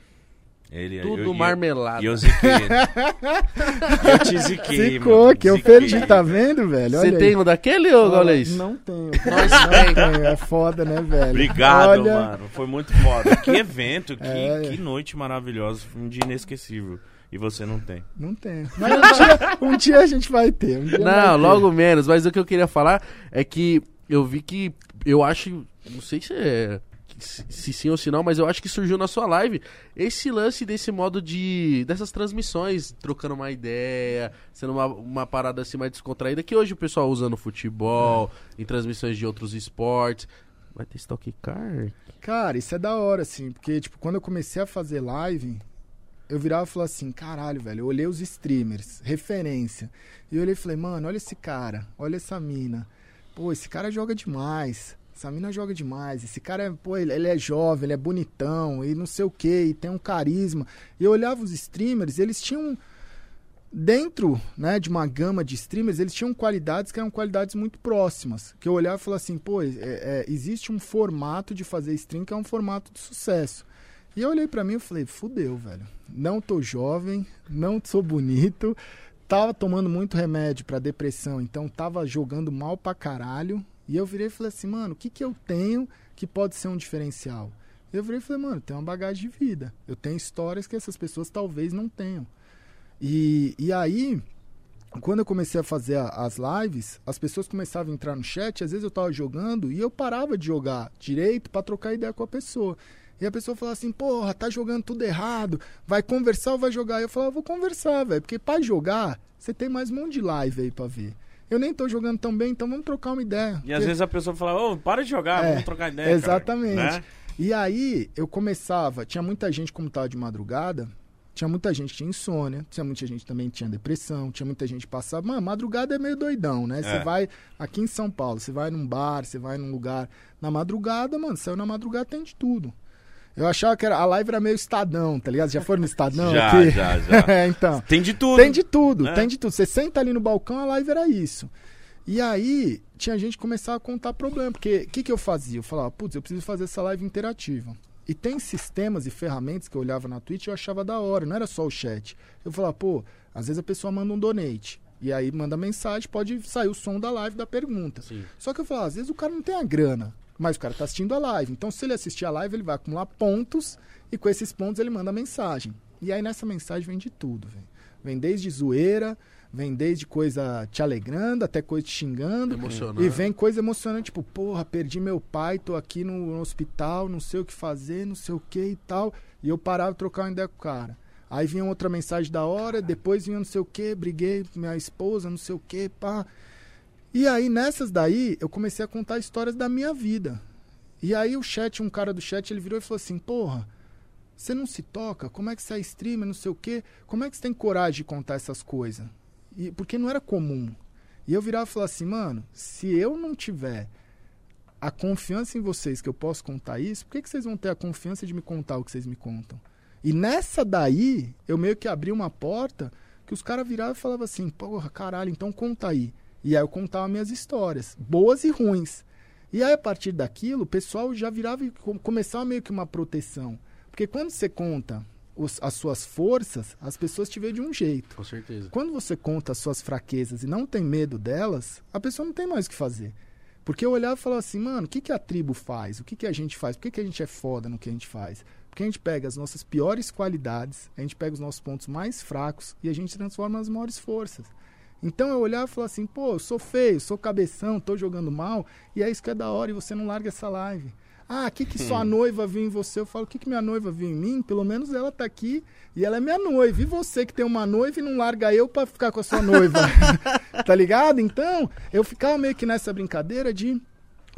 Ele, Tudo eu- eu- marmelada. E eu ziquei. eu te ziquei, Ficou, mano. que eu Ziquei. perdi, tá vendo, velho? Você tem um daquele, ô Ó, Gaulês? Não tenho. Nós não tem. tenho. É foda, né, velho? Obrigado, Olha, mano. Foi muito foda. Que evento, que, É. que noite maravilhosa. Um dia inesquecível. E você não tem. Não tenho. Mas um dia, um dia a gente vai ter. um dia vai Não, ter. logo menos. Mas o que eu queria falar é que eu vi que eu acho. Não sei se é. Se, sim ou se não, mas eu acho que surgiu na sua live esse lance desse modo de. dessas transmissões, trocando uma ideia, sendo uma, uma parada assim mais descontraída, que hoje o pessoal usa no futebol, em transmissões de outros esportes. Vai ter Stock Car? Cara, isso é da hora, assim, porque, tipo, quando eu comecei a fazer live, eu virava e falava assim, caralho, velho, eu olhei os streamers, referência. E eu olhei e falei, mano, olha esse cara, olha essa mina. Pô, esse cara joga demais. Essa mina joga demais. Esse cara, é, pô, ele, é jovem, ele é bonitão, e não sei o que, e tem um carisma. E eu olhava os streamers, eles tinham dentro né, de uma gama de streamers, eles tinham qualidades que eram qualidades muito próximas. Que eu olhava e falava assim, pô, é, é, existe um formato de fazer stream que é um formato de sucesso. E eu olhei para mim e falei, fudeu, velho. Não tô jovem, não sou bonito, tava tomando muito remédio para depressão, então tava jogando mal pra caralho. E eu virei e falei assim, mano, o que que eu tenho que pode ser um diferencial? Eu virei e falei, mano, tem uma bagagem de vida. Eu tenho histórias que essas pessoas talvez não tenham. E, e aí, quando eu comecei a fazer a, as lives, as pessoas começavam a entrar no chat, às vezes eu tava jogando e eu parava de jogar direito para trocar ideia com a pessoa. E a pessoa falava assim, porra, tá jogando tudo errado, vai conversar ou vai jogar? Eu falava, vou conversar, velho, porque pra jogar, você tem mais um monte de live aí pra ver. Eu nem tô jogando tão bem, então vamos trocar uma ideia. E porque... às vezes a pessoa fala, ô, para de jogar, É, vamos trocar ideia. Exatamente. né? E aí eu começava, tinha muita gente como tava de madrugada, tinha muita gente que tinha insônia, tinha muita gente também que tinha depressão, tinha muita gente que passava, mano, madrugada é meio doidão, né? Você É. vai aqui em São Paulo, você vai num bar, você vai num lugar na madrugada, mano, saiu na madrugada tem de tudo. Eu achava que era, a live era meio estadão, tá ligado? Já foram no estadão Já, aqui? já, já. é, então. Tem de tudo. Tem de tudo, É. tem de tudo. Você senta ali no balcão, a live era isso. E aí, tinha gente que começava a contar problema. Porque o que, que eu fazia? Eu falava, putz, eu preciso fazer essa live interativa. E tem sistemas e ferramentas que eu olhava na Twitch e eu achava da hora, não era só o chat. Eu falava, pô, às vezes a pessoa manda um donate. E aí manda mensagem, pode sair o som da live da pergunta. Sim. Só que eu falava, às vezes o cara não tem a grana, mas o cara tá assistindo a live. Então, se ele assistir a live, ele vai acumular pontos e com esses pontos ele manda mensagem. E aí nessa mensagem vem de tudo, velho. Vem desde zoeira, vem desde coisa te alegrando até coisa te xingando. Emocionante. E vem coisa emocionante, tipo, porra, perdi meu pai, tô aqui no, hospital, não sei o que fazer, não sei o que e tal. E eu parava de trocar uma ideia com o cara. Aí vinha outra mensagem da hora, depois vinha não sei o que, briguei com minha esposa, não sei o que, pá. E aí, nessas daí, eu comecei a contar histórias da minha vida. E aí o chat, um cara do chat, ele virou e falou assim, porra, você não se toca? Como é que você é streamer, não sei o quê? Como é que você tem coragem de contar essas coisas? E, porque não era comum. E eu virava e falava assim, mano, se eu não tiver a confiança em vocês que eu posso contar isso, por que, que vocês vão ter a confiança de me contar o que vocês me contam? E nessa daí, eu meio que abri uma porta que os caras viravam e falavam assim, porra, caralho, então conta aí. E aí eu contava minhas histórias, boas e ruins. E aí, a partir daquilo, o pessoal já virava e com- começava meio que uma proteção. Porque quando você conta os- as suas forças, as pessoas te veem de um jeito. Com certeza. Quando você conta as suas fraquezas e não tem medo delas, a pessoa não tem mais o que fazer. Porque eu olhava e falava assim, mano, o que, que a tribo faz? O que, que a gente faz? Por que, que a gente é foda no que a gente faz? Porque a gente pega as nossas piores qualidades, a gente pega os nossos pontos mais fracos e a gente transforma nas maiores forças. Então eu olhava e falava assim, pô, eu sou feio, sou cabeção, tô jogando mal, e é isso que é da hora, e você não larga essa live. Ah, o que, que sua noiva viu em você? Eu falo, o que, que minha noiva viu em mim? Pelo menos ela tá aqui e ela é minha noiva. E você que tem uma noiva e não larga eu pra ficar com a sua noiva. tá ligado? Então, eu ficava meio que nessa brincadeira de,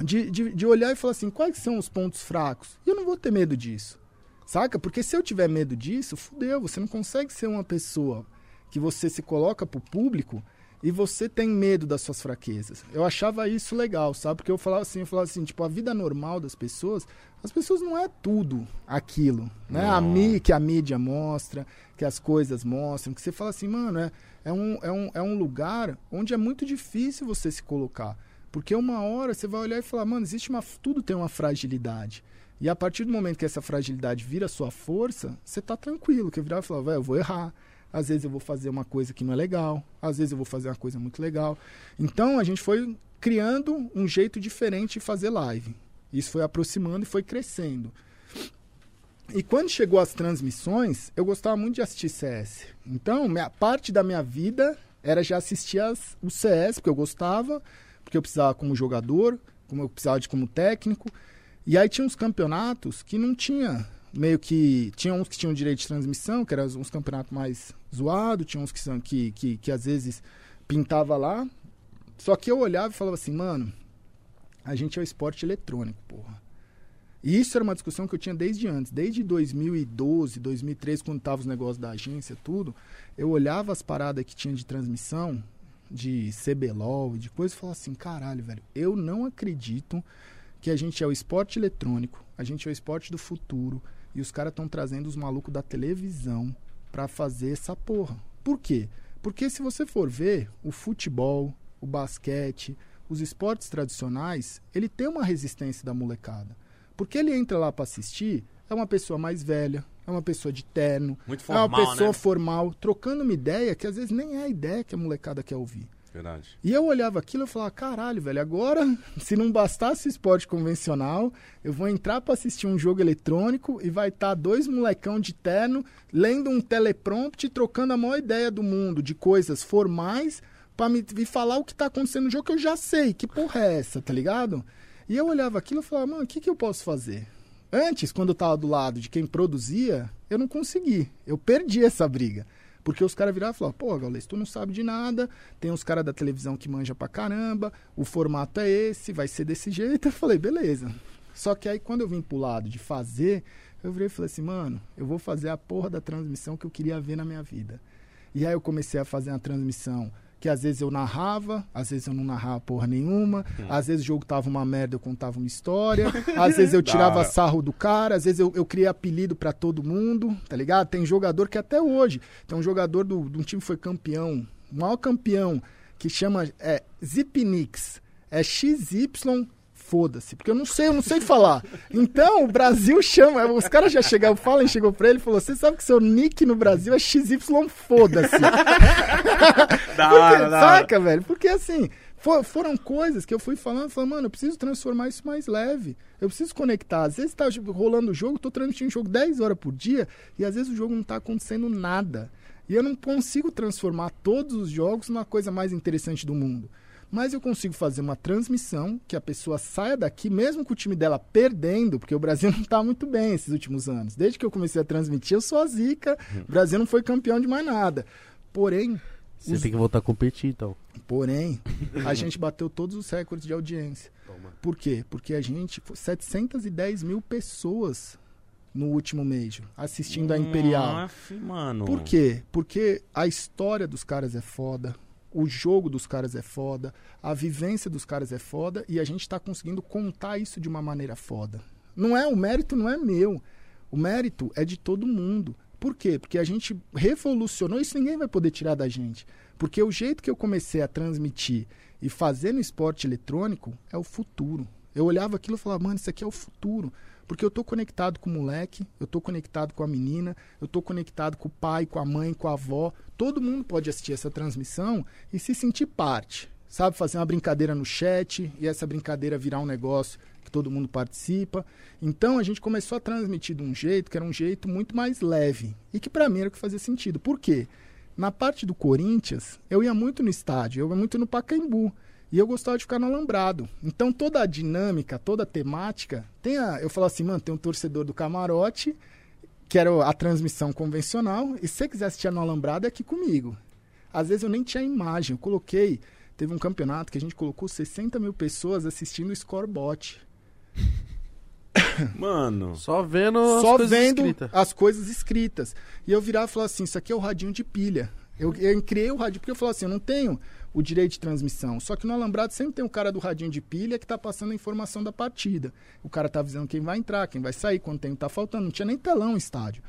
de, de, de olhar e falar assim, quais são os pontos fracos? E eu não vou ter medo disso. Saca? Porque se eu tiver medo disso, fudeu, você não consegue ser uma pessoa que você se coloca pro público e você tem medo das suas fraquezas. Eu achava isso legal, sabe? Porque eu falava assim, eu falava assim, tipo, a vida normal das pessoas, as pessoas não é tudo aquilo, né? A Não. mí, que a mídia mostra, que as coisas mostram, que você fala assim, mano, é, é, um, é, um, é um lugar onde é muito difícil você se colocar. Porque uma hora você vai olhar e falar, mano, existe uma. Tudo tem uma fragilidade. E a partir do momento que essa fragilidade vira sua força, você tá tranquilo, que virar e falar, velho, eu vou errar. Às vezes eu vou fazer uma coisa que não é legal, às vezes eu vou fazer uma coisa muito legal. Então a gente foi criando um jeito diferente de fazer live. Isso foi aproximando e foi crescendo. E quando chegou as transmissões, eu gostava muito de assistir CS. Então, minha, parte da minha vida era já assistir as, o CS, porque eu gostava, porque eu precisava como jogador, como eu precisava de como técnico. E aí tinha uns campeonatos que não tinha, meio que. Tinha uns que tinham direito de transmissão, que eram uns campeonatos mais zoados, tinha uns que, são, que, que, que às vezes pintava lá. Só que eu olhava e falava assim, mano, a gente é o esporte eletrônico, porra. E isso era uma discussão que eu tinha desde antes, desde 2012, 2013, quando tava os negócios da agência, tudo. Eu olhava as paradas que tinha de transmissão, de CBLOL, de coisa, e falava assim: caralho, velho, eu não acredito que a gente é o esporte eletrônico, a gente é o esporte do futuro, e os caras estão trazendo os malucos da televisão para fazer essa porra. Por quê? Porque se você for ver, o futebol, o basquete, os esportes tradicionais, ele tem uma resistência da molecada. Porque ele entra lá para assistir, é uma pessoa mais velha, é uma pessoa de terno, Muito é formal, uma pessoa né? formal, trocando uma ideia que às vezes nem é a ideia que a molecada quer ouvir. Verdade. E eu olhava aquilo e falava, caralho, velho, agora, se não bastasse esporte convencional, eu vou entrar pra assistir um jogo eletrônico e vai estar dois molecão de terno lendo um teleprompter trocando a maior ideia do mundo de coisas formais pra me vir falar o que tá acontecendo no jogo que eu já sei. Que porra é essa, tá ligado? E eu olhava aquilo e falava, mano, o que, que eu posso fazer? Antes, quando eu tava do lado de quem produzia, eu não consegui. Eu perdi essa briga. Porque os caras viravam e falavam, pô, Gaules, tu não sabe de nada, tem uns caras da televisão que manja pra caramba, o formato é esse, vai ser desse jeito. Eu falei, beleza. Só que aí quando eu vim pro lado de fazer, eu virei e falei assim, mano, eu vou fazer a porra da transmissão que eu queria ver na minha vida. E aí eu comecei a fazer uma transmissão que às vezes eu narrava, às vezes eu não narrava porra nenhuma, às vezes o jogo tava uma merda, eu contava uma história, às vezes eu tirava sarro do cara, às vezes eu, eu criei apelido pra todo mundo, tá ligado? Tem jogador que até hoje, tem um jogador do, de um time que foi campeão, o maior campeão, que chama é, Zipnix, é XY foda-se, porque eu não sei, eu não sei falar. Então, o Brasil chama, os caras já chegaram, o Fallen chegou pra ele e falou: "Você sabe que seu nick no Brasil é XY foda-se". Da hora, hora. saca, velho? Porque assim, fo- foram coisas que eu fui falando, falando, mano, eu preciso transformar isso mais leve. Eu preciso conectar. Às vezes tá rolando o jogo, tô transmitindo o jogo 10 horas por dia, e às vezes o jogo não tá acontecendo nada. E eu não consigo transformar todos os jogos numa coisa mais interessante do mundo. Mas eu consigo fazer uma transmissão que a pessoa saia daqui, mesmo com o time dela perdendo, porque o Brasil não tá muito bem esses últimos anos. Desde que eu comecei a transmitir, eu sou a zica. O Brasil não foi campeão de mais nada. Porém, Você Os- tem que voltar a competir, então. Porém, a gente bateu todos os recordes de audiência. Toma. Por quê? Porque a gente. 710 mil pessoas no último mês assistindo a Imperial. Nossa, mano. Por quê? Porque a história dos caras é foda, o jogo dos caras é foda, a vivência dos caras é foda e a gente tá conseguindo contar isso de uma maneira foda. Não é o mérito não é meu. O mérito é de todo mundo. Por quê? Porque a gente revolucionou, isso ninguém vai poder tirar da gente. Porque o jeito que eu comecei a transmitir e fazer no esporte eletrônico é o futuro. Eu olhava aquilo e falava, mano, isso aqui é o futuro. Porque eu tô conectado com o moleque, eu tô conectado com a menina, eu tô conectado com o pai, com a mãe, com a avó. Todo mundo pode assistir essa transmissão e se sentir parte. Sabe, fazer uma brincadeira no chat e essa brincadeira virar um negócio que todo mundo participa. Então a gente começou a transmitir de um jeito que era um jeito muito mais leve e que pra mim era o que fazia sentido. Por quê? Na parte do Corinthians, eu ia muito no estádio, eu ia muito no Pacaembu. E eu gostava de ficar no alambrado. Então toda a dinâmica, toda a temática, tem a, eu falo assim, mano, tem um torcedor do camarote, que era a transmissão convencional, e se você quiser assistir no alambrado, é aqui comigo. Às vezes eu nem tinha imagem, eu coloquei, teve um campeonato que a gente colocou 60 mil pessoas assistindo o scorebot. Mano. Só vendo as Só coisas vendo escritas. as coisas escritas. E eu virava e falava assim, isso aqui é o radinho de pilha. Eu, eu criei o radinho, porque eu falava assim, eu não tenho o direito de transmissão. Só que no Alambrado sempre tem um cara do radinho de pilha que tá passando a informação da partida. O cara tá avisando quem vai entrar, quem vai sair, quanto tempo tá faltando. Não tinha nem telão no estádio.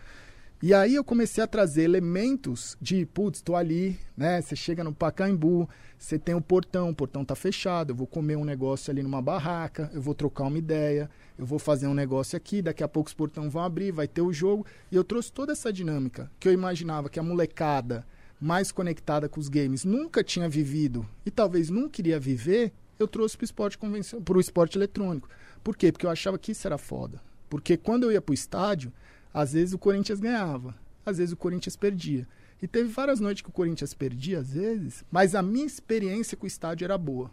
E aí eu comecei a trazer elementos de, putz, tô ali, né? Você chega no Pacaembu, você tem o portão, o portão tá fechado, eu vou comer um negócio ali numa barraca, eu vou trocar uma ideia, eu vou fazer um negócio aqui, daqui a pouco os portões vão abrir, vai ter o jogo. E eu trouxe toda essa dinâmica que eu imaginava que a molecada mais conectada com os games nunca tinha vivido e talvez não queria viver, eu trouxe pro esporte convencional, pro esporte eletrônico. Por quê? Porque eu achava que isso era foda. Porque quando eu ia pro estádio, às vezes o Corinthians ganhava, às vezes o Corinthians perdia. E teve várias noites que o Corinthians perdia, às vezes, mas a minha experiência com o estádio era boa.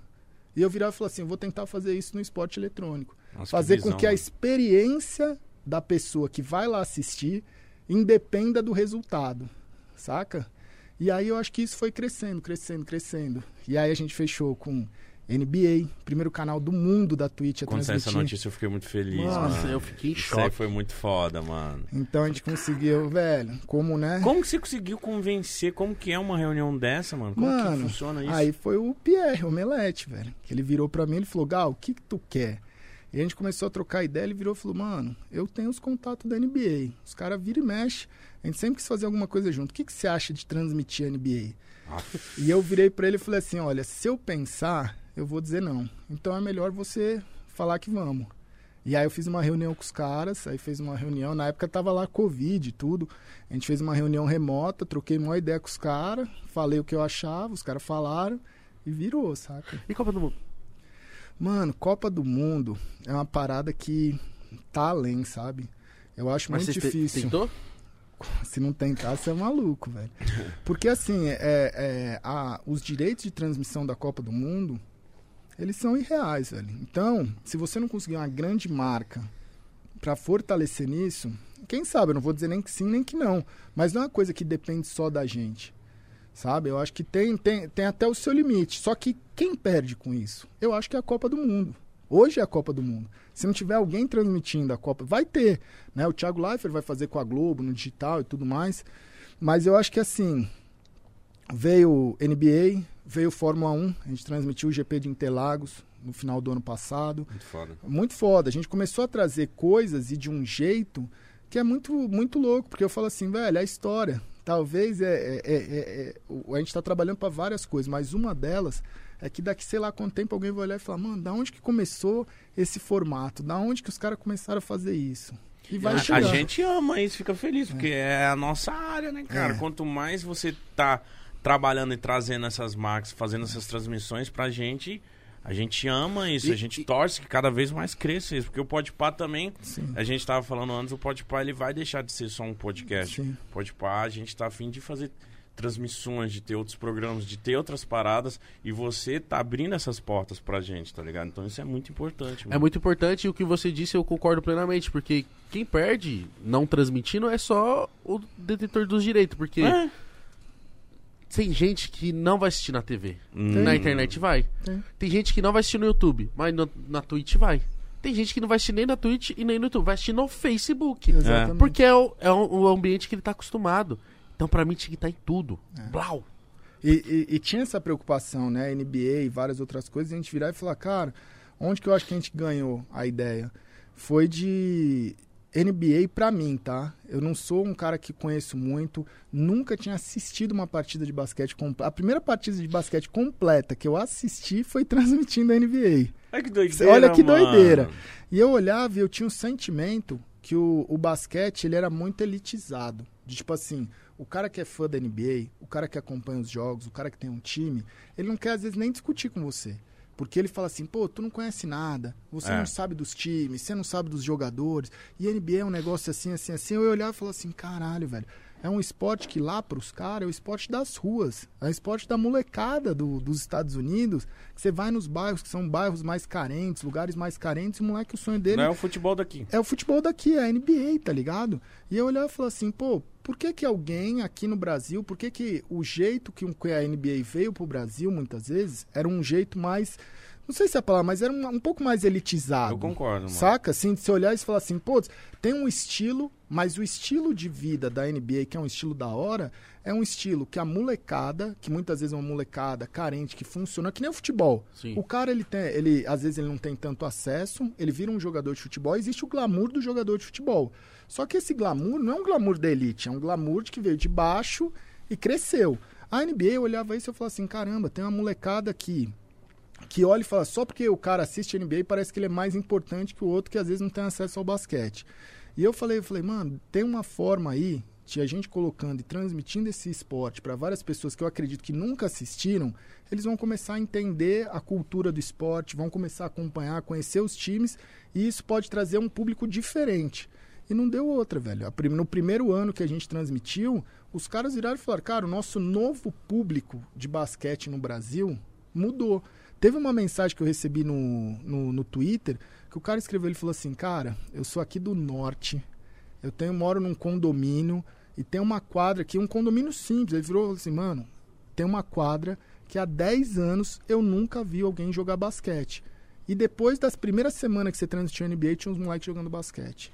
E eu virava e falava assim, vou tentar fazer isso no esporte eletrônico. Nossa, fazer visão, com que a mano. experiência da pessoa que vai lá assistir independa do resultado, saca? E aí eu acho que isso foi crescendo, crescendo, crescendo. E aí a gente fechou com NBA, primeiro canal do mundo da Twitch a Quando saiu essa notícia, eu fiquei muito feliz, Nossa, mano. eu fiquei em Isso aí choque. foi muito foda, mano. Então a gente conseguiu, velho, como, né? Como que você conseguiu convencer? Como que é uma reunião dessa, mano? Como que Mano, funciona isso? Aí foi o Pierre, o Melete, velho. Que ele virou pra mim e falou, Gal, o que que tu quer? E a gente começou a trocar ideia, ele virou e falou, mano, eu tenho os contatos da NBA. Os caras viram e mexem. A gente sempre quis fazer alguma coisa junto. O que, que você acha de transmitir a NBA? Aff. E eu virei pra ele e falei assim, olha, se eu pensar, eu vou dizer não. Então é melhor você falar que vamos. E aí eu fiz uma reunião com os caras, aí fez uma reunião, na época tava lá Covid e tudo. A gente fez uma reunião remota, troquei uma ideia com os caras, falei o que eu achava, os caras falaram e virou, saca? E Copa do Mundo? Mano, Copa do Mundo é uma parada que tá além, sabe? Eu acho Mas muito difícil. tentou? Se não tentar, você é maluco, velho. Porque assim, é, é, a- os direitos de transmissão da Copa do Mundo, eles são irreais, velho. Então, se você não conseguir uma grande marca pra fortalecer nisso, quem sabe, eu não vou dizer nem que sim, nem que não. Mas não é uma coisa que depende só da gente. Sabe? Eu acho que tem, tem, tem até o seu limite. Só que quem perde com isso? Eu acho que é a Copa do Mundo. Hoje é a Copa do Mundo. Se não tiver alguém transmitindo a Copa, vai ter. Né? O Thiago Leifert vai fazer com a Globo, no digital e tudo mais. Mas eu acho que assim, veio NBA, veio Fórmula 1, a gente transmitiu o GP de Interlagos no final do ano passado Muito foda. muito foda. A gente começou a trazer coisas e de um jeito que é muito, muito louco, porque eu falo assim, velho, é a história. Talvez é, é- é- é- é- a gente está trabalhando para várias coisas, mas uma delas é que daqui sei lá quanto tempo alguém vai olhar e falar, mano, da onde que começou esse formato? Da onde que os caras começaram a fazer isso? E vai a, a gente ama isso, fica feliz, porque é a nossa área, né, cara? É. Quanto mais você tá trabalhando e trazendo essas marcas, fazendo essas transmissões pra gente, a gente ama isso, E- a gente e- torce que cada vez mais cresça isso, porque o Podpah também, Sim. a gente tava falando antes, o Podpah ele vai deixar de ser só um podcast. Sim. O Podpah, a gente tá afim de fazer transmissões, de ter outros programas, de ter outras paradas, e você tá abrindo essas portas pra gente, tá ligado? Então isso é muito importante, É mano. muito importante e o que você disse eu concordo plenamente, porque quem perde não transmitindo é só o detentor dos direitos, porque É. tem gente que não vai assistir na TV. Hum. Na internet vai. Tem. Tem gente que não vai assistir no YouTube, mas no- na Twitch vai. Tem gente que não vai assistir nem na Twitch e nem no YouTube, vai assistir no Facebook. Exatamente. Porque é o, é o- o ambiente que ele tá acostumado. Então pra mim tinha que estar em tudo. É. Blau. E, e- e tinha essa preocupação, né? NBA e várias outras coisas, a gente virar e falar, cara, onde que eu acho que a gente ganhou a ideia? Foi de NBA pra mim, tá? Eu não sou um cara que conheço muito, nunca tinha assistido uma partida de basquete completa. A primeira partida de basquete completa que eu assisti foi transmitindo a NBA. Olha que doideira, Olha que mano. doideira. E eu olhava e eu tinha um sentimento que o, o basquete ele era muito elitizado. De tipo assim, o cara que é fã da NBA, o cara que acompanha os jogos, o cara que tem um time, ele não quer às vezes nem discutir com você. Porque ele fala assim, pô, tu não conhece nada, você É. não sabe dos times, você não sabe dos jogadores, e NBA é um negócio assim, assim, assim. Eu olhava e falava assim, caralho, velho. É um esporte que lá pros caras é o esporte das ruas. É o esporte da molecada do- dos Estados Unidos. Que você vai nos bairros que são bairros mais carentes, lugares mais carentes, e o moleque, o sonho dele Não é o futebol daqui. é o futebol daqui, é a NBA, tá ligado? E eu olhava e falava assim, pô, por que que alguém aqui no Brasil, por que que o jeito que a NBA veio pro Brasil, muitas vezes, era um jeito mais, não sei se é a palavra, mas era um, um pouco mais elitizado. Eu concordo, mano. Saca? Assim, de você olhar e falar assim, pô, tem um estilo, mas o estilo de vida da NBA, que é um estilo da hora, é um estilo que a molecada, que muitas vezes é uma molecada carente, que funciona, que nem o futebol. Sim. O cara, ele tem, ele, às vezes ele não tem tanto acesso, ele vira um jogador de futebol, existe o glamour do jogador de futebol. Só que esse glamour não é um glamour da elite, é um glamour que veio de baixo e cresceu. A NBA, eu olhava isso e eu falava assim, caramba, tem uma molecada aqui que olha e fala, só porque o cara assiste NBA parece que ele é mais importante que o outro que às vezes não tem acesso ao basquete. E eu falei, eu falei, mano, tem uma forma aí de a gente colocando e transmitindo esse esporte para várias pessoas que eu acredito que nunca assistiram, eles vão começar a entender a cultura do esporte, vão começar a acompanhar, conhecer os times, e isso pode trazer um público diferente. E não deu outra, velho. No primeiro ano que a gente transmitiu, os caras viraram e falaram, cara, o nosso novo público de basquete no Brasil mudou. Teve uma mensagem que eu recebi no, no, no Twitter Que o cara escreveu, ele falou assim, cara, eu sou aqui do norte, eu tenho, moro num condomínio e tem uma quadra aqui, um condomínio simples. Ele virou e falou assim, mano, tem uma quadra que há 10 anos eu nunca vi alguém jogar basquete. E depois das primeiras semanas que você transmitiu NBA, tinha uns moleques jogando basquete.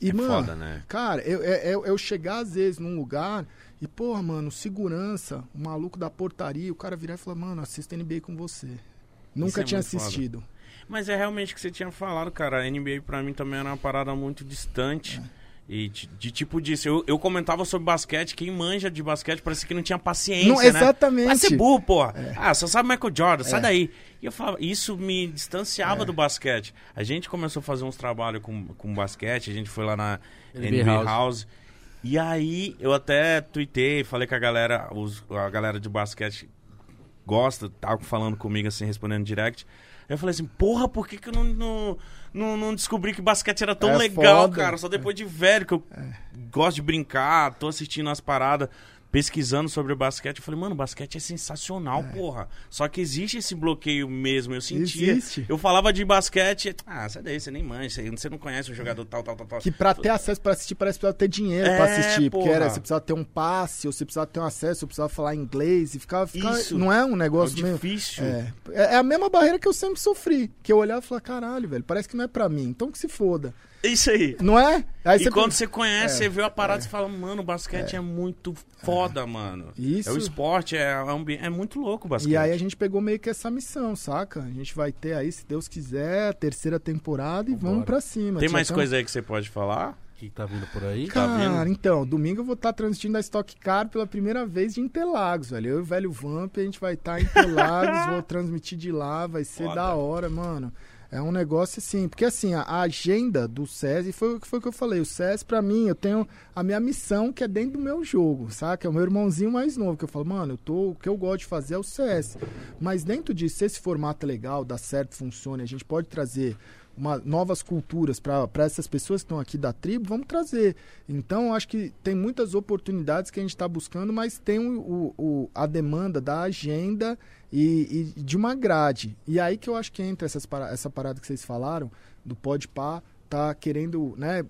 E, É mano, foda, né? cara, eu, eu, eu- eu chegar às vezes num lugar e, porra, mano, segurança, o maluco da portaria, o cara virar e falar, mano, assisto NBA com você. Nunca é tinha muito foda. assistido. Mas é realmente o que você tinha falado, cara. A NBA pra mim também era uma parada muito distante. É. E de, de tipo disso, eu, eu comentava sobre basquete, quem manja de basquete parecia que não tinha paciência, Não, né? exatamente. Vai ser burro, porra. Ah, só sabe Michael Jordan, sai É. daí. E eu falava, isso me distanciava do basquete. A gente começou a fazer uns trabalhos com, com basquete, a gente foi lá na NBA House. House. E aí eu até tuitei, falei com a galera, os, a galera de basquete gosta, tava falando comigo assim, respondendo direct. Aí eu falei assim, porra, por que, que eu não, não, não, não descobri que basquete era tão É legal, foda. cara? Só depois de velho que eu gosto de brincar, tô assistindo as paradas, pesquisando sobre o basquete. Eu falei, mano, basquete é sensacional, porra. Só que existe esse bloqueio mesmo, eu sentia. Existe. Eu falava de basquete, ah, sai daí, você nem manja, você- não conhece o jogador tal, tal, tal, tal. Que pra ter acesso pra assistir, parece que precisava ter dinheiro É, pra assistir. Porque porra. era, você precisava ter um passe, ou você precisava ter um acesso, ou precisava falar inglês. E ficava. ficava- Isso. Não é um É negócio meio. difícil. É. É é a mesma barreira que eu sempre sofri. Que eu olhava e falava, caralho, velho, parece que não é pra mim. Então que se foda. Isso aí. Não é? Aí e quando você conhece, É, você vê a parada, você fala, mano, o basquete é, muito foda, mano. Isso. É o esporte, é, é, é muito louco o basquete. E aí a gente pegou meio que essa missão, saca? A gente vai ter aí, se Deus quiser, a terceira temporada e Vambora. vamos pra cima. Tem mais um- coisa aí que você pode falar? O que tá vindo por aí? Tá Cara, vendo? então, domingo eu vou estar transmitindo a Stock Car pela primeira vez de Interlagos, velho. Eu e o velho Vamp, a gente vai estar em Interlagos, vou transmitir de lá, vai ser Foda. da hora, mano. É um negócio assim, porque assim, a, agenda do SESI foi o que foi o que eu falei. O SESI, pra mim, eu tenho a minha missão que é dentro do meu jogo, saca? É o meu irmãozinho mais novo, que eu falo, mano, eu tô, o que eu gosto de fazer é o CS. Mas dentro disso, se esse formato é legal, dá certo, funciona, a gente pode trazer uma, novas culturas para essas pessoas que estão aqui da tribo, vamos trazer. Então, acho que tem muitas oportunidades que a gente está buscando, mas tem o, o- a demanda da agenda e, e de uma grade. E aí que eu acho que entra essas, essa parada que vocês falaram, do Podpah tá querendo né,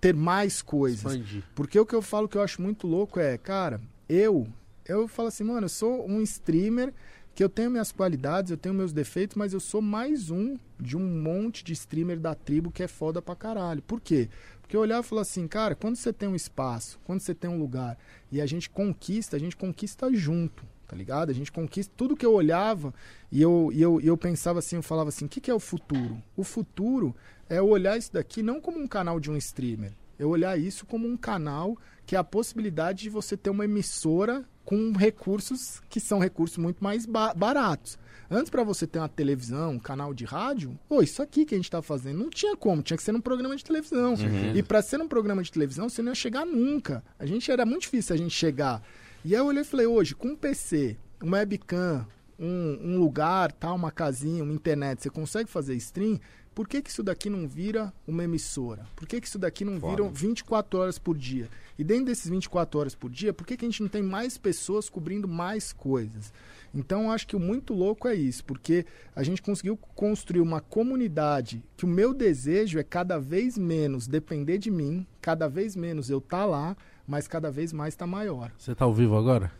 ter mais coisas. Expandir. Porque o que eu falo que eu acho muito louco é, cara, eu, eu falo assim, mano, eu sou um streamer que eu tenho minhas qualidades, eu tenho meus defeitos, mas eu sou mais um de um monte de streamer da tribo que é foda pra caralho. Por quê? Porque eu olhava e falava assim, cara, quando você tem um espaço, quando você tem um lugar e a gente conquista, a gente conquista junto, tá ligado? A gente conquista tudo que eu olhava e eu, e eu, e eu pensava assim, eu falava assim, o que, que é o futuro? O futuro é olhar isso daqui não como um canal de um streamer, eu olhar isso como um canal que é a possibilidade de você ter uma emissora com recursos que são recursos muito mais ba- baratos. Antes, para você ter uma televisão, um canal de rádio, pô, isso aqui que a gente tá fazendo, não tinha como, tinha que ser num programa de televisão. E para ser um programa de televisão, você não ia chegar nunca. A gente era muito difícil a gente chegar. E aí eu olhei e falei, hoje, com um PC, uma webcam, um, um lugar, tal, uma casinha, uma internet, você consegue fazer stream? Por que, que isso daqui não vira uma emissora? Por que, que isso daqui não Foda. vira 24 horas por dia? E dentro desses 24 horas por dia, por que, que a gente não tem mais pessoas cobrindo mais coisas? Então, eu acho que o muito louco é isso, porque a gente conseguiu construir uma comunidade que o meu desejo é cada vez menos depender de mim, cada vez menos eu estar lá, mas cada vez mais estar maior. Você tá ao vivo agora?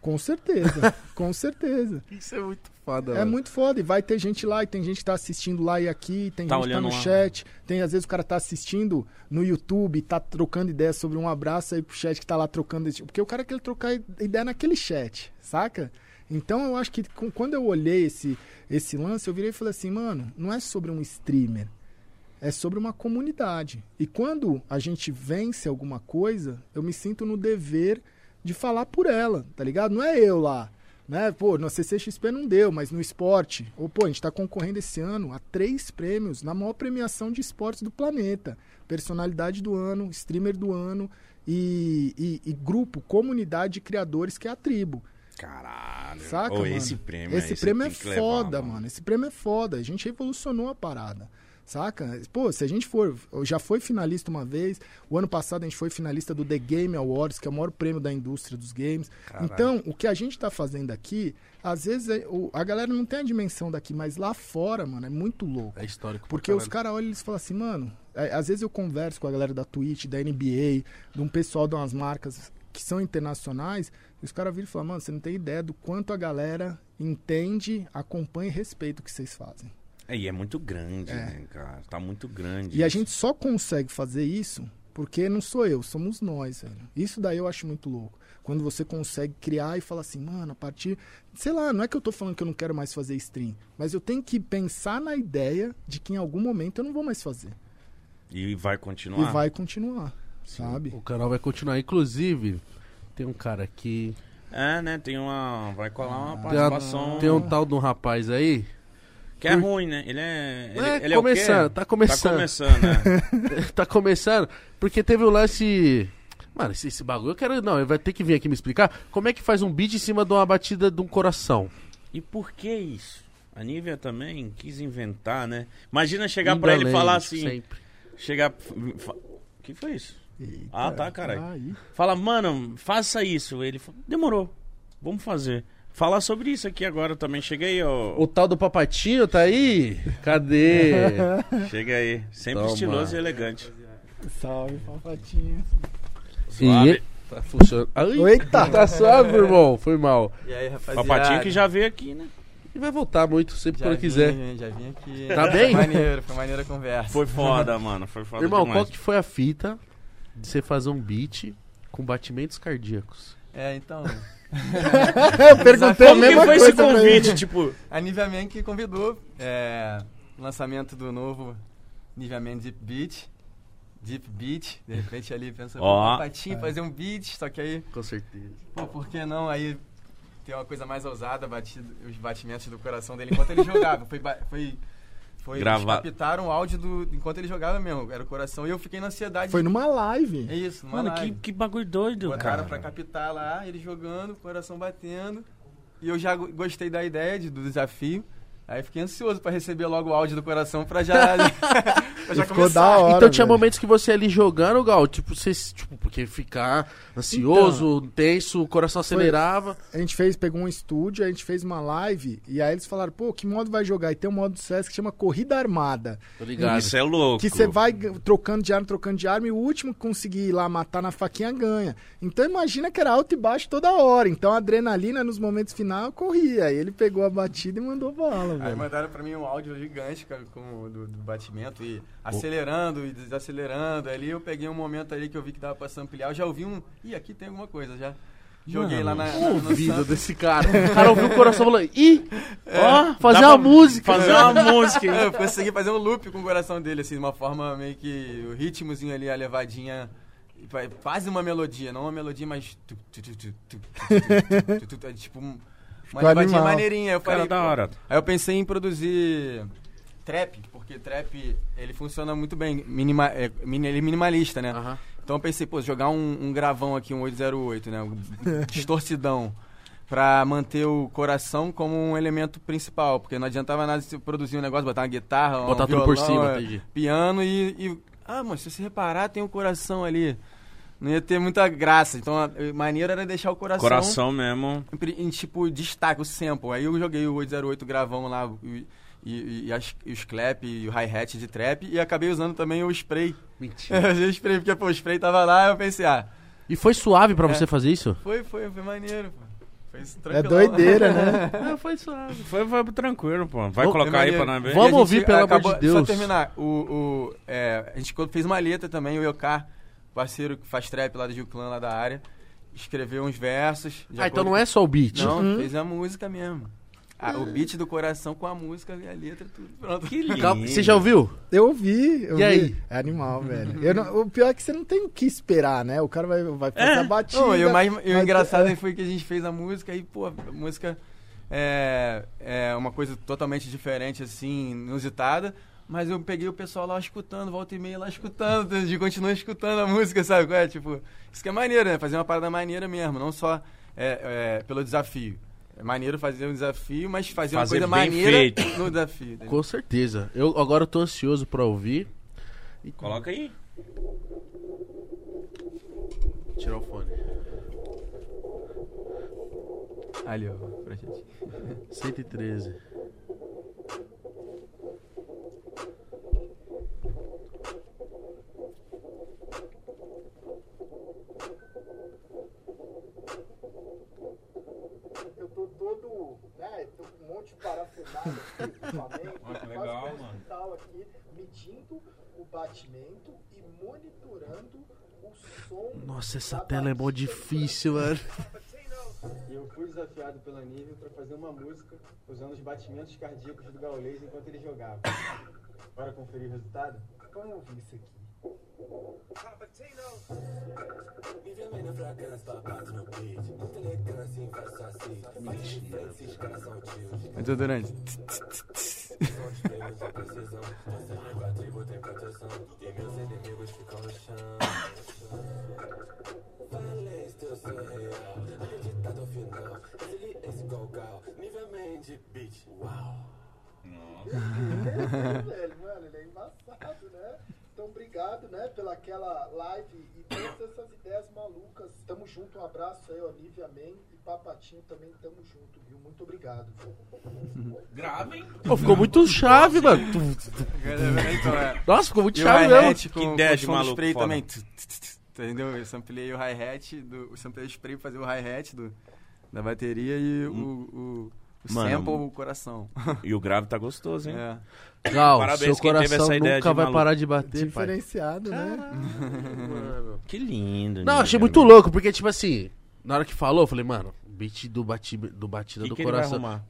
Com certeza, com certeza. Isso é muito foda, É muito foda. E vai ter gente lá, e tem gente que tá assistindo lá e aqui, tem Tá gente que tá olhando no lá. chat. Tem, às vezes, o cara tá assistindo no YouTube, tá trocando ideia sobre um abraço aí pro chat que tá lá trocando. esse- Porque o cara quer trocar ideia naquele chat, saca? Então eu acho que com- quando eu olhei esse, esse lance, eu virei e falei assim, mano, não é sobre um streamer. É sobre uma comunidade. E quando a gente vence alguma coisa, eu me sinto no dever de falar por ela, tá ligado? Não é eu lá, né? Pô, no CCXP não deu, mas no esporte, ou pô, a gente tá concorrendo esse ano a três prêmios na maior premiação de esportes do planeta. Personalidade do ano, streamer do ano e, e- e grupo, comunidade de criadores que é a tribo. Caralho. Saca, mano? esse prêmio Esse prêmio é que levar, foda, mano. Esse prêmio é foda. A gente revolucionou a parada. Saca? Pô, se a gente for. Já foi finalista uma vez. O ano passado a gente foi finalista do The Game Awards, que é o maior prêmio da indústria dos games. Caralho. Então, o que a gente tá fazendo aqui, às vezes é- o- a galera não tem a dimensão daqui, mas lá fora, mano, é muito louco. É histórico. Porque os caras olham e eles falam assim, mano, é, às vezes eu converso com a galera da Twitch, da NBA, de um pessoal de umas marcas que são internacionais, e os caras viram e falam, mano, você não tem ideia do quanto a galera entende, acompanha e respeita o que vocês fazem. É, e é muito grande, né, cara? Tá muito grande. E a isso. gente só consegue fazer isso porque não sou eu, somos nós, velho. Isso daí eu acho muito louco. Quando você consegue criar e falar assim, mano, a partir. Sei lá, não é que eu tô falando que eu não quero mais fazer stream, mas eu tenho que pensar na ideia de que em algum momento eu não vou mais fazer. E vai continuar. E vai continuar, sabe? O canal vai continuar. Inclusive, tem um cara aqui. É, né? Tem uma. Vai colar uma Tem, uma- participação. tem um tal de um rapaz aí. Que é ruim, né? Ele é. Ele, É, ele começando, é o quê? tá começando. Tá começando, né? tá começando. Porque teve o lance. Mano, esse, esse bagulho eu quero. Não, ele vai ter que vir aqui me explicar como é que faz um beat em cima de uma batida de um coração. E por que isso? A Nívia também quis inventar, né? Imagina chegar pra ele e falar assim. Sempre. Chegar. que foi isso? Eita, Ah, tá, caralho. Fala, mano, faça isso. Ele fala, demorou. Vamos fazer. Falar sobre isso aqui agora também. Chega aí, ó. O tal do papatinho tá aí? Cadê? Chega aí. Sempre Toma. estiloso e elegante. Salve, papatinha. Suave. E- Tá funcionando. Ai, Eita! Tá suave, irmão. Foi mal. E aí, rapaziada? Papatinho que já veio aqui, né? E vai voltar muito, sempre já quando vim, quiser. Já vim aqui. Tá bem? Foi maneiro, foi maneira a conversa. Foi foda, mano. Foi foda Irmão, demais. qual que foi a fita de você fazer um beat com batimentos cardíacos? É, então. Eu perguntei a Como que mesma foi coisa esse convite? Tipo, A Nivea Man que convidou. É, lançamento do novo Nivea Man Deep Beat. Deep Beat. De repente ali pensa, pô, patinho, fazer um beat, só que aí, Com certeza. pô, por que não? Aí tem uma coisa mais ousada, batido, os batimentos do coração dele enquanto ele jogava. Foi. ba- foi foi, eles captaram o áudio do, enquanto ele jogava mesmo, era o coração. E eu fiquei na ansiedade. Foi numa live. É isso, numa mano, que, live. que bagulho doido, Botaram cara. pra captar lá, ele jogando, coração batendo. E eu já go- gostei da ideia, de- do desafio. Aí fiquei ansioso pra receber logo o áudio do coração pra já. pra já ficou começar. da hora. então tinha velho. momentos que você ali jogando, Gal, tipo, você, tipo, porque ficar ansioso, tenso, o coração acelerava. A gente fez, pegou um estúdio, a gente fez uma live, e aí eles falaram, pô, que modo vai jogar? E tem um modo do CS que chama Corrida Armada. Tô ligado. Isso é louco. Que você vai trocando de arma, trocando de arma, e o último que conseguir ir lá matar na faquinha ganha. Então imagina que era alto e baixo toda hora. Então a adrenalina nos momentos finais corria. Aí ele pegou a batida e mandou bala, velho. Aí mandaram pra mim um áudio gigante cara, com, do, do batimento e acelerando e desacelerando. Ali eu peguei um momento ali que eu vi que dava pra ampliar. Eu já ouvi um. Ih, aqui tem alguma coisa já. Joguei Mano, lá na. na ouvido desse cara. O cara ouviu o coração falando. Ih! É, ó, fazer uma música. Fazer uma música. Eu consegui fazer um loop com o coração dele, assim, de uma forma meio que. O ritmozinho ali, a levadinha. Quase uma melodia, não uma melodia, mas. Tipo um- uma Ficou levadinha animal. maneirinha. Eu Cara, falei, da hora. Aí eu pensei em produzir trap, porque trap ele funciona muito bem, minima, é, mini- ele é minimalista, né? Aham. Então eu pensei, pô, jogar um, um gravão aqui, um 808, né? Um distorcidão. Pra manter o coração como um elemento principal. Porque não adiantava nada se produzir um negócio, botar uma guitarra, Botar um tudo por cima, é, entendi. piano e, e- Ah, mas se você reparar, tem o coração ali. Não ia ter muita graça. Então a maneira era deixar o coração, Coração mesmo. em, em, tipo destaque, o sample. Aí eu joguei o 808 gravão lá e, e, e as- e os clap e o hi-hat de trap e acabei usando também o spray. Mentira. Eu usei o spray, porque pô, o spray tava lá, eu pensei, ah, E foi suave pra É. você fazer isso? foi, foi, foi maneiro, pô. Foi É tranquilão. doideira, né? Ah, foi suave. Foi, foi tranquilo, pô. Vai colocar aí Foi pra nós ver. Vamos ouvir, pelo amor acabou- de Deus. Só terminar, o, o, é, a gente fez uma letra também, o Yokar, parceiro que faz trap lá do Gil Clan, lá da área, escreveu uns versos. Ah, então não é só o beat. Não, Uhum. fez a música mesmo. Ah, o beat do coração com a música e a letra, tudo pronto. Que lindo. Calma, Você já ouviu? Eu ouvi, eu E vi. aí? É animal, velho. Eu não- o pior é que você não tem o que esperar, né? O cara vai, vai fazer É. a batida. Não, e o, mais, e o mas- engraçado é. foi que a gente fez a música e, pô, a música é, é uma coisa totalmente diferente, assim, inusitada. Mas eu peguei o pessoal lá escutando, volta e meia lá escutando, de continuar escutando a música, sabe? É, tipo, isso que é maneiro, né? Fazer uma parada maneira mesmo, não só é, é, pelo desafio. é maneiro fazer um desafio, mas fazer, Fazer uma coisa maneira feito. no desafio. entendeu? Com certeza. Eu agora eu tô ansioso pra ouvir. Coloca aí. Tirar o fone. Ali, ó, pra gente. 113. Eu tô todo, né, tô com um monte de parafusamento aqui, equipamento, Ó, que legal, um mano. hospital aqui, medindo o batimento e monitorando o som. Nossa, essa da tela é mó batida difícil, mano. E eu fui desafiado pela Nível para fazer uma música usando os batimentos cardíacos do Gaules enquanto ele jogava. Bora conferir o resultado? Vamos ouvir isso aqui. Muito durante. velho, mano, ele é embaçado, né? Então, obrigado, né, pela aquela live e todas essas ideias malucas. Tamo junto, um abraço aí, ó, Nívia Man e Papatinho também tamo junto, viu? Muito obrigado. Gravem. Pô, ficou muito chave, mano. Nossa, ficou muito E o chave mesmo. com, Que ideia o de maluco spray foda. também. Entendeu? Eu samplei o hi-hat, do, eu samplei o spray pra fazer o hi-hat do- da bateria e o, o, o Mano, sample, o coração. E o grave tá gostoso, hein? É. Gal, Parabéns seu quem teve coração essa ideia nunca de vai maluco. parar de bater, pai. Diferenciado, né? Mano. Que lindo. Não, né, achei velho? muito louco, porque, tipo assim, na hora que falou, eu falei, mano, beat do, bati, do batida Que do que coração.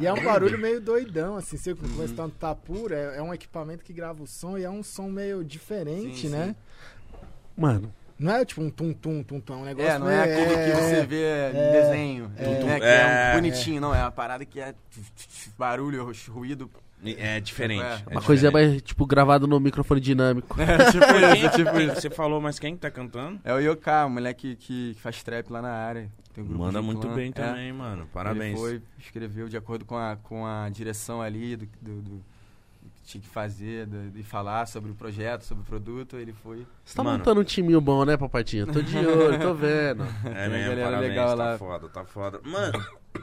E é um barulho meio doidão, assim, você começando tá puro, é, é um equipamento que grava o som e é um som meio diferente, Sim, né? Mano, Não é tipo um tum-tum, tum-tum, é um negócio É, não é aquele que você vê em desenho, é, né, que é, é, um bonitinho, não. É uma parada que é barulho, ruído. É diferente. É. é uma coisa diferente. mais, tipo, gravado no microfone dinâmico. É tipo isso, é tipo isso. Você falou, mas quem tá cantando? É o Yoká, o moleque que, que faz trap lá na área. Tem um Manda muito clã. bem É. também, mano. Parabéns. Ele foi, escreveu de acordo com a, com a direção ali do, do, do tinha que fazer, de falar sobre o projeto, sobre o produto. Ele foi. Você tá Mano. montando um timinho bom, né, papatinho? Tô de olho, tô vendo. É mesmo, galera parabéns, legal tá lá. foda, tá foda. Mano,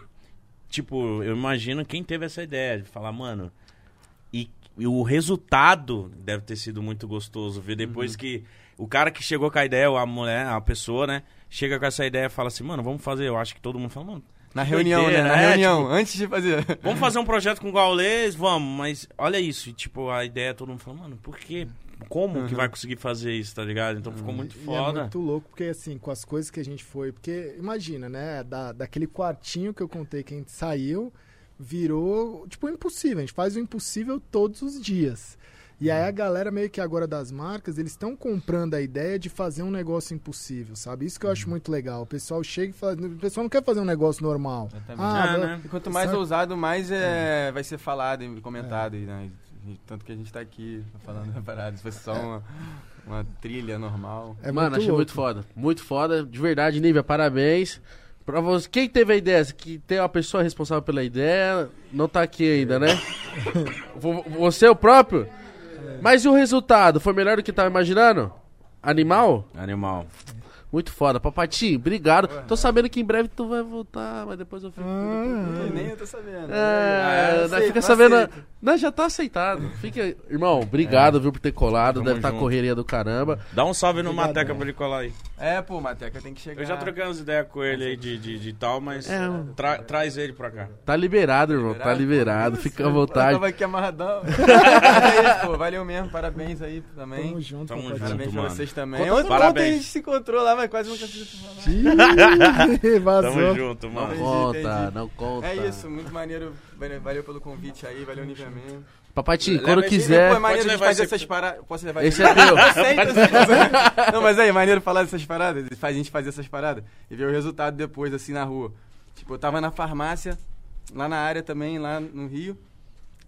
tipo, eu imagino quem teve essa ideia de falar, mano, e, e o resultado deve ter sido muito gostoso, ver depois Uhum. que o cara que chegou com a ideia, ou a mulher, a pessoa, né, chega com essa ideia e fala assim, mano, vamos fazer, eu acho que todo mundo fala, mano, Na Que reunião, doideira, né? Na é, reunião, tipo- antes de fazer. vamos fazer um projeto com o Gaulês, vamos, mas olha isso, e, tipo, a ideia todo mundo fala, mano, por quê? Como que Uhum. vai conseguir fazer isso, tá ligado? Então ficou muito E é foda. muito louco, porque assim, com as coisas que a gente foi. Porque, imagina, né? Da, daquele quartinho que eu contei que a gente saiu, virou, tipo, impossível. A gente faz o impossível todos os dias. E aí a galera meio que agora das marcas, eles estão comprando a ideia de fazer um negócio impossível, sabe? Isso que eu acho muito legal. O pessoal chega e fala, o pessoal não quer fazer um negócio normal. Exatamente. Ah, né? E quanto mais Sabe? ousado, mais é, vai ser falado e comentado. e, né? Tanto que a gente tá aqui falando da parada. Se fosse só uma, uma trilha normal. É Mano, achei louco. muito foda. Muito foda. De verdade, Nívia, parabéns. Pra você, quem teve a ideia, que tem uma pessoa responsável pela ideia, não tá aqui ainda, né? Vo- você é o próprio? Mas e o resultado? Foi melhor do que tava imaginando? Animal? Animal. Muito foda. Papatinho, obrigado. Tô sabendo que em breve tu vai voltar, mas depois eu fico. Ah, nem eu tô sabendo. É, Ah, né, aceito, fica sabendo. aceito. Não, já tá aceitado. Fica, irmão, obrigado, viu, por ter colado. Tamo Deve estar junto. correria do caramba. Dá um salve no Obrigado, Mateca né? pra ele colar aí. É, pô, Mateca tem que chegar. Eu já troquei umas ideias com ele aí de, de, de tal, mas É. tra- traz ele pra cá. Tá liberado, irmão. Tá liberado. Fica à Eu vontade. tava aqui amarradão. é isso, pô. Valeu mesmo. Parabéns aí também. Tamo junto, Tamo papai. Parabéns pra mano. vocês também. Ontem, pra- Parabéns. ontem a gente se encontrou lá, mas quase nunca. Ih, Vazou. Tamo junto, mano. Entendi, Conta, entendi. não conta. É isso, muito maneiro. Valeu pelo convite aí, valeu mesmo. Papatinho, Leva quando quiser. Pô, é maneiro Pode a gente levar fazer esse- essas paradas. Posso levar Esse é aceita. Não, mas aí, maneiro falar dessas paradas. Faz a gente fazer essas paradas e ver o resultado depois, assim, na rua. Tipo, eu tava na farmácia, lá na área também, lá no Rio.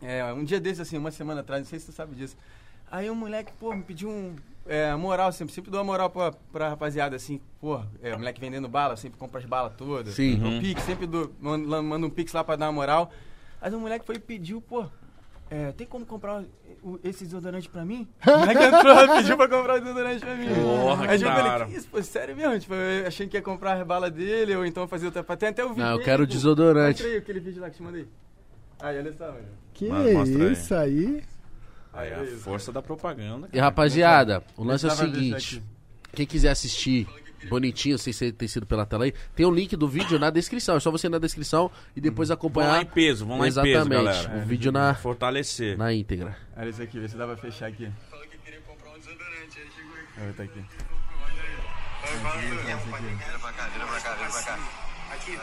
É, um dia desses, assim, uma semana atrás, não sei se tu sabe disso. Aí um moleque, pô, me pediu um. É, moral, sempre, sempre dou uma moral pra, pra rapaziada, assim, pô, é, moleque vendendo bala, sempre compra as balas todas. Sim. Dou Uhum. Pix, sempre dou, manda, manda um pix lá pra dar uma moral. Aí o moleque foi e pediu, pô, é, tem como comprar o- esse desodorante pra mim? O moleque entrou, pediu pra comprar o desodorante pra mim. Porra, Aí que eu da falei, que isso, pô, sério mesmo? Tipo, eu achei que ia comprar a bala dele, ou então fazer outra. Tem até o vídeo. Não, eu dele, quero pô. desodorante. Mostra aí aquele vídeo lá que eu te mandei. Aí, olha só, mano. Que Mano, mostra aí. isso aí? Aí a força da propaganda. E cara. rapaziada, o lance é o seguinte: quem quiser assistir bonitinho, sem ser ter sido pela tela aí, tem o link do vídeo na descrição. É só você ir na descrição e depois Vamos lá acompanhar em peso, vamos lá em Exatamente. peso, galera. O vídeo na, Fortalecer. na íntegra. Olha isso aqui, vê se dá pra fechar aqui. Falou que queria comprar um desodorante, aí chegou aqui. Eu vou tá aqui. Vira pra cá, vira pra cá, vira pra cá. Aqui, eu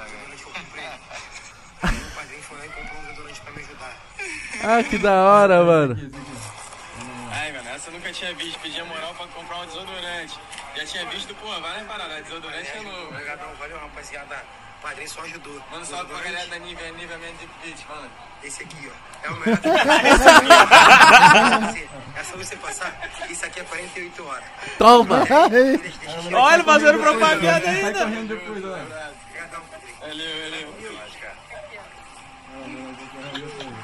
comprei. Meu padrinho foi lá e comprou um desodorante pra me ajudar. Ah, que da hora, mano. Ai, mano, essa eu nunca tinha visto. Pedia moral pra comprar um desodorante. Já tinha visto, pô, várias paradas. Desodorante é novo. Obrigadão, valeu, rapaziada. O padrinho só ajudou. Manda um salve pra galera da Nivea, Nivea Man Deep Beach, mano. Esse aqui, ó. É o melhor. Esse aqui, ó. É só você passar. Isso aqui é 48 horas. Toma! Olha ele fazendo propaganda ainda. correndo depois. Valeu, valeu.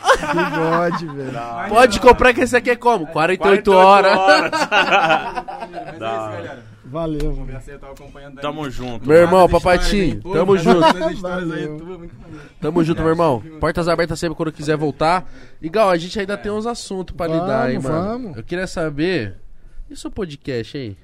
Que bode, velho. Pode comprar que esse aqui é como? 48 horas. Mas é isso, galera. Valeu, mano. Eu tava acompanhando. Tamo junto. Meu irmão, papatinho, tamo junto. aí. Tamo junto, meu irmão. Portas abertas sempre quando quiser voltar. Igual, a gente ainda tem uns assuntos pra Vamos, lidar aí, mano. vamos. Eu queria saber. E o seu podcast, hein?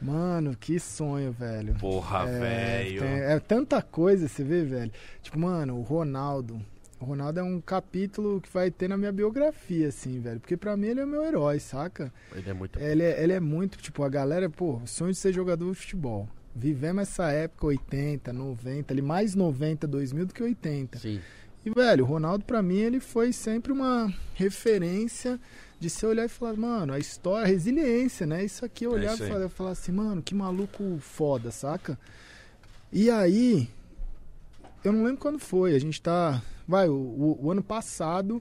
Mano, que sonho, velho. Porra, É, velho. tem- é tanta coisa, você vê, velho. Tipo, mano, o Ronaldo. O Ronaldo é um capítulo que vai ter na minha biografia, assim, velho. Porque pra mim ele é meu herói, saca? Ele é muito. Ele é, ele é muito, tipo, a galera, pô, sonho de ser jogador de futebol. Vivemos essa época 80, 90, ali mais 90, 2000 do que 80. Sim. E, velho, o Ronaldo, pra mim, ele foi sempre uma referência de você olhar e falar, mano, a história, a resiliência, né? Isso aqui eu É e falar assim, mano, que maluco foda, saca? E aí, eu não lembro quando foi, a gente tá. Vai, o, o- o ano passado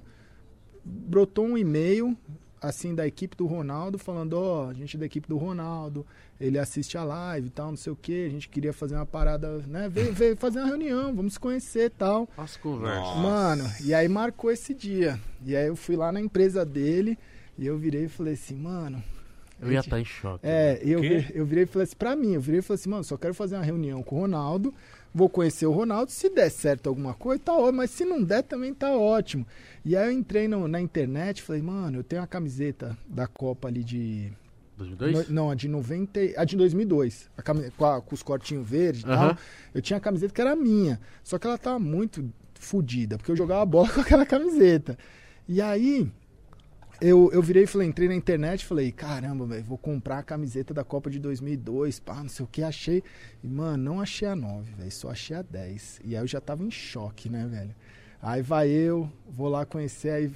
brotou um e-mail, assim, da equipe do Ronaldo, falando, ó, a gente é da equipe do Ronaldo, ele assiste a live e tal, não sei o que, a gente queria fazer uma parada, né? Veio, veio fazer uma reunião, vamos se conhecer e tal. As conversas. Mano, e aí marcou esse dia. E aí eu fui lá na empresa dele e eu virei e falei assim, mano. Eu ia estar em choque. É, eu, Quê? vi- eu virei e falei assim, pra mim, eu virei e falei assim, mano, só quero fazer uma reunião com o Ronaldo, vou conhecer o Ronaldo, se der certo alguma coisa, tá ótimo, mas se não der também tá ótimo. E aí eu entrei no- na internet falei, mano, eu tenho uma camiseta da Copa ali de. 2002? no- não, a de 90. e- A de 2002. A camiseta, com, a- com os cortinhos verdes e Aham. tal. Eu tinha a camiseta que era minha. Só que ela tava muito fodida, porque eu jogava bola com aquela camiseta. E aí, eu, eu virei e falei, entrei na internet e falei, caramba, velho, vou comprar a camiseta da Copa de 2002, pá, não sei o que, achei. E, mano, não achei a 9, velho, só achei a 10. E aí eu já tava em choque, né, velho? Aí vai eu, vou lá conhecer, aí,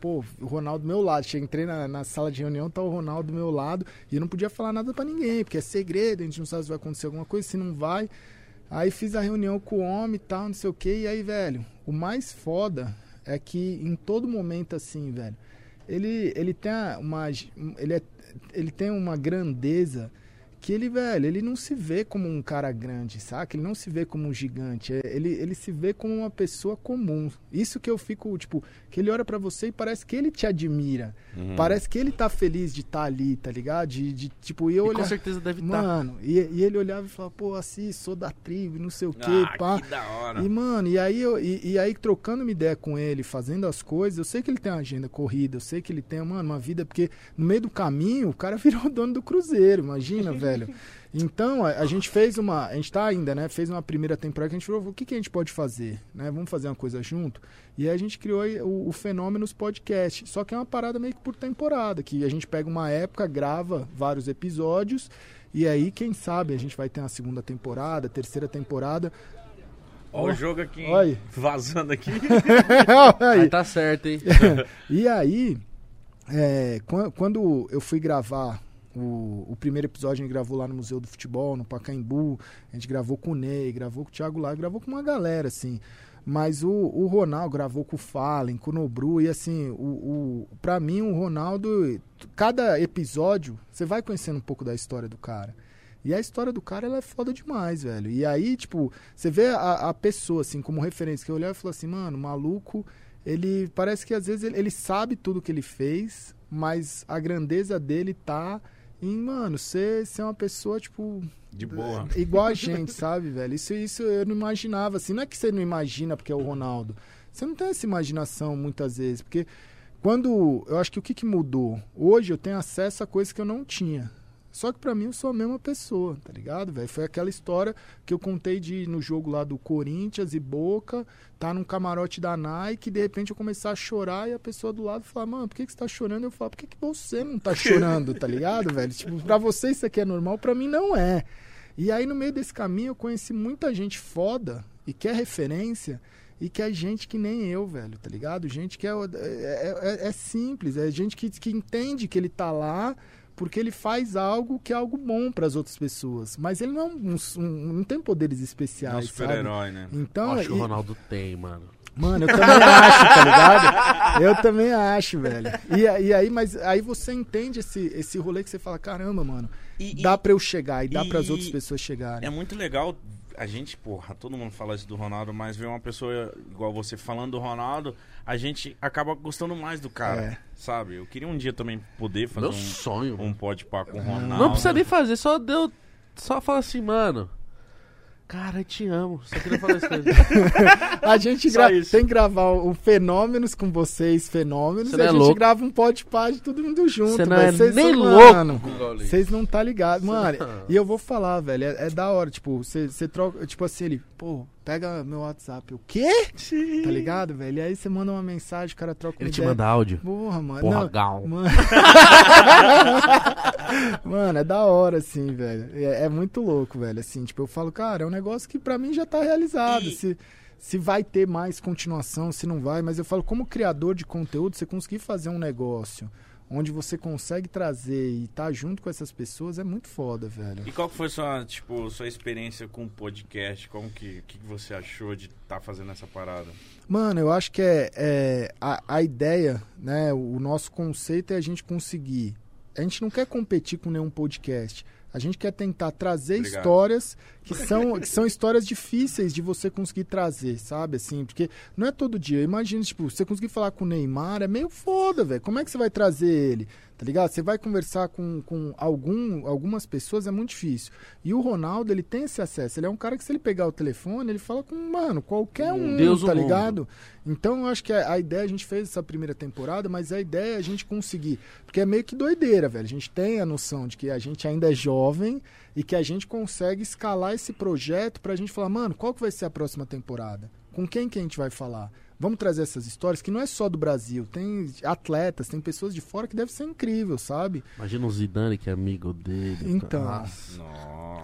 pô, o Ronaldo do meu lado. Cheguei, entrei na, na sala de reunião, tá o Ronaldo do meu lado, e eu não podia falar nada pra ninguém, porque é segredo, a gente não sabe se vai acontecer alguma coisa, se não vai. Aí fiz a reunião com o homem e tal, não sei o que, e aí, velho, o mais foda é que em todo momento assim, velho, ele, ele tem uma ele, é, ele tem uma grandeza que ele, velho, ele não se vê como um cara grande, saca? Ele não se vê como um gigante. é- Ele, ele se vê como uma pessoa comum. Isso que eu fico, tipo, que ele olha pra você e parece que ele te admira. Uhum. Parece que ele tá feliz de estar ali, tá ligado? De, de tipo, e eu E olhar. com certeza deve estar. Mano, e, e ele olhava e falava, pô, assim, sou da tribo, não sei o quê, Ah, pá. que da hora. E, mano, e aí, eu, e, e aí trocando uma ideia com ele, fazendo as coisas, eu sei que ele tem uma agenda corrida, eu sei que ele tem, mano, uma vida, porque no meio do caminho o cara virou dono do Cruzeiro, imagina, velho. Então, a, a gente fez uma. A gente tá ainda, né? Fez uma primeira temporada que a gente falou, o que, que a gente pode fazer? Né? Vamos fazer uma coisa junto? E aí a gente criou aí o, o Fenômenos Podcast. Só que é uma parada meio que por temporada, que a gente pega uma época, grava vários episódios. E aí, quem sabe, a gente vai ter uma segunda temporada, terceira temporada. Ó o jogo aqui, hein? Oi. vazando aqui. Aí. Aí tá certo, hein? E aí, é, quan- quando eu fui gravar o, o primeiro episódio a gente gravou lá no Museu do Futebol, no Pacaembu. A gente gravou com o Ney, gravou com o Thiago Lá, gravou com uma galera, assim. Mas o, o Ronaldo gravou com o Fallen, com o Nobru, e assim, o, o, pra mim o Ronaldo, cada episódio, você vai conhecendo um pouco da história do cara. E a história do cara, ela é foda demais, velho. E aí, tipo, você vê a, a pessoa, assim, como referência, que eu olhava e falava assim, mano, maluco, ele parece que às vezes ele, ele sabe tudo que ele fez, mas a grandeza dele tá em, mano, ser, ser uma pessoa, tipo, De boa. é, Igual a gente, sabe, velho? Isso, isso eu não imaginava, assim. Não é que você não imagina porque é o Ronaldo. Você não tem essa imaginação muitas vezes, porque quando. Eu acho que o que, que mudou? Hoje eu tenho acesso a coisas que eu não tinha. Só que pra mim eu sou a mesma pessoa, tá ligado, velho? Foi aquela história que eu contei de no jogo lá do Corinthians e Boca, tá num camarote da Nike, de repente eu começar a chorar e a pessoa do lado falar, mano, por que, que você tá chorando? Eu falo, por que, que você não tá chorando, tá ligado, velho? Tipo, pra você isso aqui é normal, pra mim não é. E aí no meio desse caminho eu conheci muita gente foda e que é referência e que é gente que nem eu, velho, tá ligado? Gente que é, é, é- é simples, é gente que, que entende que ele tá lá porque ele faz algo que é algo bom para as outras pessoas. Mas ele não, é um, um- não tem poderes Não é um especiais, sabe? super-herói, né? Então, Acho que o e- Ronaldo tem, mano. Mano, eu também acho, tá ligado? Eu também acho, velho. E, e aí, mas aí você entende esse, esse rolê que você fala, caramba, mano, E- dá pra eu chegar e dá e- pras outras pessoas chegarem. É muito legal. A gente, porra, todo mundo fala isso do Ronaldo, mas ver uma pessoa igual você falando do Ronaldo, a gente acaba gostando mais do cara, É. sabe? Eu queria um dia também poder fazer Meu um, sonho. um pode pá com o Ronaldo. Não precisa nem fazer, só deu. Só fala assim, mano. Cara, eu te amo. Só queria falar isso. pra ele. A gente Só gra- isso. tem que gravar o Fenômenos com vocês, Fenômenos, Você e não a é gente louco? grava um pod pá de todo mundo junto. Você não velho. é Vocês nem são- louco. mano. Vocês não tá ligado, mano. não- E eu vou falar, velho, é, é da hora, tipo, você você troca, tipo assim, ele, pô, pega meu WhatsApp, o quê? Tá ligado, velho? E aí você manda uma mensagem, o cara troca Ele te ideia. manda áudio. Porra, mano. Porra, não, gal. Mano... Mano, é da hora, assim, velho. É, é muito louco, velho. Assim, tipo, eu falo, cara, é um negócio que pra mim já tá realizado. E- Se, se vai ter mais continuação, se não vai. Mas eu falo, como criador de conteúdo, você conseguir fazer um negócio onde você consegue trazer e tá junto com essas pessoas é muito foda, velho. E qual foi sua, tipo, sua experiência com o podcast? Como que, que, você achou de estar fazendo essa parada? Mano, eu acho que é, é a, a ideia, né? O nosso conceito é a gente conseguir. A gente não quer competir com nenhum podcast. A gente quer tentar trazer Obrigado. histórias que são, que são histórias difíceis de você conseguir trazer, sabe? Assim, porque não é todo dia. Imagina, tipo, você conseguir falar com o Neymar é meio foda, velho. Como é que você vai trazer ele? Tá ligado? Você vai conversar com, com algum, algumas pessoas, é muito difícil. E o Ronaldo, ele tem esse acesso. Ele é um cara que, se ele pegar o telefone, ele fala com, mano, qualquer Um Deus tá ligado? Então eu acho que a, a ideia, a gente fez essa primeira temporada, mas a ideia é a gente conseguir. Porque é meio que doideira, velho. A gente tem a noção de que a gente ainda é jovem e que a gente consegue escalar esse projeto pra gente falar, mano, qual que vai ser a próxima temporada? Com quem que a gente vai falar? Vamos trazer essas histórias que não é só do Brasil, tem atletas, tem pessoas de fora que deve ser incrível, sabe? Imagina o Zidane, que é amigo dele. Então. Nossa.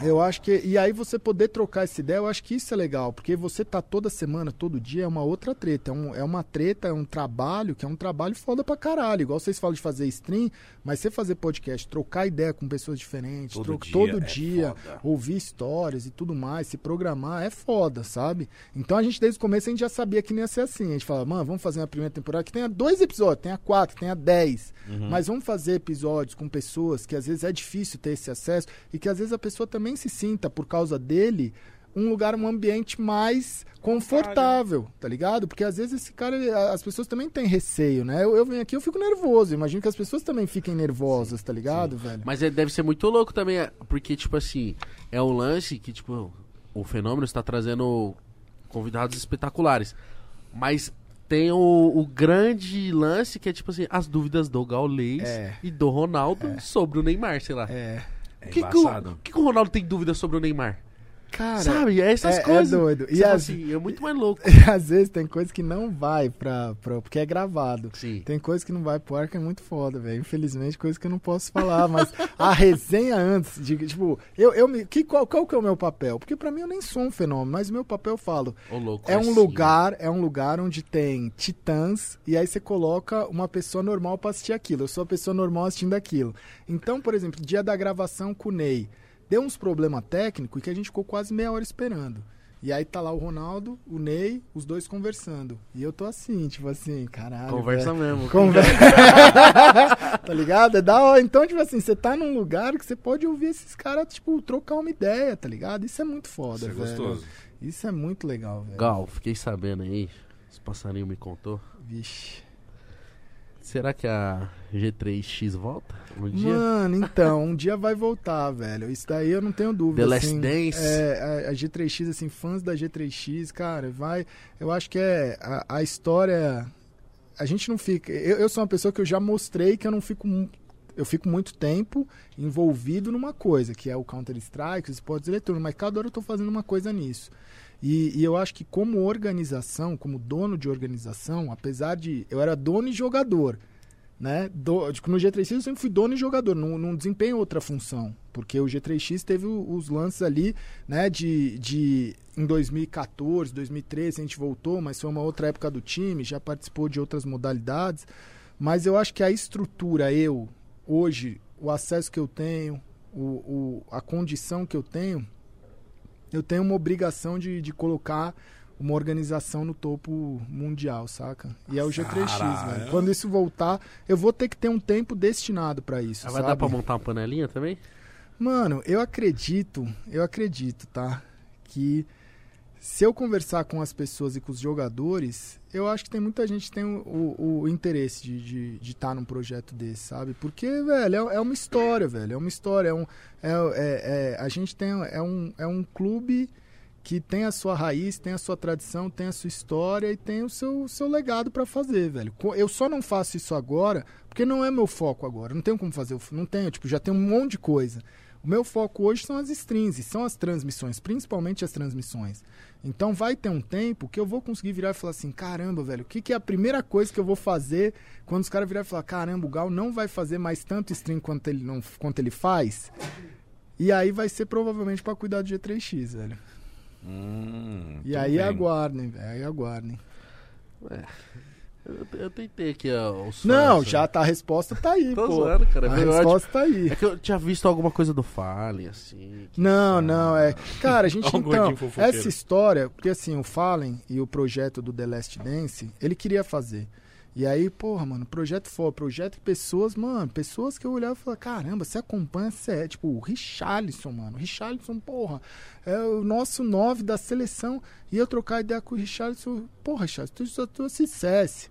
Eu acho que. E aí você poder trocar essa ideia, eu acho que isso é legal. Porque você tá toda semana, todo dia, é uma outra treta. É, um- é uma treta, é um trabalho que é um trabalho foda pra caralho. Igual vocês falam de fazer stream, mas você fazer podcast, trocar ideia com pessoas diferentes, Todo dia todo é dia foda. ouvir histórias e tudo mais, se programar, é foda, sabe? Então a gente, desde o começo, a gente já sabia que não ia ser assim. A gente falava, mano, vamos fazer uma primeira temporada que tenha dois episódios, tenha quatro, tenha dez. Uhum. Mas vamos fazer episódios com pessoas que às vezes é difícil ter esse acesso e que às vezes a pessoa também se sinta, por causa dele, um lugar, um ambiente mais confortável, tá ligado? Porque às vezes esse cara, ele- as pessoas também têm receio, né? Eu, eu venho aqui, eu fico nervoso. Imagino que as pessoas também fiquem nervosas, tá ligado, velho? Mas é- deve ser muito louco também, é, porque, tipo assim, é um lance que, tipo, o fenômeno está trazendo convidados espetaculares. Mas tem o, o grande lance que é, tipo assim, as dúvidas do Gaulês É. e do Ronaldo sobre o Neymar, sei lá. É. O É que, o que que o Ronaldo tem dúvida sobre o Neymar? Cara, Sabe? É essas é- é coisas. doido. Você E as- assim, é muito mais louco. E às vezes tem coisa que não vai pra, pra. Porque é gravado. Sim. Tem coisa que não vai pro ar que é muito foda, velho. Infelizmente, coisa que eu não posso falar. Mas a resenha antes, de, tipo, eu, eu me. Que, qual, qual que é o meu papel? Porque pra mim eu nem sou um fenômeno, mas o meu papel eu falo. Ô, louco. É é um sim. lugar, é um lugar onde tem titãs e aí você coloca uma pessoa normal pra assistir aquilo. Eu sou a pessoa normal assistindo aquilo. Então, por exemplo, dia da gravação com o Ney, deu uns problemas técnicos e que a gente ficou quase meia hora esperando. E aí tá lá o Ronaldo, o Ney, os dois conversando. E eu tô assim, tipo assim, caralho. Conversa velho. mesmo. Conversa. tá ligado? É da hora. Então, tipo assim, você tá num lugar que você pode ouvir esses caras, tipo, trocar uma ideia, tá ligado? Isso é muito foda, Isso é velho. gostoso. Isso é muito legal, velho. Gal, fiquei sabendo aí. Esse passarinho me contou. Vixe. Será que a G3X volta um dia? Mano, então, um dia vai voltar, velho. Isso daí eu não tenho dúvida. The Last assim, Dance? É, a, a G3X, assim, fãs da G3X, cara, vai. Eu acho que é a, a história. A gente não fica. Eu, eu sou uma pessoa que eu já mostrei que eu não fico. Eu fico muito tempo envolvido numa coisa, que é o Counter-Strike, os esportes eletrônicos, mas cada hora eu tô fazendo uma coisa nisso. E, e eu acho que como organização, como dono de organização, apesar de. Eu era dono e jogador né? Do, tipo, no G3X eu sempre fui dono e jogador, não, não desempenho outra função. Porque o G3X teve os lances ali, né, de, de em 2014, 2013 a gente voltou, mas foi uma outra época do time, já participou de outras modalidades. Mas eu acho que a estrutura, eu, hoje, o acesso que eu tenho, o, o, a condição que eu tenho, eu tenho uma obrigação de, de colocar uma organização no topo mundial, saca? E é o G3X, Caralho. velho. Quando isso voltar, eu vou ter que ter um tempo destinado pra isso, Ah, vai sabe? dar pra montar uma panelinha também? Mano, eu acredito, eu acredito, tá? Que se eu conversar com as pessoas e com os jogadores, eu acho que tem muita gente que tem o, o- o interesse de estar de, de tá num projeto desse, sabe? Porque, velho, é, é uma história, velho. É uma história. É um, é, é- é- a gente tem. É um, é um clube que tem a sua raiz, tem a sua tradição, tem a sua história e tem o seu, seu legado pra fazer, velho. Eu só não faço isso agora porque não é meu foco agora. Não tenho como fazer. Não tenho, tipo, já tem um monte de coisa. O meu foco hoje são as strings, e são as transmissões, principalmente as transmissões. Então vai ter um tempo que eu vou conseguir virar e falar assim: caramba, velho, o que, que é a primeira coisa que eu vou fazer quando os caras virarem e falar: caramba, o Gal não vai fazer mais tanto stream quanto ele, não, quanto ele faz? E aí vai ser provavelmente pra cuidar do G3X, velho. Hum, E aí aguardem, velho. Aí aguardem. Eu, eu tentei aqui ó, o som, Não, essa- já tá, a resposta tá aí, Tô pô. zoando, cara. A Eu acho- resposta tá aí. É que eu tinha visto alguma coisa do Fallen, assim. Não, não, é. Cara, a gente então. Essa história, porque assim, o Fallen e o projeto do The Last Dance, ele queria fazer. E aí, porra, mano, projeto for, projeto pessoas, mano, pessoas que eu olhava e falava, caramba, você acompanha, você é, tipo, o Richarlison, mano. Richarlison, porra, é o nosso nove da seleção. E eu trocar ideia com o Richarlison, porra, Richarlison, tu só tu assistesse.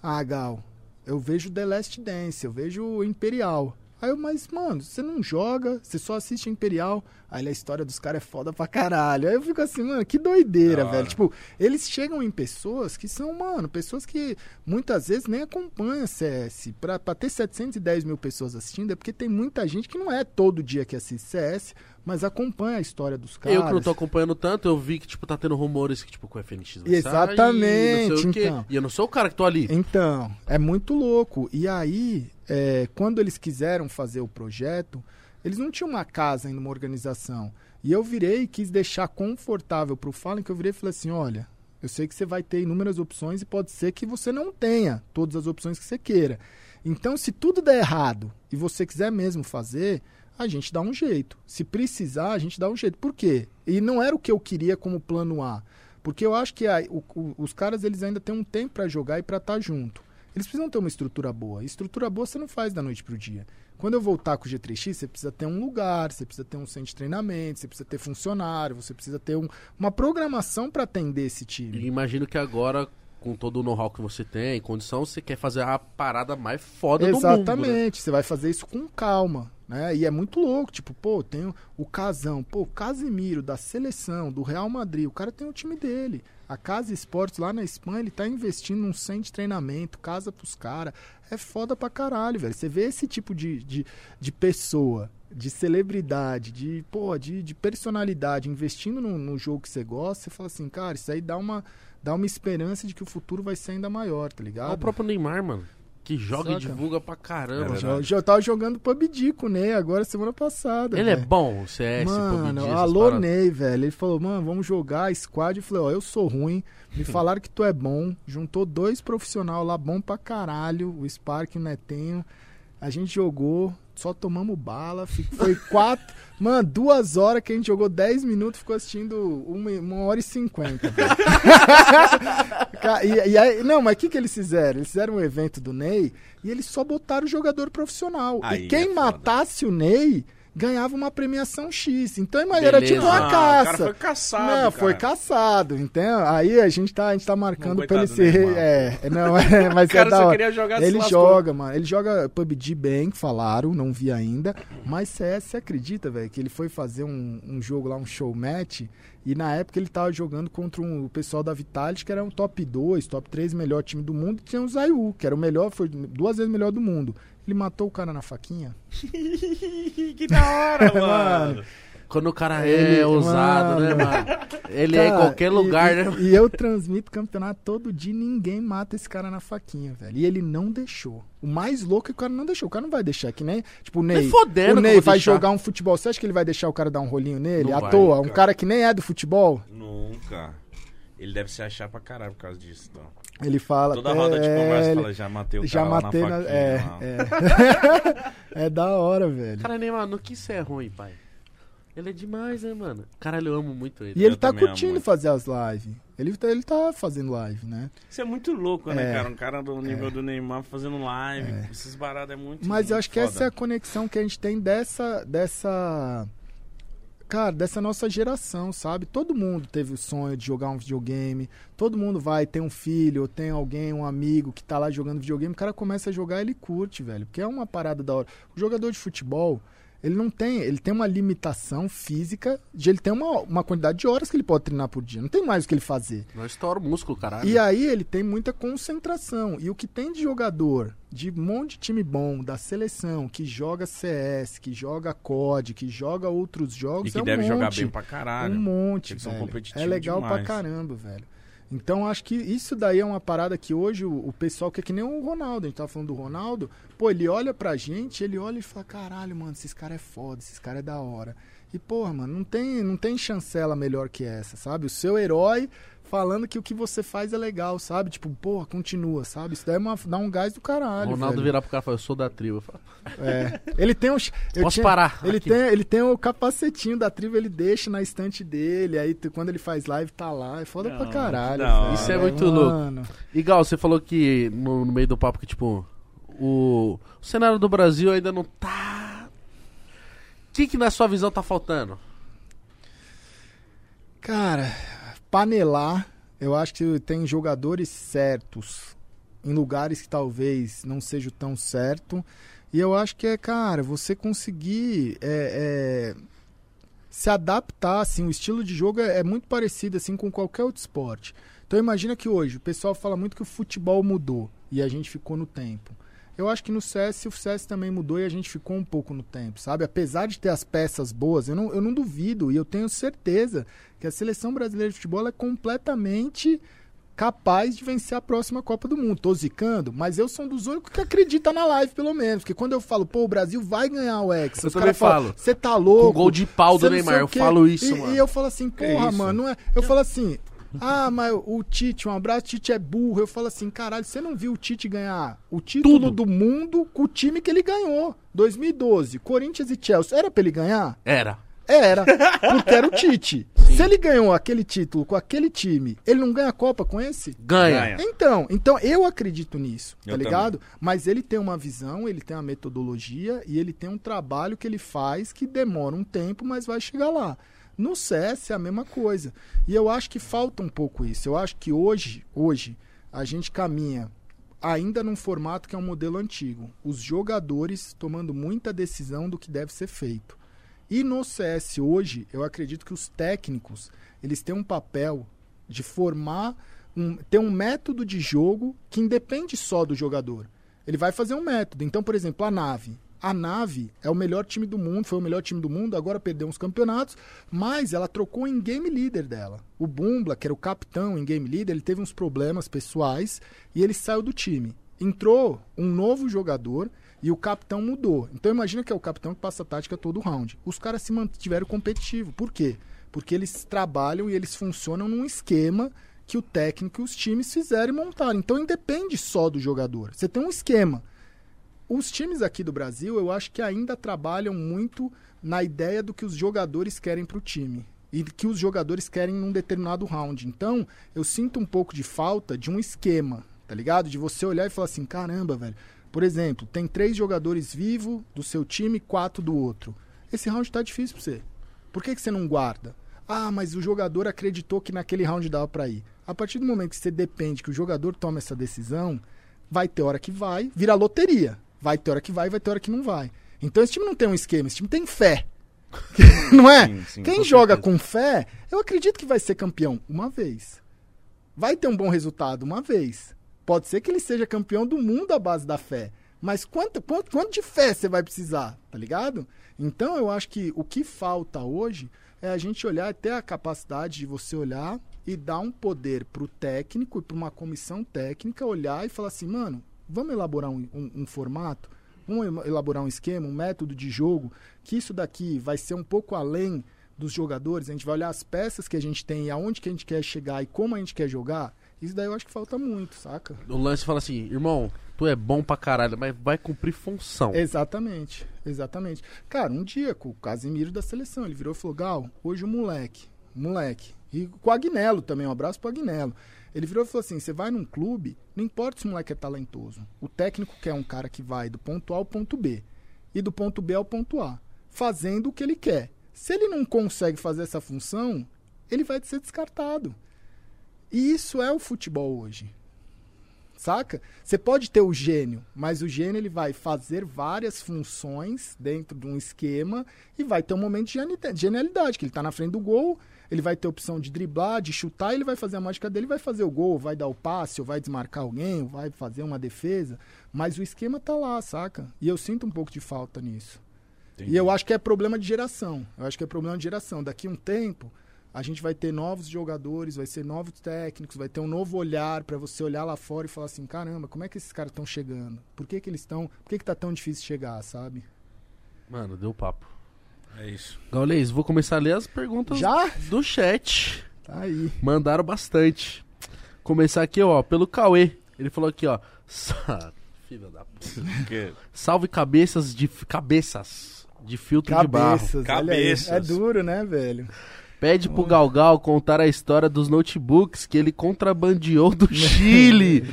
Ah, Gal, eu vejo The Last Dance, eu vejo Imperial. Aí eu, mas, mano, você não joga, você só assiste Imperial. Aí a história dos caras é foda pra caralho. Aí eu fico assim, mano, que doideira, velho. Tipo, eles chegam em pessoas que são, mano, pessoas que muitas vezes nem acompanham CS. Pra, pra ter 710 mil pessoas assistindo, é porque tem muita gente que não é todo dia que assiste CS, mas acompanha a história dos caras. Eu que não tô acompanhando tanto, eu vi que, tipo, tá tendo rumores que, tipo, com o FNX vai Exatamente, sair, não sei o quê. então. E eu não sou o cara que tô ali. Então, é muito louco. E aí, é, quando eles quiseram fazer o projeto, eles não tinham uma casa ainda, uma organização. E eu virei e quis deixar confortável pro Fallen, que eu virei e falei assim, olha, eu sei que você vai ter inúmeras opções e pode ser que você não tenha todas as opções que você queira. Então, se tudo der errado e você quiser mesmo fazer, a gente dá um jeito. Se precisar, a gente dá um jeito. Por quê? E não era o que eu queria como plano A. Porque eu acho que a- o- o- os caras eles ainda têm um tempo pra jogar e pra estar junto. Eles precisam ter uma estrutura boa. E estrutura boa você não faz da noite pro dia. Quando eu voltar com o G3X, você precisa ter um lugar, você precisa ter um centro de treinamento, você precisa ter funcionário, você precisa ter um- uma programação pra atender esse E time. imagino que agora, com todo o know-how que você tem, condição, você quer fazer a parada mais foda do mundo. né? Exatamente, você vai fazer isso com calma, né? E é muito louco, tipo, pô, tem o Casão, pô, o Casemiro da seleção, do Real Madrid, o cara tem o time dele. A Casa Esportes lá na Espanha, ele tá investindo num centro de treinamento, casa pros caras. É foda pra caralho, velho. Você vê esse tipo de, de, de pessoa de celebridade, de, pô, de, de personalidade, investindo no, no jogo que você gosta, você fala assim, cara, isso aí dá uma, dá uma esperança de que o futuro vai ser ainda maior, tá ligado? Olha o próprio Neymar, mano. Que joga e divulga pra caramba. É Já, já tava jogando PUBG com o Ney agora semana passada. Ele é velho. bom, o CS, Mano, PUBG, alô paradas. Ney, velho. Ele falou, mano, vamos jogar squad. Eu falei, ó, eu sou ruim. Me falaram que tu é bom. Juntou dois profissionais lá, bom pra caralho. O Spark e o Netinho. A gente jogou, só tomamos bala. Foi quatro. mano, duas horas que a gente jogou 10 minutos, ficou assistindo uma, uma hora e cinquenta. e, e aí, não, mas o que, que eles fizeram? Eles fizeram um evento do Ney e eles só botaram o jogador profissional. Aí e quem é matasse o Ney ganhava uma premiação X. Então imagina, era tipo uma Ah, caça. O cara foi caçado. não, foi cara. caçado, então aí a gente tá, a gente tá marcando Não, pra ele ser. É, não, é, mas O cara é da só hora. queria jogar Ele joga, mano. Ele joga PUBG bem, falaram, não vi ainda. Mas CS, você acredita, velho, que ele foi fazer um, um jogo lá, um show match. E na época ele tava jogando contra um- o pessoal da Vitality, que era um top 2, top 3 melhor time do mundo. E tinha o Zayu, que era o melhor, foi duas vezes melhor do mundo. Ele matou o cara na faquinha. que da hora, mano. Quando o cara Ele- é ousado, né, mano. mano? Ele é em Cara, qualquer e- lugar, e, né? E eu transmito campeonato todo dia e ninguém mata esse cara na faquinha, velho. E ele não deixou. O mais louco é que o cara não deixou. O cara não vai deixar, que nem. Tipo, o Ney. Nem fodendo o Ney vai deixar. jogar um futebol. Você acha que ele vai deixar o cara dar um rolinho nele? Não à vai, toa? Um cara. cara que nem é do futebol? Nunca. Ele deve se achar pra caralho por causa disso, então. Ele fala. Toda é, roda de conversa ele- fala, já matei o Já cara lá matei na na. faquinha. é, lá. é. é da hora, velho. Cara, Neymar, no que isso é ruim, pai? Ele é demais, né, mano? Caralho, eu amo muito ele. E ele Eu tá curtindo fazer as lives. Ele, tá- ele tá fazendo live, né? Isso é muito louco, né, É. cara? Um cara do nível do Neymar fazendo live, esses barados é muito Mas eu acho que foda. essa é a conexão que a gente tem dessa. dessa. Cara, dessa nossa geração, sabe? Todo mundo teve o sonho de jogar um videogame. Todo mundo vai ter um filho, ou tem alguém, um amigo que tá lá jogando videogame. O cara começa a jogar ele curte, velho. Porque é uma parada da hora. O jogador de futebol, ele não tem. Ele tem uma limitação física de ele ter uma, uma quantidade de horas que ele pode treinar por dia. Não tem mais o que ele fazer. Nós estoura o músculo, caralho. E aí ele tem muita concentração. E o que tem de jogador, de um monte de time bom, da seleção, que joga CS, que joga COD, que joga outros jogos, E que é um deve monte. jogar bem pra caralho. Um monte, Eles são velho. competitivos É legal demais. pra caramba, velho. Então acho que isso daí é uma parada que hoje o, o pessoal, que é que nem o Ronaldo, a gente tava falando do Ronaldo, pô, ele olha pra gente, ele olha e fala, caralho, mano, esses caras é foda, esses caras é da hora. E, porra, mano, não tem, não tem chancela melhor que essa, sabe? O seu herói falando que o que você faz é legal, sabe? Tipo, porra, continua, sabe? Isso daí é uma, dá um gás do caralho. O Ronaldo velho. virar pro cara e falar, eu sou da tribo. É. Ele tem um. eu Posso tinha- parar? Ele Aqui. tem, ele tem o capacetinho da tribo, ele deixa na estante dele. Aí tu- quando ele faz live, tá lá. É foda Não, pra caralho. velho. Isso é muito louco. Mano. E Gal, você falou que no, no meio do papo que, tipo, o, o cenário do Brasil ainda não tá. O que, que na sua visão tá faltando? Cara, panelar, eu acho que tem jogadores certos em lugares que talvez não seja tão certo. E eu acho que é, cara, você conseguir é, é, se adaptar, assim, o estilo de jogo é, é muito parecido, assim, com qualquer outro esporte. Então imagina que hoje o pessoal fala muito que o futebol mudou e a gente ficou no tempo. Eu acho que no CS o CS também mudou e a gente ficou um pouco no tempo, sabe? Apesar de ter as peças boas, eu não, eu não duvido e eu tenho certeza que a seleção brasileira de futebol é completamente capaz de vencer a próxima Copa do Mundo. Tô zicando, mas eu sou um dos únicos que acredita na live, pelo menos. Porque quando eu falo, pô, o Brasil vai ganhar o Hexa, Eu os caras falam, você tá louco. Com gol de pau do Neymar, o eu falo isso, e, mano. E eu falo assim, porra, isso? mano, não é. Eu falo assim, ah, mas o Tite, um abraço, o Tite é burro. Eu falo assim, caralho, você não viu o Tite ganhar o título Tudo. do mundo com o time que ele ganhou? 2012, Corinthians e Chelsea. Era pra ele ganhar? Era. Era, porque era o Tite. Se ele ganhou aquele título com aquele time, ele não ganha a Copa com esse? Ganha. Então, então eu acredito nisso, tá Eu ligado? Mas ele tem uma visão, ele tem uma metodologia e ele tem um trabalho que ele faz que demora um tempo, mas vai chegar lá. No CS é a mesma coisa. E eu acho que falta um pouco isso. Eu acho que hoje, hoje a gente caminha ainda num formato que é um modelo antigo. Os jogadores tomando muita decisão do que deve ser feito. E no CS hoje, eu acredito que os técnicos, eles têm um papel de formar, um, ter um método de jogo que independe só do jogador. Ele vai fazer um método. Então, por exemplo, a nave. A nave é o melhor time do mundo, foi o melhor time do mundo, agora perdeu uns campeonatos, mas ela trocou em game leader dela. O Bumbla, que era o capitão em game leader, ele teve uns problemas pessoais e ele saiu do time. Entrou um novo jogador e o capitão mudou. Então imagina que é o capitão que passa a tática todo round. Os caras se mantiveram competitivos. Por quê? Porque eles trabalham e eles funcionam num esquema que o técnico e os times fizeram e montaram. Então independe só do jogador. Você tem um esquema. Os times aqui do Brasil, eu acho que ainda trabalham muito na ideia do que os jogadores querem para o time e que os jogadores querem num determinado round. Então, eu sinto um pouco de falta de um esquema, tá ligado? De você olhar e falar assim, caramba, velho. Por exemplo, tem três jogadores vivos do seu time, quatro do outro. Esse round tá difícil para você. Por que, que você não guarda? Ah, mas o jogador acreditou que naquele round dava para ir. A partir do momento que você depende que o jogador tome essa decisão, vai ter hora que vai, vira loteria. Vai ter hora que vai, vai ter hora que não vai. Então esse time não tem um esquema, esse time tem fé. não é? Sim, sim, Quem com joga certeza. com fé, eu acredito que vai ser campeão uma vez. Vai ter um bom resultado uma vez. Pode ser que ele seja campeão do mundo à base da fé. Mas quanto, quanto, quanto de fé você vai precisar, tá ligado? Então eu acho que o que falta hoje é a gente olhar, ter a capacidade de você olhar e dar um poder pro técnico e pra uma comissão técnica olhar e falar assim, mano, vamos elaborar um, um- um formato, vamos elaborar um esquema, um método de jogo, que isso daqui vai ser um pouco além dos jogadores, a gente vai olhar as peças que a gente tem e aonde que a gente quer chegar e como a gente quer jogar, isso daí eu acho que falta muito, saca? O lance fala assim, irmão, tu é bom pra caralho, mas vai cumprir função. Exatamente, exatamente. Cara, um dia com o Casimiro da seleção, ele virou e falou: Gal, hoje o moleque, moleque. E com o Agnello também, um abraço pro Agnello. Ele virou e falou assim: você vai num clube, não importa se o moleque é talentoso. O técnico quer um cara que vai do ponto A ao ponto B. E do ponto B ao ponto A. Fazendo o que ele quer. Se ele não consegue fazer essa função, ele vai ser descartado. E isso é o futebol hoje. Saca? Você pode ter o gênio, mas o gênio ele vai fazer várias funções dentro de um esquema e vai ter um momento de genialidade- de genialidade, que ele tá na frente do gol, ele vai ter a opção de driblar, de chutar, ele vai fazer a mágica dele, vai fazer o gol, vai dar o passe, ou vai desmarcar alguém, ou vai fazer uma defesa, mas o esquema tá lá, saca? E eu sinto um pouco de falta nisso. E eu acho que é problema de geração. Eu acho que é problema de geração. Daqui a um tempo, a gente vai ter novos jogadores, vai ser novos técnicos, vai ter um novo olhar pra você olhar lá fora e falar assim, caramba, como é que esses caras estão chegando? Por que que eles estão, por que que tá tão difícil chegar, sabe? Mano, deu papo. É isso. Gaulês, vou começar a ler as perguntas Já? do chat. Tá aí. Mandaram bastante. Começar aqui, ó, pelo Cauê. Ele falou aqui, ó. Filha da puta. Salve cabeças de cabeças de filtro de barro. Cabeças, olha aí. Cabeças. É duro, né, velho? Pede pro Galgal contar a história dos notebooks que ele contrabandeou do Chile.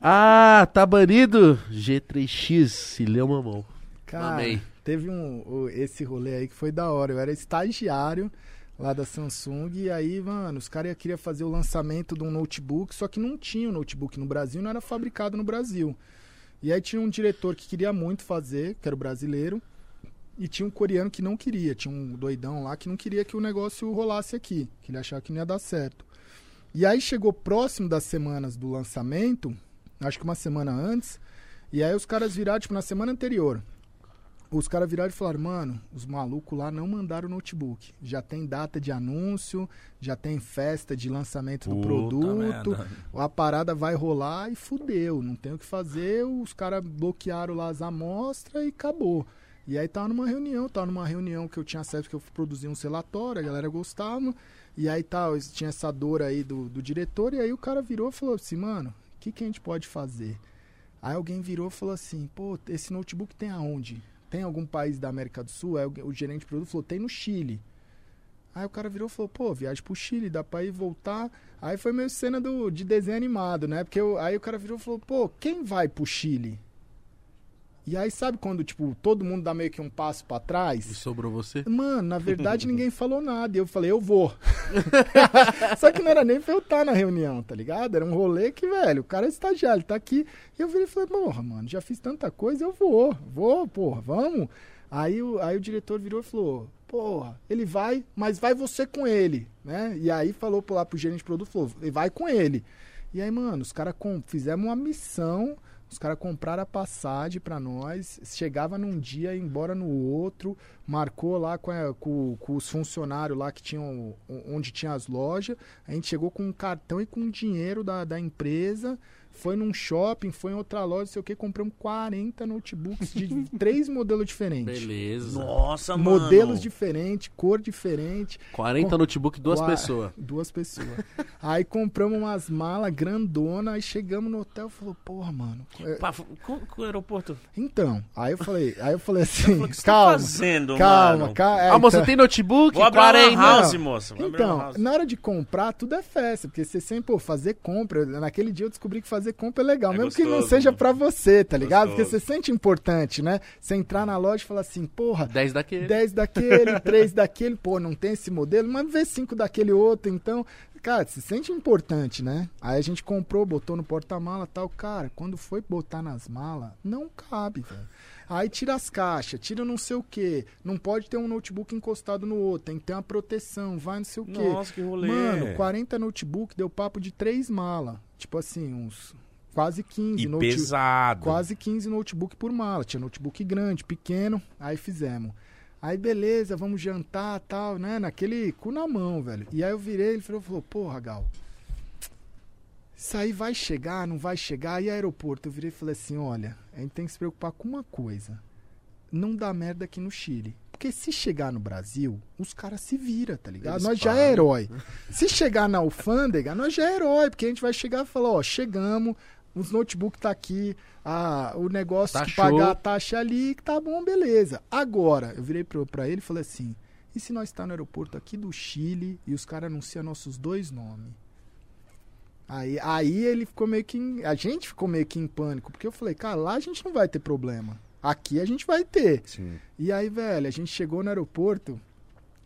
ah, tá banido? G3X, se leu mamão. Cara, Amei. teve um, esse rolê aí que foi da hora. Eu era estagiário lá da Samsung e aí, mano, os caras queriam fazer o lançamento de um notebook, só que não tinha o notebook no Brasil, não era fabricado no Brasil. E aí tinha um diretor que queria muito fazer, que era o brasileiro, e tinha um coreano que não queria, tinha um doidão lá que não queria que o negócio rolasse aqui, que ele achava que não ia dar certo. E aí chegou próximo das semanas do lançamento, acho que uma semana antes, e aí os caras viraram, tipo, na semana anterior, os caras viraram e falaram, mano, os malucos lá não mandaram o notebook. Já tem data de anúncio, já tem festa de lançamento do Puta produto, merda. a parada vai rolar e fudeu. Não tem o que fazer, os caras bloquearam lá as amostras e acabou. E aí tava numa reunião, tava numa reunião que eu tinha acesso, que eu produzia uns relatórios, a galera gostava. E aí tal, tinha essa dor aí do, do diretor, e aí o cara virou e falou assim, mano, o que, que a gente pode fazer? Aí alguém virou e falou assim, pô, esse notebook tem aonde? Tem algum país da América do Sul? Aí o, o gerente de produto falou, tem no Chile. Aí o cara virou e falou, pô, viagem pro Chile, dá pra ir voltar. Aí foi meio cena do, de desenho animado, né? Porque eu- aí o cara virou e falou, pô, quem vai pro Chile? E aí sabe quando, tipo, todo mundo dá meio que um passo pra E trás? sobrou você? Mano, na verdade ninguém falou nada. E eu falei, eu vou. Só que não era nem pra eu estar na reunião, tá ligado? Era um rolê que, velho, o cara é estagiário, tá aqui. E eu virei e falei, porra, mano, já fiz tanta coisa, eu vou. Vou, porra, vamos. Aí o, aí o diretor virou e falou, porra, ele vai, mas vai você com ele, né? E aí falou lá pro gerente de produto, falou, vai com ele. E aí, mano, os caras fizemos uma missão Os caras compraram a passagem pra nós, chegava num dia, ia embora no outro, marcou lá com, a- com- com os funcionários lá que tinham, onde tinha as lojas. A gente chegou com um cartão e com dinheiro da, da empresa, foi num shopping, foi em outra loja, não sei o que, compramos 40 notebooks de três modelos diferentes. Beleza. Nossa, mano. Modelos diferentes, cor diferente. 40 notebook, duas Qua- pessoas. Duas pessoas. aí compramos umas malas grandona, aí chegamos no hotel e falou, porra, mano. é- Pá, com, com o aeroporto. Então, aí eu falei, aí eu falei assim, O que você tá calma, fazendo, calma, mano? calma. é, ah, moça, então- tem notebook? Vou abrir uma 40. house, Não. moça. Vou Então, house. na hora de comprar, tudo é festa, porque você sempre, pô, fazer compra. Naquele dia eu descobri que fazer compra é legal, É mesmo que não gostoso, seja pra você, tá ligado? Gostoso. Porque você sente importante, né? Você entrar na loja e falar assim, porra, 10 daquele. 10 daquele, 3 daquele, pô, não tem esse modelo, mas vê 5 daquele outro, então, cara, se sente importante, né? Aí a gente comprou, botou no porta-mala e tal, cara, quando foi botar nas malas, não cabe, velho. Aí tira as caixas, tira não sei o que, não pode ter um notebook encostado no outro, tem que ter uma proteção, vai não sei o que. Nossa, que rolê. Mano, 40 notebook deu papo de 3 malas, tipo assim, uns quase 15 E notebook. pesado. Quase 15 notebook por mala. Tinha notebook grande, pequeno, aí fizemos. Aí beleza, vamos jantar tal, né? Naquele cu na mão, velho. E aí eu virei, ele falou, falou porra, Gal. Isso aí vai chegar, não vai chegar. E aeroporto? Eu virei e falei assim: olha, a gente tem que se preocupar com uma coisa. Não dá merda aqui no Chile. Porque se chegar no Brasil, os caras se viram, tá ligado? Eles nós já pagam. é herói. Se chegar na alfândega, nós já é herói, porque a gente vai chegar e falar, ó, chegamos, os notebook tá aqui, a, o negócio Tá que show. pagar a taxa ali, que tá bom, beleza. Agora, eu virei pro, pra ele e falei assim, e se nós tá no aeroporto aqui do Chile e os caras anunciam nossos dois nomes? Aí, aí ele ficou meio que. em- a gente ficou meio que em pânico, porque eu falei, cara, lá a gente não vai ter problema. Aqui a gente vai ter. Sim. E aí, velho, a gente chegou no aeroporto.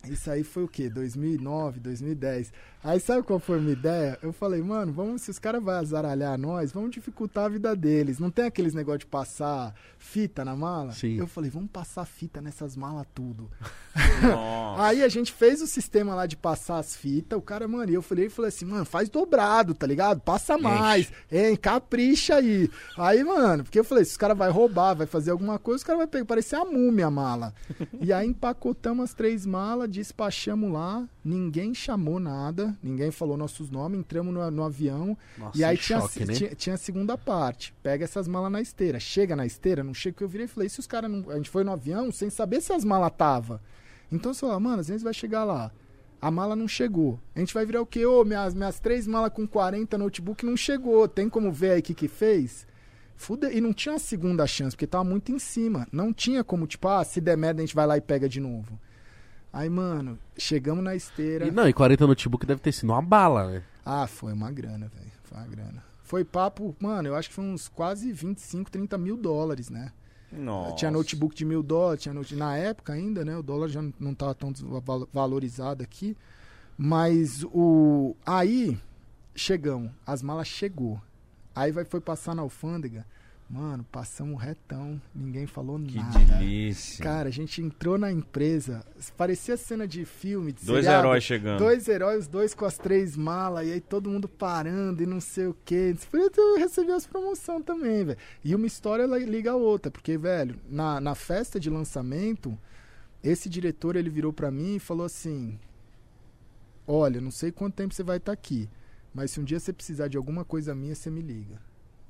Isso aí foi o quê? 2009, 2010. Aí sabe qual foi a minha ideia? Eu falei, mano, vamos, se os caras vão azaralhar nós, vamos dificultar a vida deles. Não tem aqueles negócio de passar fita na mala? Sim. Eu falei, vamos passar fita nessas malas tudo. Nossa. Aí a gente fez o sistema lá de passar as fitas, o cara, mano, e eu falei, falei assim, mano, faz dobrado, tá ligado? Passa mais, hein, capricha aí. Aí, mano, porque eu falei, se os caras vai roubar, vai fazer alguma coisa, os caras vai pegar, parecer a múmia a mala. e aí empacotamos as três malas, despachamos lá, ninguém chamou nada, ninguém falou nossos nomes, entramos no, no avião, Nossa, e aí tinha, choque, né? tinha, tinha a segunda parte. Pega essas malas na esteira. Chega na esteira, não chega que eu virei e falei, se os caras não. A gente foi no avião sem saber se as malas tava. Então você fala, mano, às vezes vai chegar lá. A mala não chegou. A gente vai virar o quê? Ô, minhas, minhas três malas com 40 notebook não chegou. Tem como ver aí o que que fez? Fude... E não tinha uma segunda chance, porque tava muito em cima. Não tinha como, tipo, ah, se der merda a gente vai lá e pega de novo. Aí, mano, chegamos na esteira. E, não, e 40 notebook deve ter sido uma bala, né? Ah, foi uma grana, velho. Foi uma grana. Foi papo, mano, eu acho que foi uns quase 25, 30 mil dólares, né? Nossa. Tinha notebook de mil dólares, tinha note... na época ainda, né? O dólar já não- não tava tão valorizado aqui. Mas o. Aí, chegamos, as malas chegou. Aí vai, foi passar na alfândega. Mano, passamos retão, ninguém falou Que nada. delícia. Cara, a gente entrou na empresa, parecia cena de filme, de Dois seriado. heróis chegando. Dois heróis, os dois com as três malas, e aí todo mundo parando e não sei o quê. Eu recebi as promoções também, velho. E uma história li- liga a outra, porque, velho, na, na festa de lançamento, esse diretor ele virou pra mim e falou assim: Olha, não sei quanto tempo você vai estar aqui, mas se um dia você precisar de alguma coisa minha, você me liga.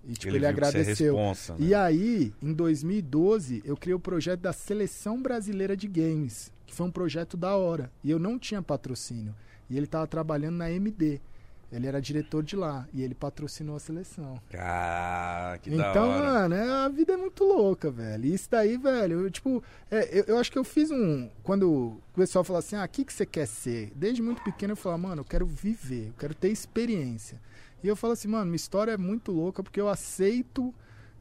E tipo, ele, que você é agradeceu. responsa, né? E aí, em 2012, eu criei o projeto da Seleção Brasileira de Games, que foi um projeto da hora. E eu não tinha patrocínio. E ele tava trabalhando na MD. Ele era diretor de lá. E ele patrocinou a seleção. Cara, que da então, hora. mano, é- a vida é muito louca, velho. E isso daí, velho, eu, tipo, é, eu, eu acho que eu fiz um. Quando o pessoal fala assim, ah, o que, que você quer ser? Desde muito pequeno eu falo, mano, eu quero viver, eu quero ter experiência. E eu falo assim, mano, minha história é muito louca porque eu aceito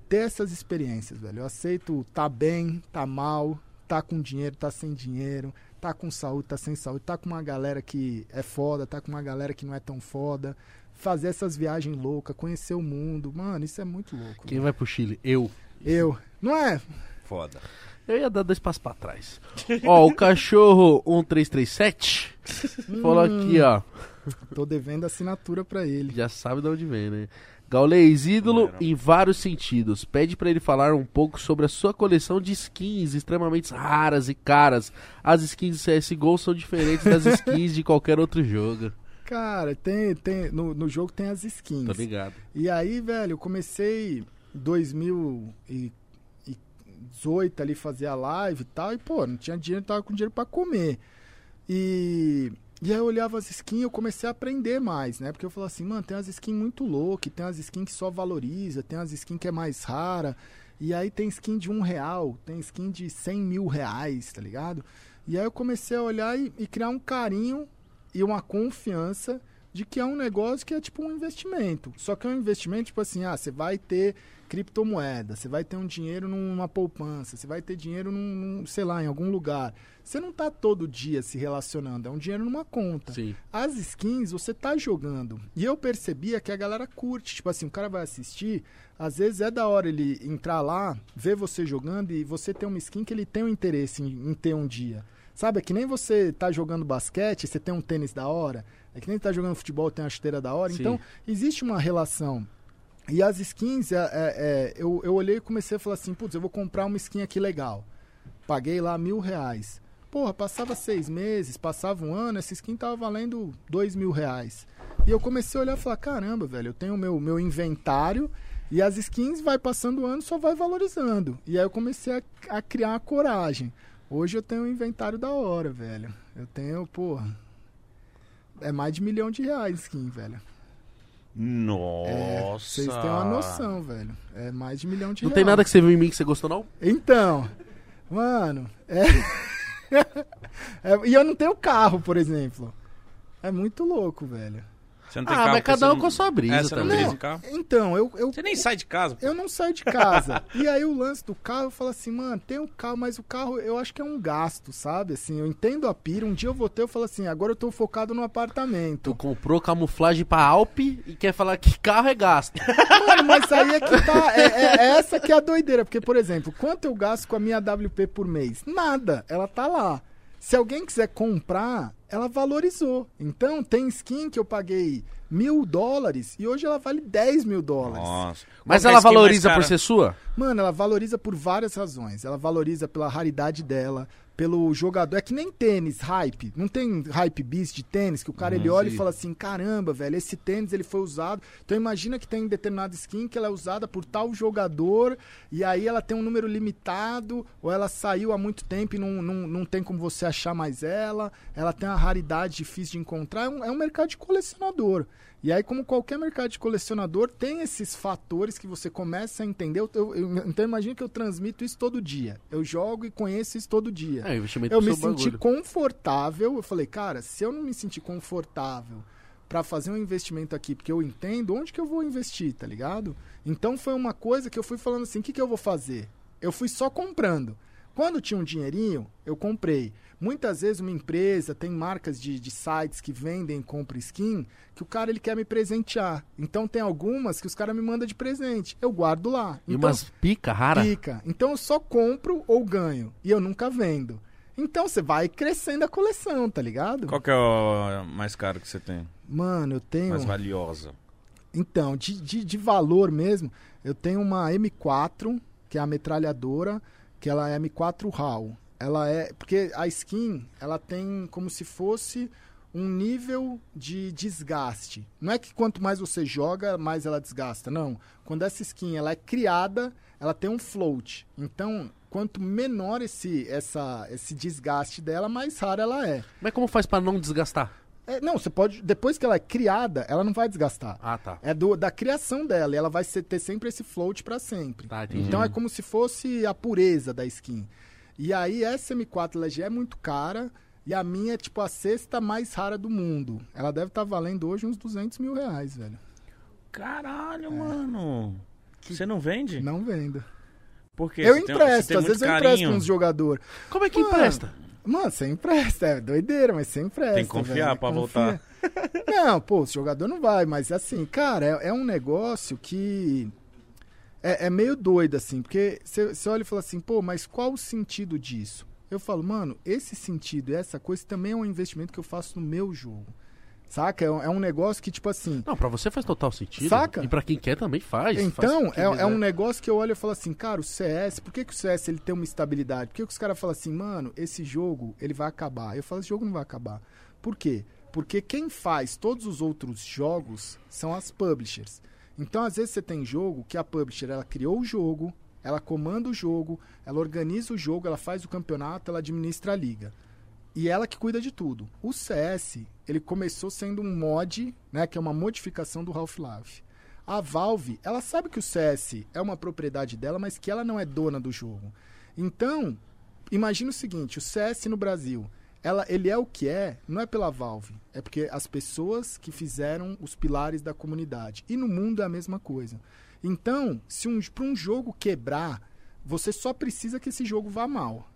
ter essas experiências, velho. Eu aceito tá bem, tá mal, tá com dinheiro, tá sem dinheiro, tá com saúde, tá sem saúde, tá com uma galera que é foda, tá com uma galera que não é tão foda. Fazer essas viagens loucas, conhecer o mundo, mano, isso é muito louco. Quem vai pro Chile? Eu. Eu. Não é? Foda. Eu ia dar dois passos pra trás. ó, o cachorro 1337 falou aqui, ó. Tô devendo assinatura pra ele. Já sabe de onde vem, né? Gaulês, ídolo em vários sentidos. Pede pra ele falar um pouco sobre a sua coleção de skins extremamente raras e caras. As skins de CSGO são diferentes das skins de qualquer outro jogo. Cara, tem, tem, no, no jogo tem as skins. Tô ligado. E aí, velho, eu comecei em 2018 ali fazer a live e tal, e pô, não tinha dinheiro, tava com dinheiro pra comer. E, e aí eu olhava as skins e eu comecei a aprender mais, né? Porque eu falava assim, mano, tem umas skins muito loucas, tem umas skins que só valoriza, tem umas skins que é mais rara. E aí tem skin de um real, tem skin de 100 mil reais, tá ligado? E aí eu comecei a olhar e, e criar um carinho e uma confiança de que é um negócio que é tipo um investimento. Só que é um investimento, tipo assim, ah, você vai ter criptomoeda, você vai ter um dinheiro numa poupança, você vai ter dinheiro num, num, sei lá, em algum lugar. Você não tá todo dia se relacionando, é um dinheiro numa conta. Sim. As skins você tá jogando. E eu percebia que a galera curte. Tipo assim, o cara vai assistir, às vezes é da hora ele entrar lá, ver você jogando e você ter uma skin que ele tem um interesse em, em ter um dia. Sabe, é que nem você tá jogando basquete, você tem um tênis da hora. É que nem tá jogando futebol, tem uma chuteira da hora. Sim. Então, existe uma relação. E as skins, é, é, é, eu, eu olhei e comecei a falar assim, putz, eu vou comprar uma skin aqui legal. Paguei lá mil reais. Porra, passava seis meses, passava um ano, essa skin tava valendo dois mil reais. E eu comecei a olhar e falar, caramba, velho, eu tenho o meu, meu inventário e as skins vai passando o ano, só vai valorizando. E aí eu comecei a, a criar a coragem. Hoje eu tenho um inventário da hora, velho. Eu tenho, porra. É mais de milhão de reais skin, velho. É, Nossa. vocês têm uma noção, velho. É mais de milhão de Não reais. tem nada que você viu em mim que você gostou, não? Então, mano, é... É, E eu não tenho carro, por exemplo. É muito louco, velho. Você não tem Ah, carro mas cada um com a sua brisa É, você não também. brisa em carro? Então, eu, eu, Você nem sai de casa. pô. eu não saio de casa. e aí o lance do carro, eu falo assim, mano, tem o carro, mas o carro eu acho que é um gasto, sabe? Assim, eu entendo a pira. Um dia eu vou ter, eu falo assim, agora eu tô focado no Tu apartamento. comprou camuflagem pra Alpe e quer falar que carro é gasto. Mano, mas aí é que tá. É, é- é essa que é a doideira. Porque, por exemplo, quanto eu gasto com a minha WP por mês? Nada. Ela tá lá. Se alguém quiser comprar, ela valorizou. Então, tem skin que eu paguei mil dólares e hoje ela vale 10 mil dólares. Nossa. Mas é ela valoriza por ser sua? Mano, ela valoriza por várias razões. Ela valoriza pela raridade dela, pelo jogador. É que nem tênis, hype. Não tem hype beast de tênis que o cara ele olha sim. e fala assim: caramba, velho, esse tênis ele foi usado. Então imagina que tem determinada skin que ela é usada por tal jogador e aí ela tem um número limitado ou ela saiu há muito tempo e não, não, não tem como você achar mais ela. Ela tem uma raridade difícil de encontrar. É um, é um mercado de colecionador. E aí, como qualquer mercado de colecionador, tem esses fatores que você começa a entender. Eu- eu- eu- então, imagina que eu transmito isso todo dia. Eu jogo e conheço isso todo dia. É, eu me senti bagulho. confortável. Eu falei, cara, se eu não me sentir confortável pra fazer um investimento aqui, porque eu entendo onde que eu vou investir, tá ligado? Então, foi uma coisa que eu fui falando assim: o que, que eu vou fazer? Eu fui só comprando. Quando tinha um dinheirinho, eu comprei. Muitas vezes uma empresa tem marcas de, de sites que vendem e compram skin que o cara ele quer me presentear. Então tem algumas que os caras me mandam de presente. Eu guardo lá. E Então, umas pica rara. Fica. Então eu só compro ou ganho. E eu nunca vendo. Então você vai crescendo a coleção, tá ligado? Qual que é o mais caro que você tem? Mano, eu tenho. Mais valiosa. Então, de, de, de valor mesmo, eu tenho uma M4, que é a metralhadora, que ela é M4 RAW. Ela é. Porque a skin, ela tem como se fosse um nível de desgaste. Não é que quanto mais você joga, mais ela desgasta. Não. Quando essa skin ela é criada, ela tem um float. Então, quanto menor esse, essa, esse desgaste dela, mais rara ela é. Mas como faz pra não desgastar? É, Não, você pode. Depois que ela é criada, ela não vai desgastar. Ah, tá. É do, da criação dela, e ela vai ser- ter sempre esse float pra sempre. Tá. Então é como se fosse a pureza da skin. E aí essa M4 ela já é muito cara, e a minha é tipo a sexta mais rara do mundo. Ela deve estar valendo hoje uns 200 mil reais, velho. Caralho, mano. Você não vende? Não vendo. Por quê? eu Você tem- empresto, você tem às vezes eu carinho. empresto com uns jogadores. Como é que Mano, empresta? Mano, você empresta, é doideira, mas você empresta. Tem que confiar velho, pra confia. voltar. Não, pô, o jogador não vai, mas assim, cara, é, é um negócio que é, é meio doido, assim, porque você olha e fala assim, pô, mas qual o sentido disso? Eu falo, mano, esse sentido e essa coisa também é um investimento que eu faço no meu jogo. Saca? É um, é um negócio que, tipo assim. Não, pra você faz total sentido. Saca? E pra quem quer também faz. Então, faz é, é um negócio que eu olho e falo assim, cara, o CS, por que, que o CS ele tem uma estabilidade? Por que, que os caras falam assim, mano, esse jogo ele vai acabar? Eu falo, esse jogo não vai acabar. Por quê? Porque quem faz todos os outros jogos são as publishers. Então, às vezes, você tem jogo que a publisher ela criou o jogo, ela comanda o jogo, ela organiza o jogo, ela faz o campeonato, ela administra a liga. E ela que cuida de tudo. O CS, ele começou sendo um mod, né, que é uma modificação do Half-Life. A Valve, ela sabe que o CS é uma propriedade dela, mas que ela não é dona do jogo. Então, imagina o seguinte, o CS no Brasil, ela, ele é o que é, não é pela Valve, é porque as pessoas que fizeram os pilares da comunidade. E no mundo é a mesma coisa. Então, se um, para um jogo quebrar, você só precisa que esse jogo vá mal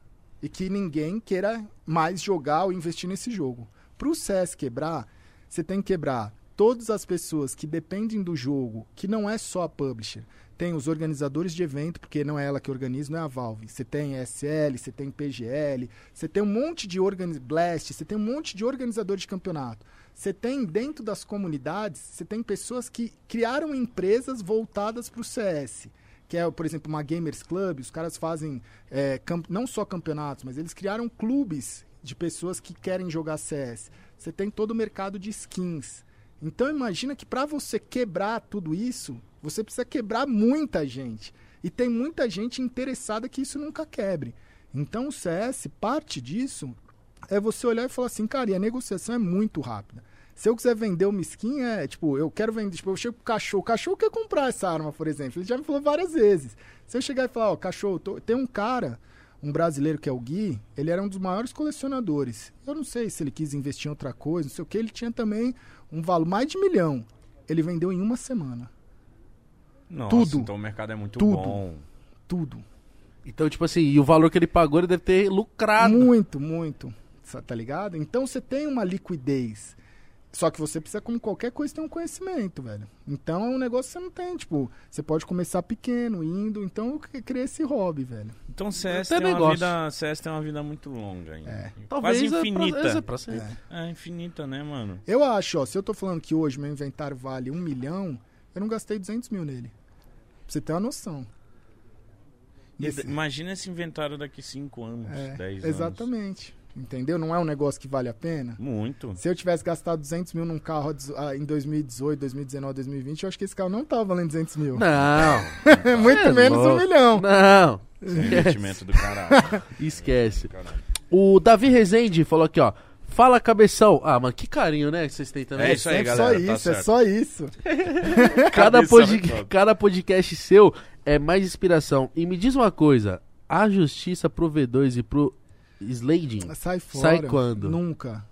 e que ninguém queira mais jogar ou investir nesse jogo. Para o CS quebrar, você tem que quebrar todas as pessoas que dependem do jogo, que não é só a publisher. Tem os organizadores de evento, porque não é ela que organiza, não é a Valve. Você tem SL, você tem PGL, você tem um monte de organiz... Blast, você tem um monte de organizadores de campeonato. Você tem dentro das comunidades, você tem pessoas que criaram empresas voltadas para o CS que é, por exemplo, uma Gamers Club, os caras fazem é, não só campeonatos, mas eles criaram clubes de pessoas que querem jogar CS. Você tem todo o mercado de skins. Então imagina que para você quebrar tudo isso, você precisa quebrar muita gente. E tem muita gente interessada que isso nunca quebre. Então o CS, parte disso, é você olhar e falar assim, cara, e a negociação é muito rápida. Se eu quiser vender uma skin, é tipo, eu quero vender, tipo, eu chego pro cachorro, o cachorro quer comprar essa arma, por exemplo. Ele já me falou várias vezes. Se eu chegar e falar, ó, cachorro, tô- tem um cara, um brasileiro que é o Gui, ele era um dos maiores colecionadores. Eu não sei se ele quis investir em outra coisa, não sei o que, ele tinha também um valor mais de milhão. Ele vendeu em uma semana. Nossa, Tudo. então o mercado é muito Tudo. bom. Tudo. Então, tipo assim, e o valor que ele pagou, ele deve ter lucrado. Muito, muito. Tá ligado? Então você tem uma liquidez. Só que você precisa, como qualquer coisa, ter um conhecimento, velho. Então é um negócio que você não tem. Tipo, você pode começar pequeno, indo. Então eu cri- criei esse hobby, velho. Então CS tem, uma negócio. vida, CS tem uma vida muito longa ainda. É. Talvez Quase é pra- infinita. é pra sempre. É. infinita, né, mano? Eu acho, ó, se eu tô falando que hoje meu inventário vale um milhão, eu não gastei 200 mil nele. Pra você ter uma noção. E Esse- Imagina esse inventário daqui 5 anos, é, 10 anos. exatamente. Entendeu? Não é um negócio que vale a pena. Muito. Se eu tivesse gastado 200 mil num carro ah, em 2018, 2019, 2020, eu acho que esse carro não tava valendo 200 mil. Não, Muito É menos um louco. milhão. não. Esse é um investimento do caralho. Esquece. O Davi Rezende falou aqui, ó. Fala, cabeção. Ah, mano, que carinho, né, que vocês têm também. É isso aí, sempre galera, Só tá isso, é certo. só isso. cada, Cabeça pod- cada podcast seu é mais inspiração. E me diz uma coisa: a justiça pro V2 e pro Slading Sai fora. Sai quando? Nunca.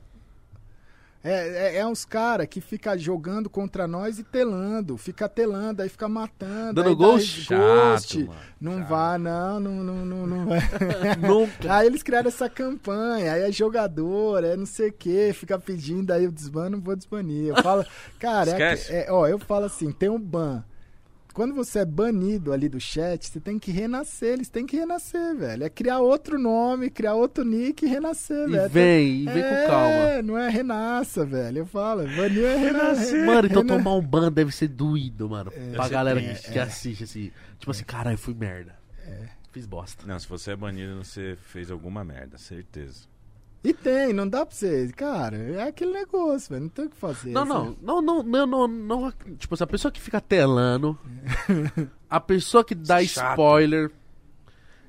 É, é, é uns caras que fica jogando contra nós e telando. Fica telando, aí fica matando. Dando ghost. Chato, mano. Não Chato. vai, não, não, não, não, não vai. nunca. Aí eles criaram essa campanha, aí é jogador, é não sei o que, fica pedindo, aí eu desbano, vou desbanir. Eu falo, cara, é, é- ó, eu falo assim, tem um ban. Quando você é banido ali do chat, você tem que renascer, eles têm que renascer, velho. É criar outro nome, criar outro nick e renascer, E velho. vem, e vem é, com calma. não é renasça, velho. Eu falo, banir é renascer. Mano, então tomar um ban deve ser doído, mano. pra Deve ser galera que, triste. que assiste, assim. Tipo assim, caralho, fui merda. Fiz bosta. Não, se você é banido, você fez alguma merda, certeza. E tem, não dá pra você. Cara, é aquele negócio, velho. Não tem o que fazer. Não, assim. não, não, não, não, não, não, Tipo assim, a pessoa que fica telando, a pessoa que dá Chato. spoiler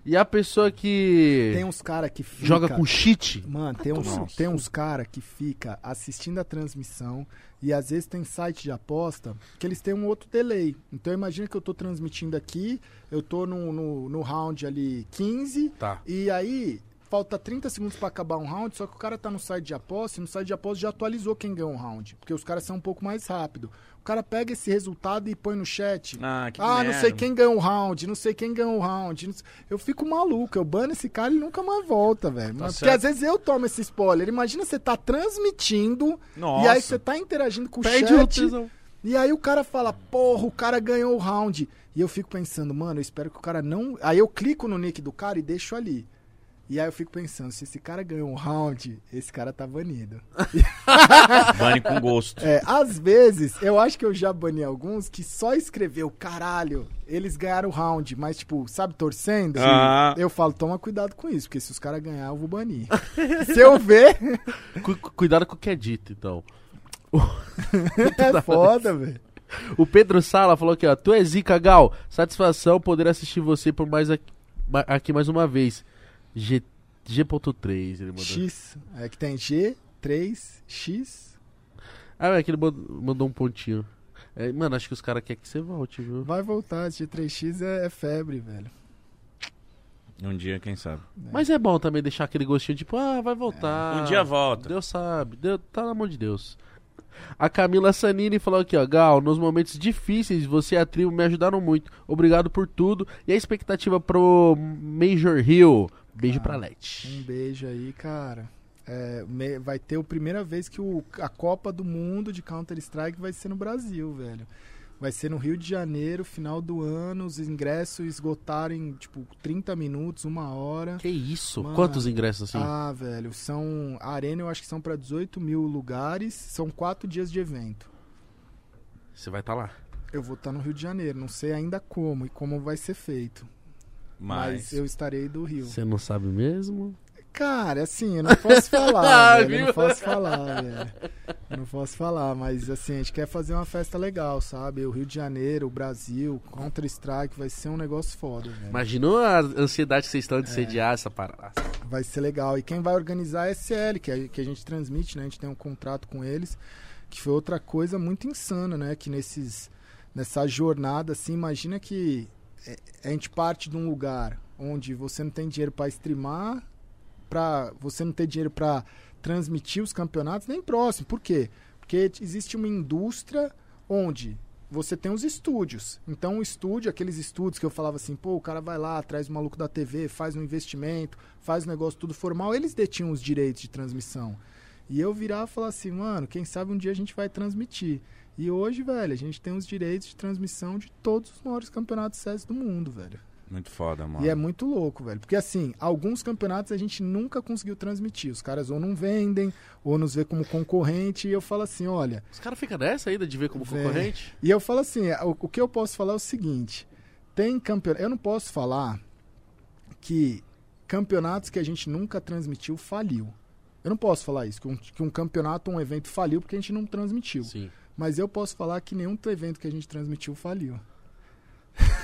e a pessoa que Tem uns caras que fica... joga com cheat. Mano, tem uns, Nossa. tem uns cara que fica assistindo a transmissão e às vezes tem site de aposta que eles têm um outro delay. Então imagina que eu tô transmitindo aqui, eu tô no, no, no round ali 15 Tá. e aí falta 30 segundos pra acabar um round, só que o cara tá no site de aposta e no site de aposta já atualizou quem ganhou um round, porque os caras são um pouco mais rápido. O cara pega esse resultado e põe no chat. Ah, que Ah, não sei quem ganhou o round, não sei quem ganhou o round. Eu fico maluco, eu bano esse cara e nunca mais volta, velho. Mas- Porque certo. às vezes eu tomo esse spoiler. Imagina você tá transmitindo Nossa. e aí você tá interagindo com o Perde o chat. tesão. E aí o cara fala, porra, o cara ganhou o round. E eu fico pensando, mano, eu espero que o cara não. Aí eu clico no nick do cara e deixo ali. E aí eu fico pensando, se esse cara ganhou um round, esse cara tá banido. Bane com gosto. É, às vezes, eu acho que eu já bani alguns que só escreveu, caralho, eles ganharam o round, mas tipo, sabe, torcendo. Ah. Eu falo, toma cuidado com isso, porque se os caras ganhar, eu vou banir. se eu ver, Cu- cu- cuidado com o que é dito, então. é foda, velho. O Pedro Sala falou aqui, ó. Tu é zica, Gal. Satisfação poder assistir você por mais aqui, aqui mais uma vez. G, G.3, ele mandou. X, é que tem G, 3, X. Ah, é que ele mandou, mandou um pontinho. É, mano, acho que os caras querem que você volte, viu? Vai voltar, esse G3X é, é febre, velho. Um dia, quem sabe. Mas é bom também deixar aquele gostinho, tipo, ah, vai voltar. Um dia volta. Deus sabe, Deus, tá na mão de Deus. A Camila Sanini falou aqui, ó, Gal, nos momentos difíceis você e a tribo me ajudaram muito. Obrigado por tudo. E a expectativa pro Major Hill? Beijo pra Leti. Um beijo aí, cara. É, me- vai ter a primeira vez que o- a Copa do Mundo de Counter-Strike vai ser no Brasil, velho. Vai ser no Rio de Janeiro, final do ano. Os ingressos esgotaram em, tipo, 30 minutos, uma hora. Que isso? Mano. Quantos ingressos assim? Ah, velho, são. A Arena eu acho que são pra 18 mil lugares. São quatro dias de evento. Você vai estar lá. Eu vou estar no Rio de Janeiro, não sei ainda como e como vai ser feito. Mas, Mas. eu estarei do Rio. Você não sabe mesmo? Cara, assim, eu não posso falar, velho. Eu Viu? não posso falar, velho. Eu não posso falar, mas assim, a gente quer fazer uma festa legal, sabe? O Rio de Janeiro, o Brasil, Counter-Strike, vai ser um negócio foda, velho. Imaginou a ansiedade que vocês estão de sediar essa parada? Vai ser legal. E quem vai organizar é a SL, que a, que a gente transmite, né? A gente tem um contrato com eles, que foi outra coisa muito insana, né? Que nesses, nessa jornada, assim, imagina que é, a gente parte de um lugar onde você não tem dinheiro para streamar, pra, você não tem dinheiro para transmitir os campeonatos, nem próximo. Por quê? Porque existe uma indústria onde você tem os estúdios. Então, o estúdio, aqueles estúdios que eu falava assim, pô, o cara vai lá, traz o maluco da TV, faz um investimento, faz o negócio tudo formal, eles detinham os direitos de transmissão. E eu virava e falava assim, mano, quem sabe um dia a gente vai transmitir. E hoje, velho, a gente tem os direitos de transmissão de todos os maiores campeonatos CS do mundo, velho. Muito foda, mano. E é muito louco, velho. Porque assim, alguns campeonatos a gente nunca conseguiu transmitir. Os caras ou não vendem, ou nos vê como concorrente. E eu falo assim, olha, Os caras ficam nessa ainda de ver como Vem. concorrente? e eu falo assim, o, o que eu posso falar é o seguinte: tem campeonato. Eu não posso falar que campeonatos que a gente nunca transmitiu faliu. Eu não posso falar isso, que um, que um campeonato ou um evento faliu porque a gente não transmitiu. Sim. Mas eu posso falar que nenhum evento que a gente transmitiu faliu.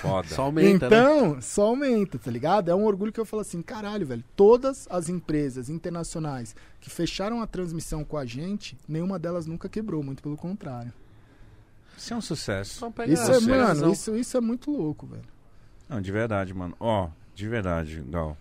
Foda. Só aumenta, né? então, só aumenta, tá ligado? É um orgulho que eu falo assim, caralho, velho. Todas as empresas internacionais que fecharam a transmissão com a gente, nenhuma delas nunca quebrou, muito pelo contrário. Isso é um sucesso. Isso é, mano, isso, isso é muito louco, velho. Não, de verdade, mano. Ó, de verdade, Gal.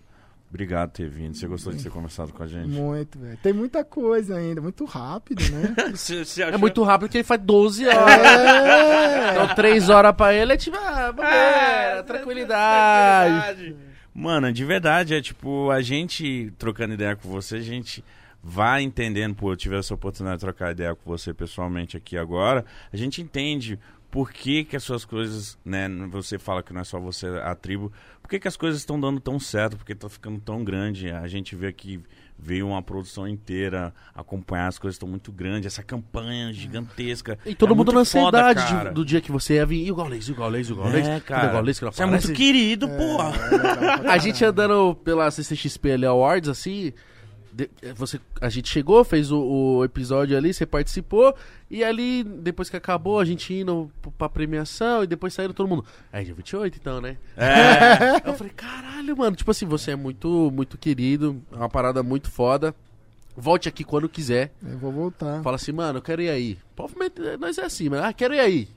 Obrigado por ter vindo. Você gostou de ter conversado com a gente? Muito, velho. Tem muita coisa ainda, muito rápido, né? Você, você É muito rápido que ele faz 12 horas. é. Então 3 horas pra ele é tipo, ah, bobeira, tranquilidade. Mano, de verdade, é tipo, a gente trocando ideia com você, a gente vai entendendo, pô, eu tive essa oportunidade de trocar ideia com você pessoalmente aqui agora, a gente entende por que que as suas coisas, né, você fala que não é só você a tribo, por que que as coisas estão dando tão certo, porque tá ficando tão grande, a gente vê que veio uma produção inteira acompanhar, as coisas estão muito grandes, essa campanha gigantesca. E todo É mundo na foda, ansiedade de- cara. do dia que você ia vir. E o Gaulês, e o Gaulês, e o Gaulês. É, Cadê o cara. Gaulês que não Você é muito aparece? querido, porra. É legal pra A caralho. gente andando pela CCXP ali Awards, assim, você, a gente chegou, fez o, o episódio ali, você participou, e ali, depois que acabou, a gente indo pra premiação, e depois saíram todo mundo. É dia 28 então, né? É. Eu falei, caralho, mano, tipo assim, você é muito, muito querido, é uma parada muito foda. Volte aqui quando quiser. Eu vou voltar. Fala assim, mano, eu quero ir aí. Pode, nós é assim, mas ah, quero ir aí.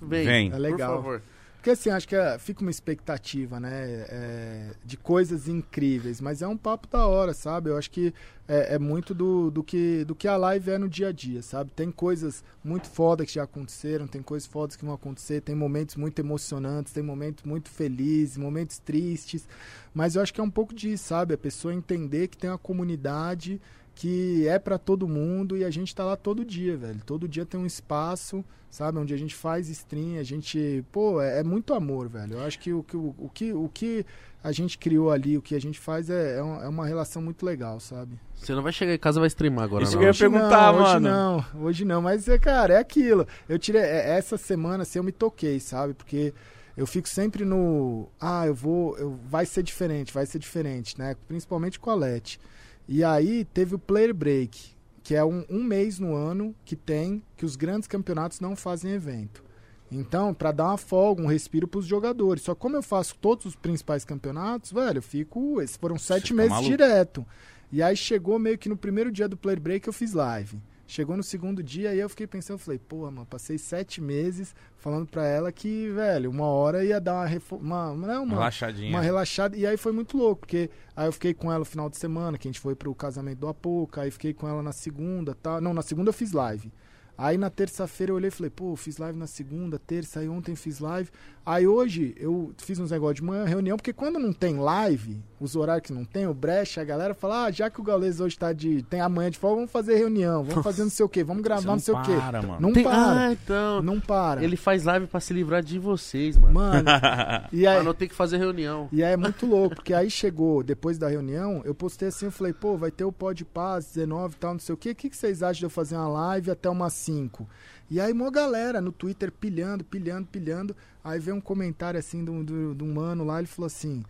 Vem. Vem. É legal. Por favor. Porque assim, acho que é- fica uma expectativa, né? é, de coisas incríveis. Mas é um papo da hora, sabe? Eu acho que é, é muito do, do, que, do que a live é no dia a dia, sabe? Tem coisas muito fodas que já aconteceram, tem coisas fodas que vão acontecer, tem momentos muito emocionantes, tem momentos muito felizes, momentos tristes. Mas eu acho que é um pouco disso, sabe? A pessoa entender que tem uma comunidade que é pra todo mundo e a gente tá lá todo dia, velho. Todo dia tem um espaço, sabe? Onde a gente faz stream, a gente. Pô, é, é muito amor, velho. Eu acho que o, que o, o que o que a gente criou ali, o que a gente faz é, é, uma, é uma relação muito legal, sabe? Você não vai chegar em casa e vai streamar agora, Isso não. que eu ia Hoje perguntar, não, mano. Hoje não, hoje não. Mas, é, cara, é aquilo. Eu tirei. é, Essa semana, assim, eu me toquei, sabe? Porque eu fico sempre no. Ah, eu vou. Eu, vai ser diferente, vai ser diferente, né? Principalmente com a Leti. E aí teve o Player Break, que é um, um mês no ano que tem que os grandes campeonatos não fazem evento. Então, pra dar uma folga, um respiro pros jogadores. Só como eu faço todos os principais campeonatos, velho, eu fico. Esses foram sete fica meses maluco. direto. E aí chegou meio que no primeiro dia do Player Break eu fiz live. Chegou no segundo dia aí eu fiquei pensando, eu falei, porra, mano, passei sete meses falando pra ela que, velho, uma hora ia dar uma, refo- uma, não, uma, Relaxadinha. uma relaxada. E aí foi muito louco, porque aí eu fiquei com ela no final de semana, que a gente foi pro casamento do Apoca, aí fiquei com ela na segunda, tá? Não, na segunda eu fiz live. Aí na terça-feira eu olhei e falei, pô, fiz live na segunda, terça, aí ontem fiz live. Aí hoje eu fiz uns negócios de manhã, reunião, porque quando não tem live, os horários que não tem, o brecha, a galera fala, ah, já que o Gaules hoje tá de. tem amanhã de folga, vamos fazer reunião, vamos fazer não sei o quê, vamos gravar Você não, sei o quê. para, mano. Não Tem- para. Ah, então. Não para. Ele faz live pra se livrar de vocês, mano. Mano, e aí, Pra não ter que fazer reunião. E aí é muito louco, porque aí chegou, depois da reunião, eu postei assim, eu falei, pô, vai ter o Pod Paz 19 e tal, não sei o quê. O que, que vocês acham de eu fazer uma live até umas 5? E aí, uma galera no Twitter pilhando, pilhando, pilhando. Aí veio um comentário assim um, de um mano lá, ele falou assim: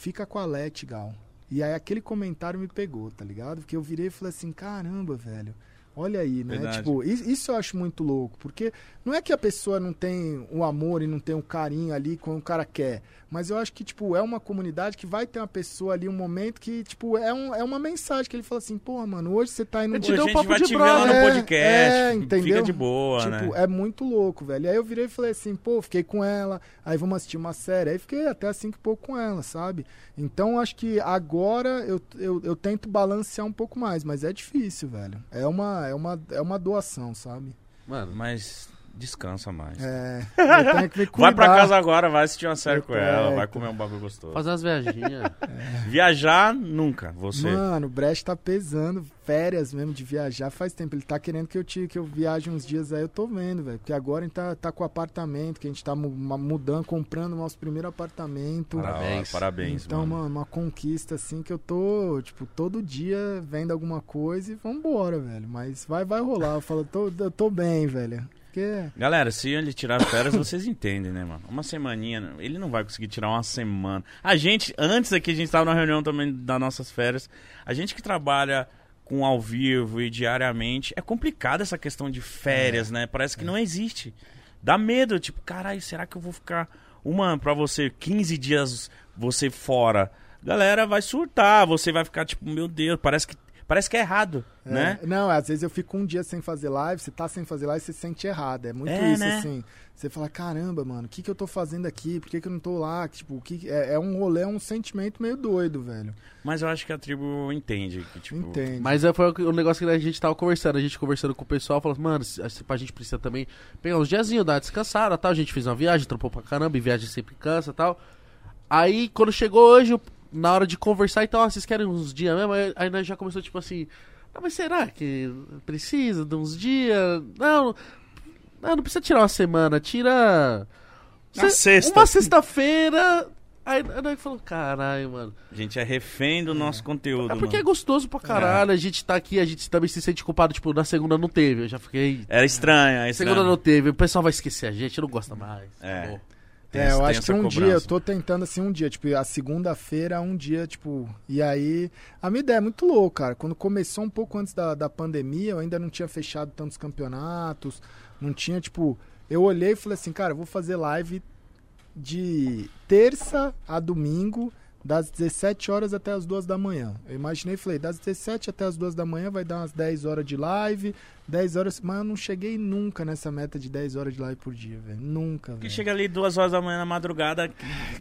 fica com a Leti, Gal. E aí aquele comentário me pegou, tá ligado? Porque eu virei e falei assim: caramba, velho. Olha aí, né? Verdade. Tipo, is- isso eu acho muito louco, porque não é que a pessoa não tem o amor e não tem o carinho ali quando o cara quer, mas eu acho que, tipo, é uma comunidade que vai ter uma pessoa ali, um momento que, tipo, é, um, é uma mensagem que ele fala assim, pô, mano, hoje você tá indo... Eu te deu um papo de brother. no É, podcast. é, Fica entendeu? de boa, tipo, né? é muito louco, velho. Aí eu virei e falei assim, pô, fiquei com ela, aí vamos assistir uma série. Aí fiquei até assim que pouco com ela, sabe? Então acho que agora eu, eu, eu tento balancear um pouco mais, mas é difícil, velho. É uma, é uma, é uma doação, sabe? Mano, Mas descansa mais. É, eu tenho que me Vai pra cuidar. casa agora, vai assistir uma série Eu com ela, vai comer um bagulho gostoso. fazer umas viaginhas. Viajar, nunca. Você. Mano, o Brecht tá pesando, férias mesmo de viajar faz tempo. Ele tá querendo que eu, te, que eu viaje uns dias aí, eu tô vendo, velho. Porque agora a gente tá, tá com o apartamento, que a gente tá mudando, comprando o nosso primeiro apartamento. Parabéns. Parabéns, Então, mano. mano, uma conquista assim que eu tô, tipo, todo dia vendo alguma coisa e vambora, velho. Mas vai, vai rolar. Eu falo, tô, eu tô bem, velho. Porque. Galera, se ele tirar férias, vocês entendem, né, mano? Uma semaninha, ele não vai conseguir tirar uma semana. A gente, antes aqui, a gente tava na reunião também das nossas férias. A gente que trabalha com ao vivo e diariamente, é complicado essa questão de férias, né? Parece que não existe. Dá medo, tipo, caralho, será que eu vou ficar uma pra você 15 dias você fora? Galera vai surtar, você vai ficar tipo, meu Deus, parece que parece que é errado, É, né? Não, às vezes eu fico um dia sem fazer live, você tá sem fazer live, você se sente errado. É muito É, isso, né? assim. Você fala, caramba, mano, o que, que eu tô fazendo aqui? Por que, que eu não tô lá? Tipo, o que... é, é um rolê, é um sentimento meio doido, velho. Mas eu acho que a tribo entende que tipo, Entende. Mas é, foi o que- o negócio que a gente tava conversando. A gente conversando com o pessoal, falando, mano, a gente precisa também pegar uns diazinhos, dar uma descansada tal. A gente fez uma viagem, trampou pra caramba, e viagem sempre cansa tal. Aí, quando chegou hoje, na hora de conversar, então, ah, vocês querem uns dias mesmo? Aí, nós já começou, tipo assim, não, mas será que precisa de uns dias? Não, não, não precisa tirar uma semana, tira... Na Se- sexta. Uma sexta-feira... Aí, aí nós falou, caralho, mano. A gente é refém do nosso conteúdo, É porque é mano. gostoso pra caralho. A gente tá aqui, a gente também se sente culpado. Tipo, na segunda não teve. Eu já fiquei. Era estranho, é Segunda estranho. não teve. O pessoal vai esquecer a gente, não gosta mais. É. Tem é, eu acho que um dia, cobrança. eu tô tentando assim um dia, tipo, a segunda-feira, um dia, tipo, e aí, a minha ideia é muito louca, cara, quando começou um pouco antes da, da pandemia, eu ainda não tinha fechado tantos campeonatos, não tinha, tipo, eu olhei e falei assim, cara, eu vou fazer live de terça a domingo, das 17 horas até as 2 da manhã. Eu imaginei, falei, das 17 até as 2 da manhã vai dar umas 10 horas de live, 10 horas, mas eu não cheguei nunca nessa meta de 10 horas de live por dia, velho, nunca, Que velho. chega ali duas horas da manhã na madrugada,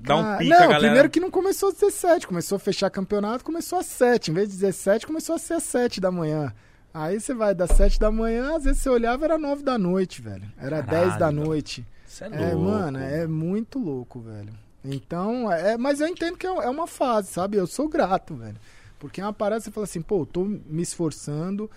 dá um Ah, pica, não, galera. primeiro que não começou às 17, começou a fechar campeonato, começou às 7. Em vez de 17, começou a ser às 7 da manhã. Aí você vai das 7 da manhã, às vezes você olhava, era 9 da noite, velho. Era Caralho, 10 da noite. Cê é, É, louco. mano, é muito louco, velho. Então, é, mas eu entendo que é é uma fase, sabe? Eu sou grato, velho. Porque é uma parada você fala assim, pô, eu tô me esforçando,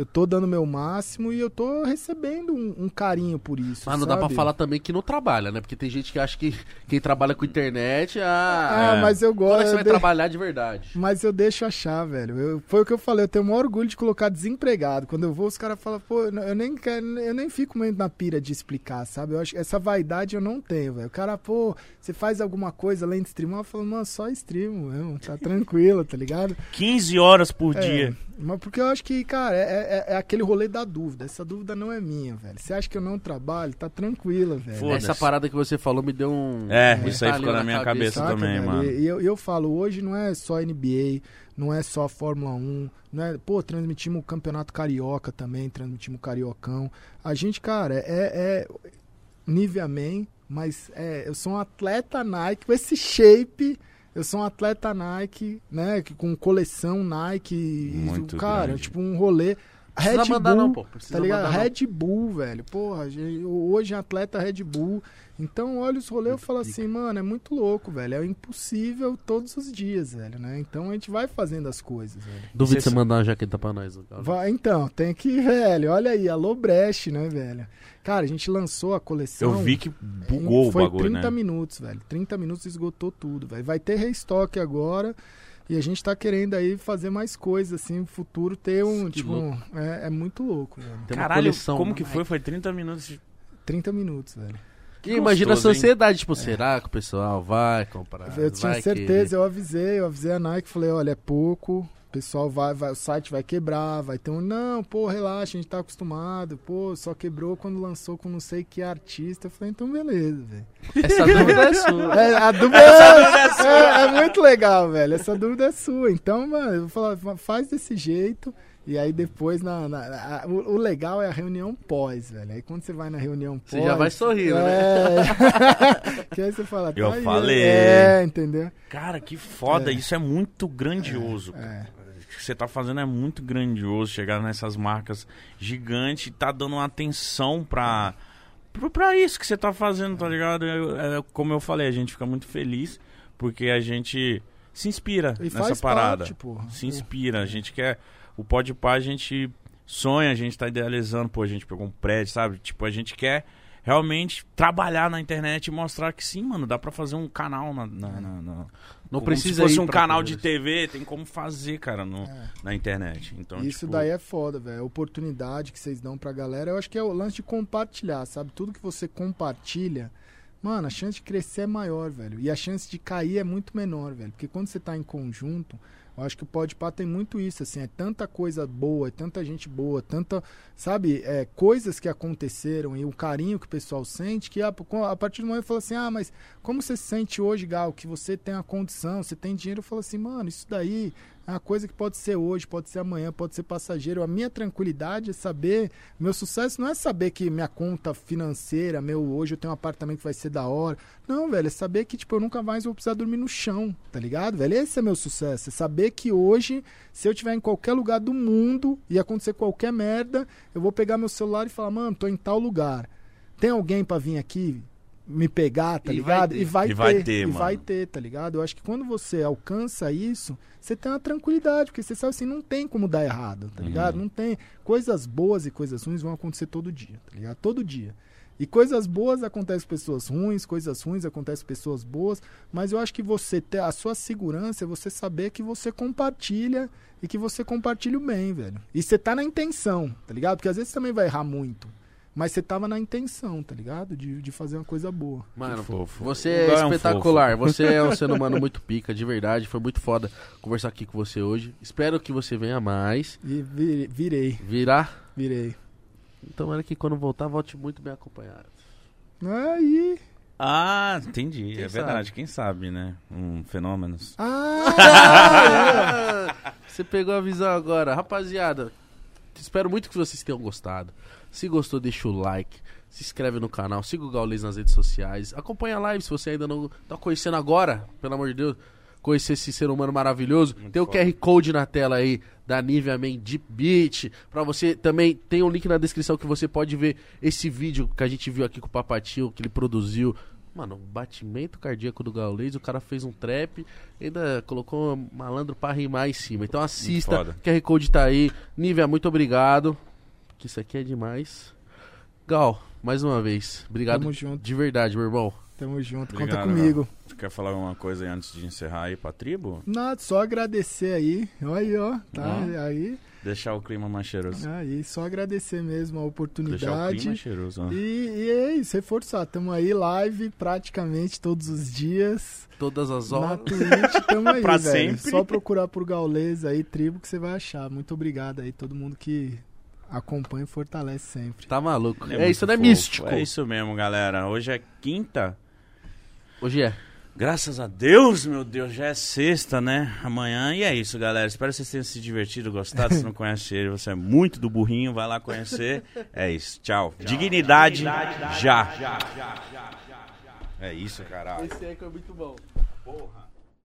eu tô dando meu máximo e eu tô recebendo um, um carinho por isso. Mas não dá pra sabe? falar também que não trabalha, né? Porque tem gente que acha que quem trabalha com internet, Ah, ah, É. mas eu quando é gosto. que você vai de- trabalhar de verdade? Mas eu deixo achar, velho. Eu- foi o que eu falei, eu tenho o maior orgulho de colocar desempregado. Quando eu vou, os caras falam, pô, eu nem, quero, eu nem fico meio na pira de explicar, sabe? Eu acho essa vaidade eu não tenho, velho. O cara, pô, você faz alguma coisa além de streamar? Eu falo, mano, só streamo mesmo, tá tranquilo, tá ligado? 15 horas por É, dia. Mas porque eu acho que, cara, é, é- é aquele rolê da dúvida. Essa dúvida não é minha, velho. Você acha que eu não trabalho? Tá tranquila, velho. Essa parada que você falou me deu um. É, um isso aí ficou estalinho na minha cabeça Saca, também, velho? mano. E, e eu, eu falo, hoje não é só NBA, não é só Fórmula 1, não é, pô, transmitimos o Campeonato Carioca também, transmitimos o Cariocão. A gente, cara, é, é Nivea Man, mas é, eu sou um atleta Nike com esse shape. Eu sou um atleta Nike, né, com coleção Nike, e, Muito cara, grande. tipo um rolê Precisa Red mandar Bull, não, pô. Precisa Tá ligado? mandar. Red Bull, velho. Porra, hoje é atleta Red Bull. Então, olha os rolês e falo assim, mano, é muito louco, velho. É impossível todos os dias, velho, né? Então a gente vai fazendo as coisas, velho. Duvido Você- você mandar uma jaqueta pra nós. cara. Vai, então, tem que, velho, olha aí, alô Brecht, né, velho? Cara, a gente lançou a coleção. Eu vi que em- bugou o Foi bagulho, 30 né? minutos, velho. 30 minutos esgotou tudo, velho. Vai ter restock agora. E a gente tá querendo aí fazer mais coisas, assim, no futuro ter um, Que tipo, louco. é, é muito louco, velho. Tem Caralho, coleção. como que foi? Foi 30 minutos. de- 30 minutos, velho. E imagina gostoso, essa hein? tipo, será que o pessoal vai comprar? Eu tinha Vai certeza, eu avisei, eu avisei a Nike, falei, olha, é pouco, pessoal vai, vai, o site vai quebrar, vai ter um, não, pô, relaxa, a gente tá acostumado, pô, só quebrou quando lançou com não sei que artista. Eu falei, então beleza, velho. Essa dúvida é sua. É, a dúvida é, é, é muito legal, velho, essa dúvida é sua. Então, mano, eu vou falar, fa- faz desse jeito. E aí depois, na, na- a- o, o legal é a reunião pós, velho. Aí quando você vai na reunião pós... Você já vai sorrindo, né? é, que aí você fala... Eu tá aí, falei. É, entendeu? Cara, que foda. É. Isso é muito grandioso. É. Que você tá fazendo é muito grandioso. Chegar nessas marcas gigantes e tá dando uma atenção pra, pra, pra isso que você tá fazendo, tá ligado? Eu- é, como eu falei, a gente fica muito feliz porque a gente se inspira E nessa parada. parte, se inspira. A gente quer. O Pode Pá, a gente sonha, a gente tá idealizando, pô, a gente pegou um prédio, sabe? Tipo, a gente quer realmente trabalhar na internet e mostrar que sim, mano, dá pra fazer um canal na. na, na- na- Não como precisa se fosse ir um canal de TV, tem como fazer, cara, no, É. na internet. Então, Isso tipo, daí é foda, velho. A oportunidade que vocês dão pra galera, eu acho que é o lance de compartilhar, sabe? Tudo que você compartilha, mano, a chance de crescer é maior, velho. E a chance de cair é muito menor, velho. Porque quando você tá em conjunto, eu acho que o Podpah tem muito isso, assim, é tanta coisa boa, é tanta gente boa, tanta, sabe, é, coisas que aconteceram e o carinho que o pessoal sente, que a, a partir do momento fala assim, ah, mas como você se sente hoje, Gal, que você tem a condição, você tem dinheiro, eu falo assim, mano, isso daí é uma coisa que pode ser hoje, pode ser amanhã, pode ser passageiro. A minha tranquilidade é saber, meu sucesso não é saber que minha conta financeira, meu hoje eu tenho um apartamento que vai ser da hora. Não, velho, é saber que tipo eu nunca mais vou precisar dormir no chão, tá ligado, velho? Esse é meu sucesso, é saber que hoje, se eu estiver em qualquer lugar do mundo e acontecer qualquer merda, eu vou pegar meu celular e falar, mano, tô em tal lugar. Tem alguém pra vir aqui me pegar, tá E vai ligado? ter. E vai E ter, vai ter, e mano. vai ter, tá ligado? Eu acho que quando você alcança isso, você tem uma tranquilidade, porque você sabe assim, não tem como dar errado, tá ligado? Uhum. Não tem. Coisas boas e coisas ruins vão acontecer todo dia, tá ligado? Todo dia. E coisas boas acontecem com pessoas ruins, coisas ruins acontecem com pessoas boas, mas eu acho que você ter a sua segurança é você saber que você compartilha e que você compartilha o bem, velho. E você tá na intenção, tá ligado? Porque às vezes você também vai errar muito. Mas você tava na intenção, tá ligado? De, de fazer uma coisa boa. Mano, fofo. você é é um espetacular. Você é um ser humano muito pica, de verdade. Foi muito foda conversar aqui com você hoje. Espero que você venha mais. E vi- virei, Virá. virei. Tomara que quando voltar, volte muito bem acompanhado. Aí. Ah, entendi. Quem é verdade, quem sabe, né? Um fenômeno. Ah! Você pegou a visão agora. Rapaziada, espero muito que vocês tenham gostado. Se gostou, deixa o like. Se inscreve no canal, siga o Gaules nas redes sociais. Acompanha a live se você ainda não tá conhecendo agora, pelo amor de Deus. Conhecer esse ser humano maravilhoso. Muito tem o foda. QR Code na tela aí da Nivea Man Deep Beat. Pra você também, tem um link na descrição que você pode ver esse vídeo que a gente viu aqui com o Papatinho, que ele produziu. Mano, batimento cardíaco do Gaulês, o cara fez um trap, ainda colocou um malandro pra rimar em cima. Então assista. QR Code tá aí. Nívia, muito obrigado. Que isso aqui é demais. Gal, mais uma vez, obrigado Tamo junto, de verdade, meu irmão. tamo junto. Obrigado, Conta comigo. Tu quer falar alguma coisa aí antes de encerrar aí pra tribo? Nada, só agradecer aí. Olha aí, ó. Tá Ó. aí. Deixar o clima mais cheiroso. Aí, só agradecer mesmo a Deixar o oportunidade. clima cheiroso. ó. E, e é isso, reforçar. Tamo aí live praticamente todos os dias. Todas as Na horas. Twitch, tamo aí, Pra velho. sempre. Só procurar por Gaulês aí, tribo, que você vai achar. Muito obrigado aí, todo mundo que acompanha e fortalece sempre. Tá maluco. É, muito isso, não é místico. É isso mesmo, galera. Hoje é quinta. Hoje é. Graças a Deus, meu Deus, já é sexta, né? Amanhã. E é isso, galera. Espero que vocês tenham se divertido, gostado. Se não conhece ele, você é muito do burrinho. Vai lá conhecer. É isso. Tchau. Dignidade, já. É isso, caralho. Esse aí que é muito bom. Porra.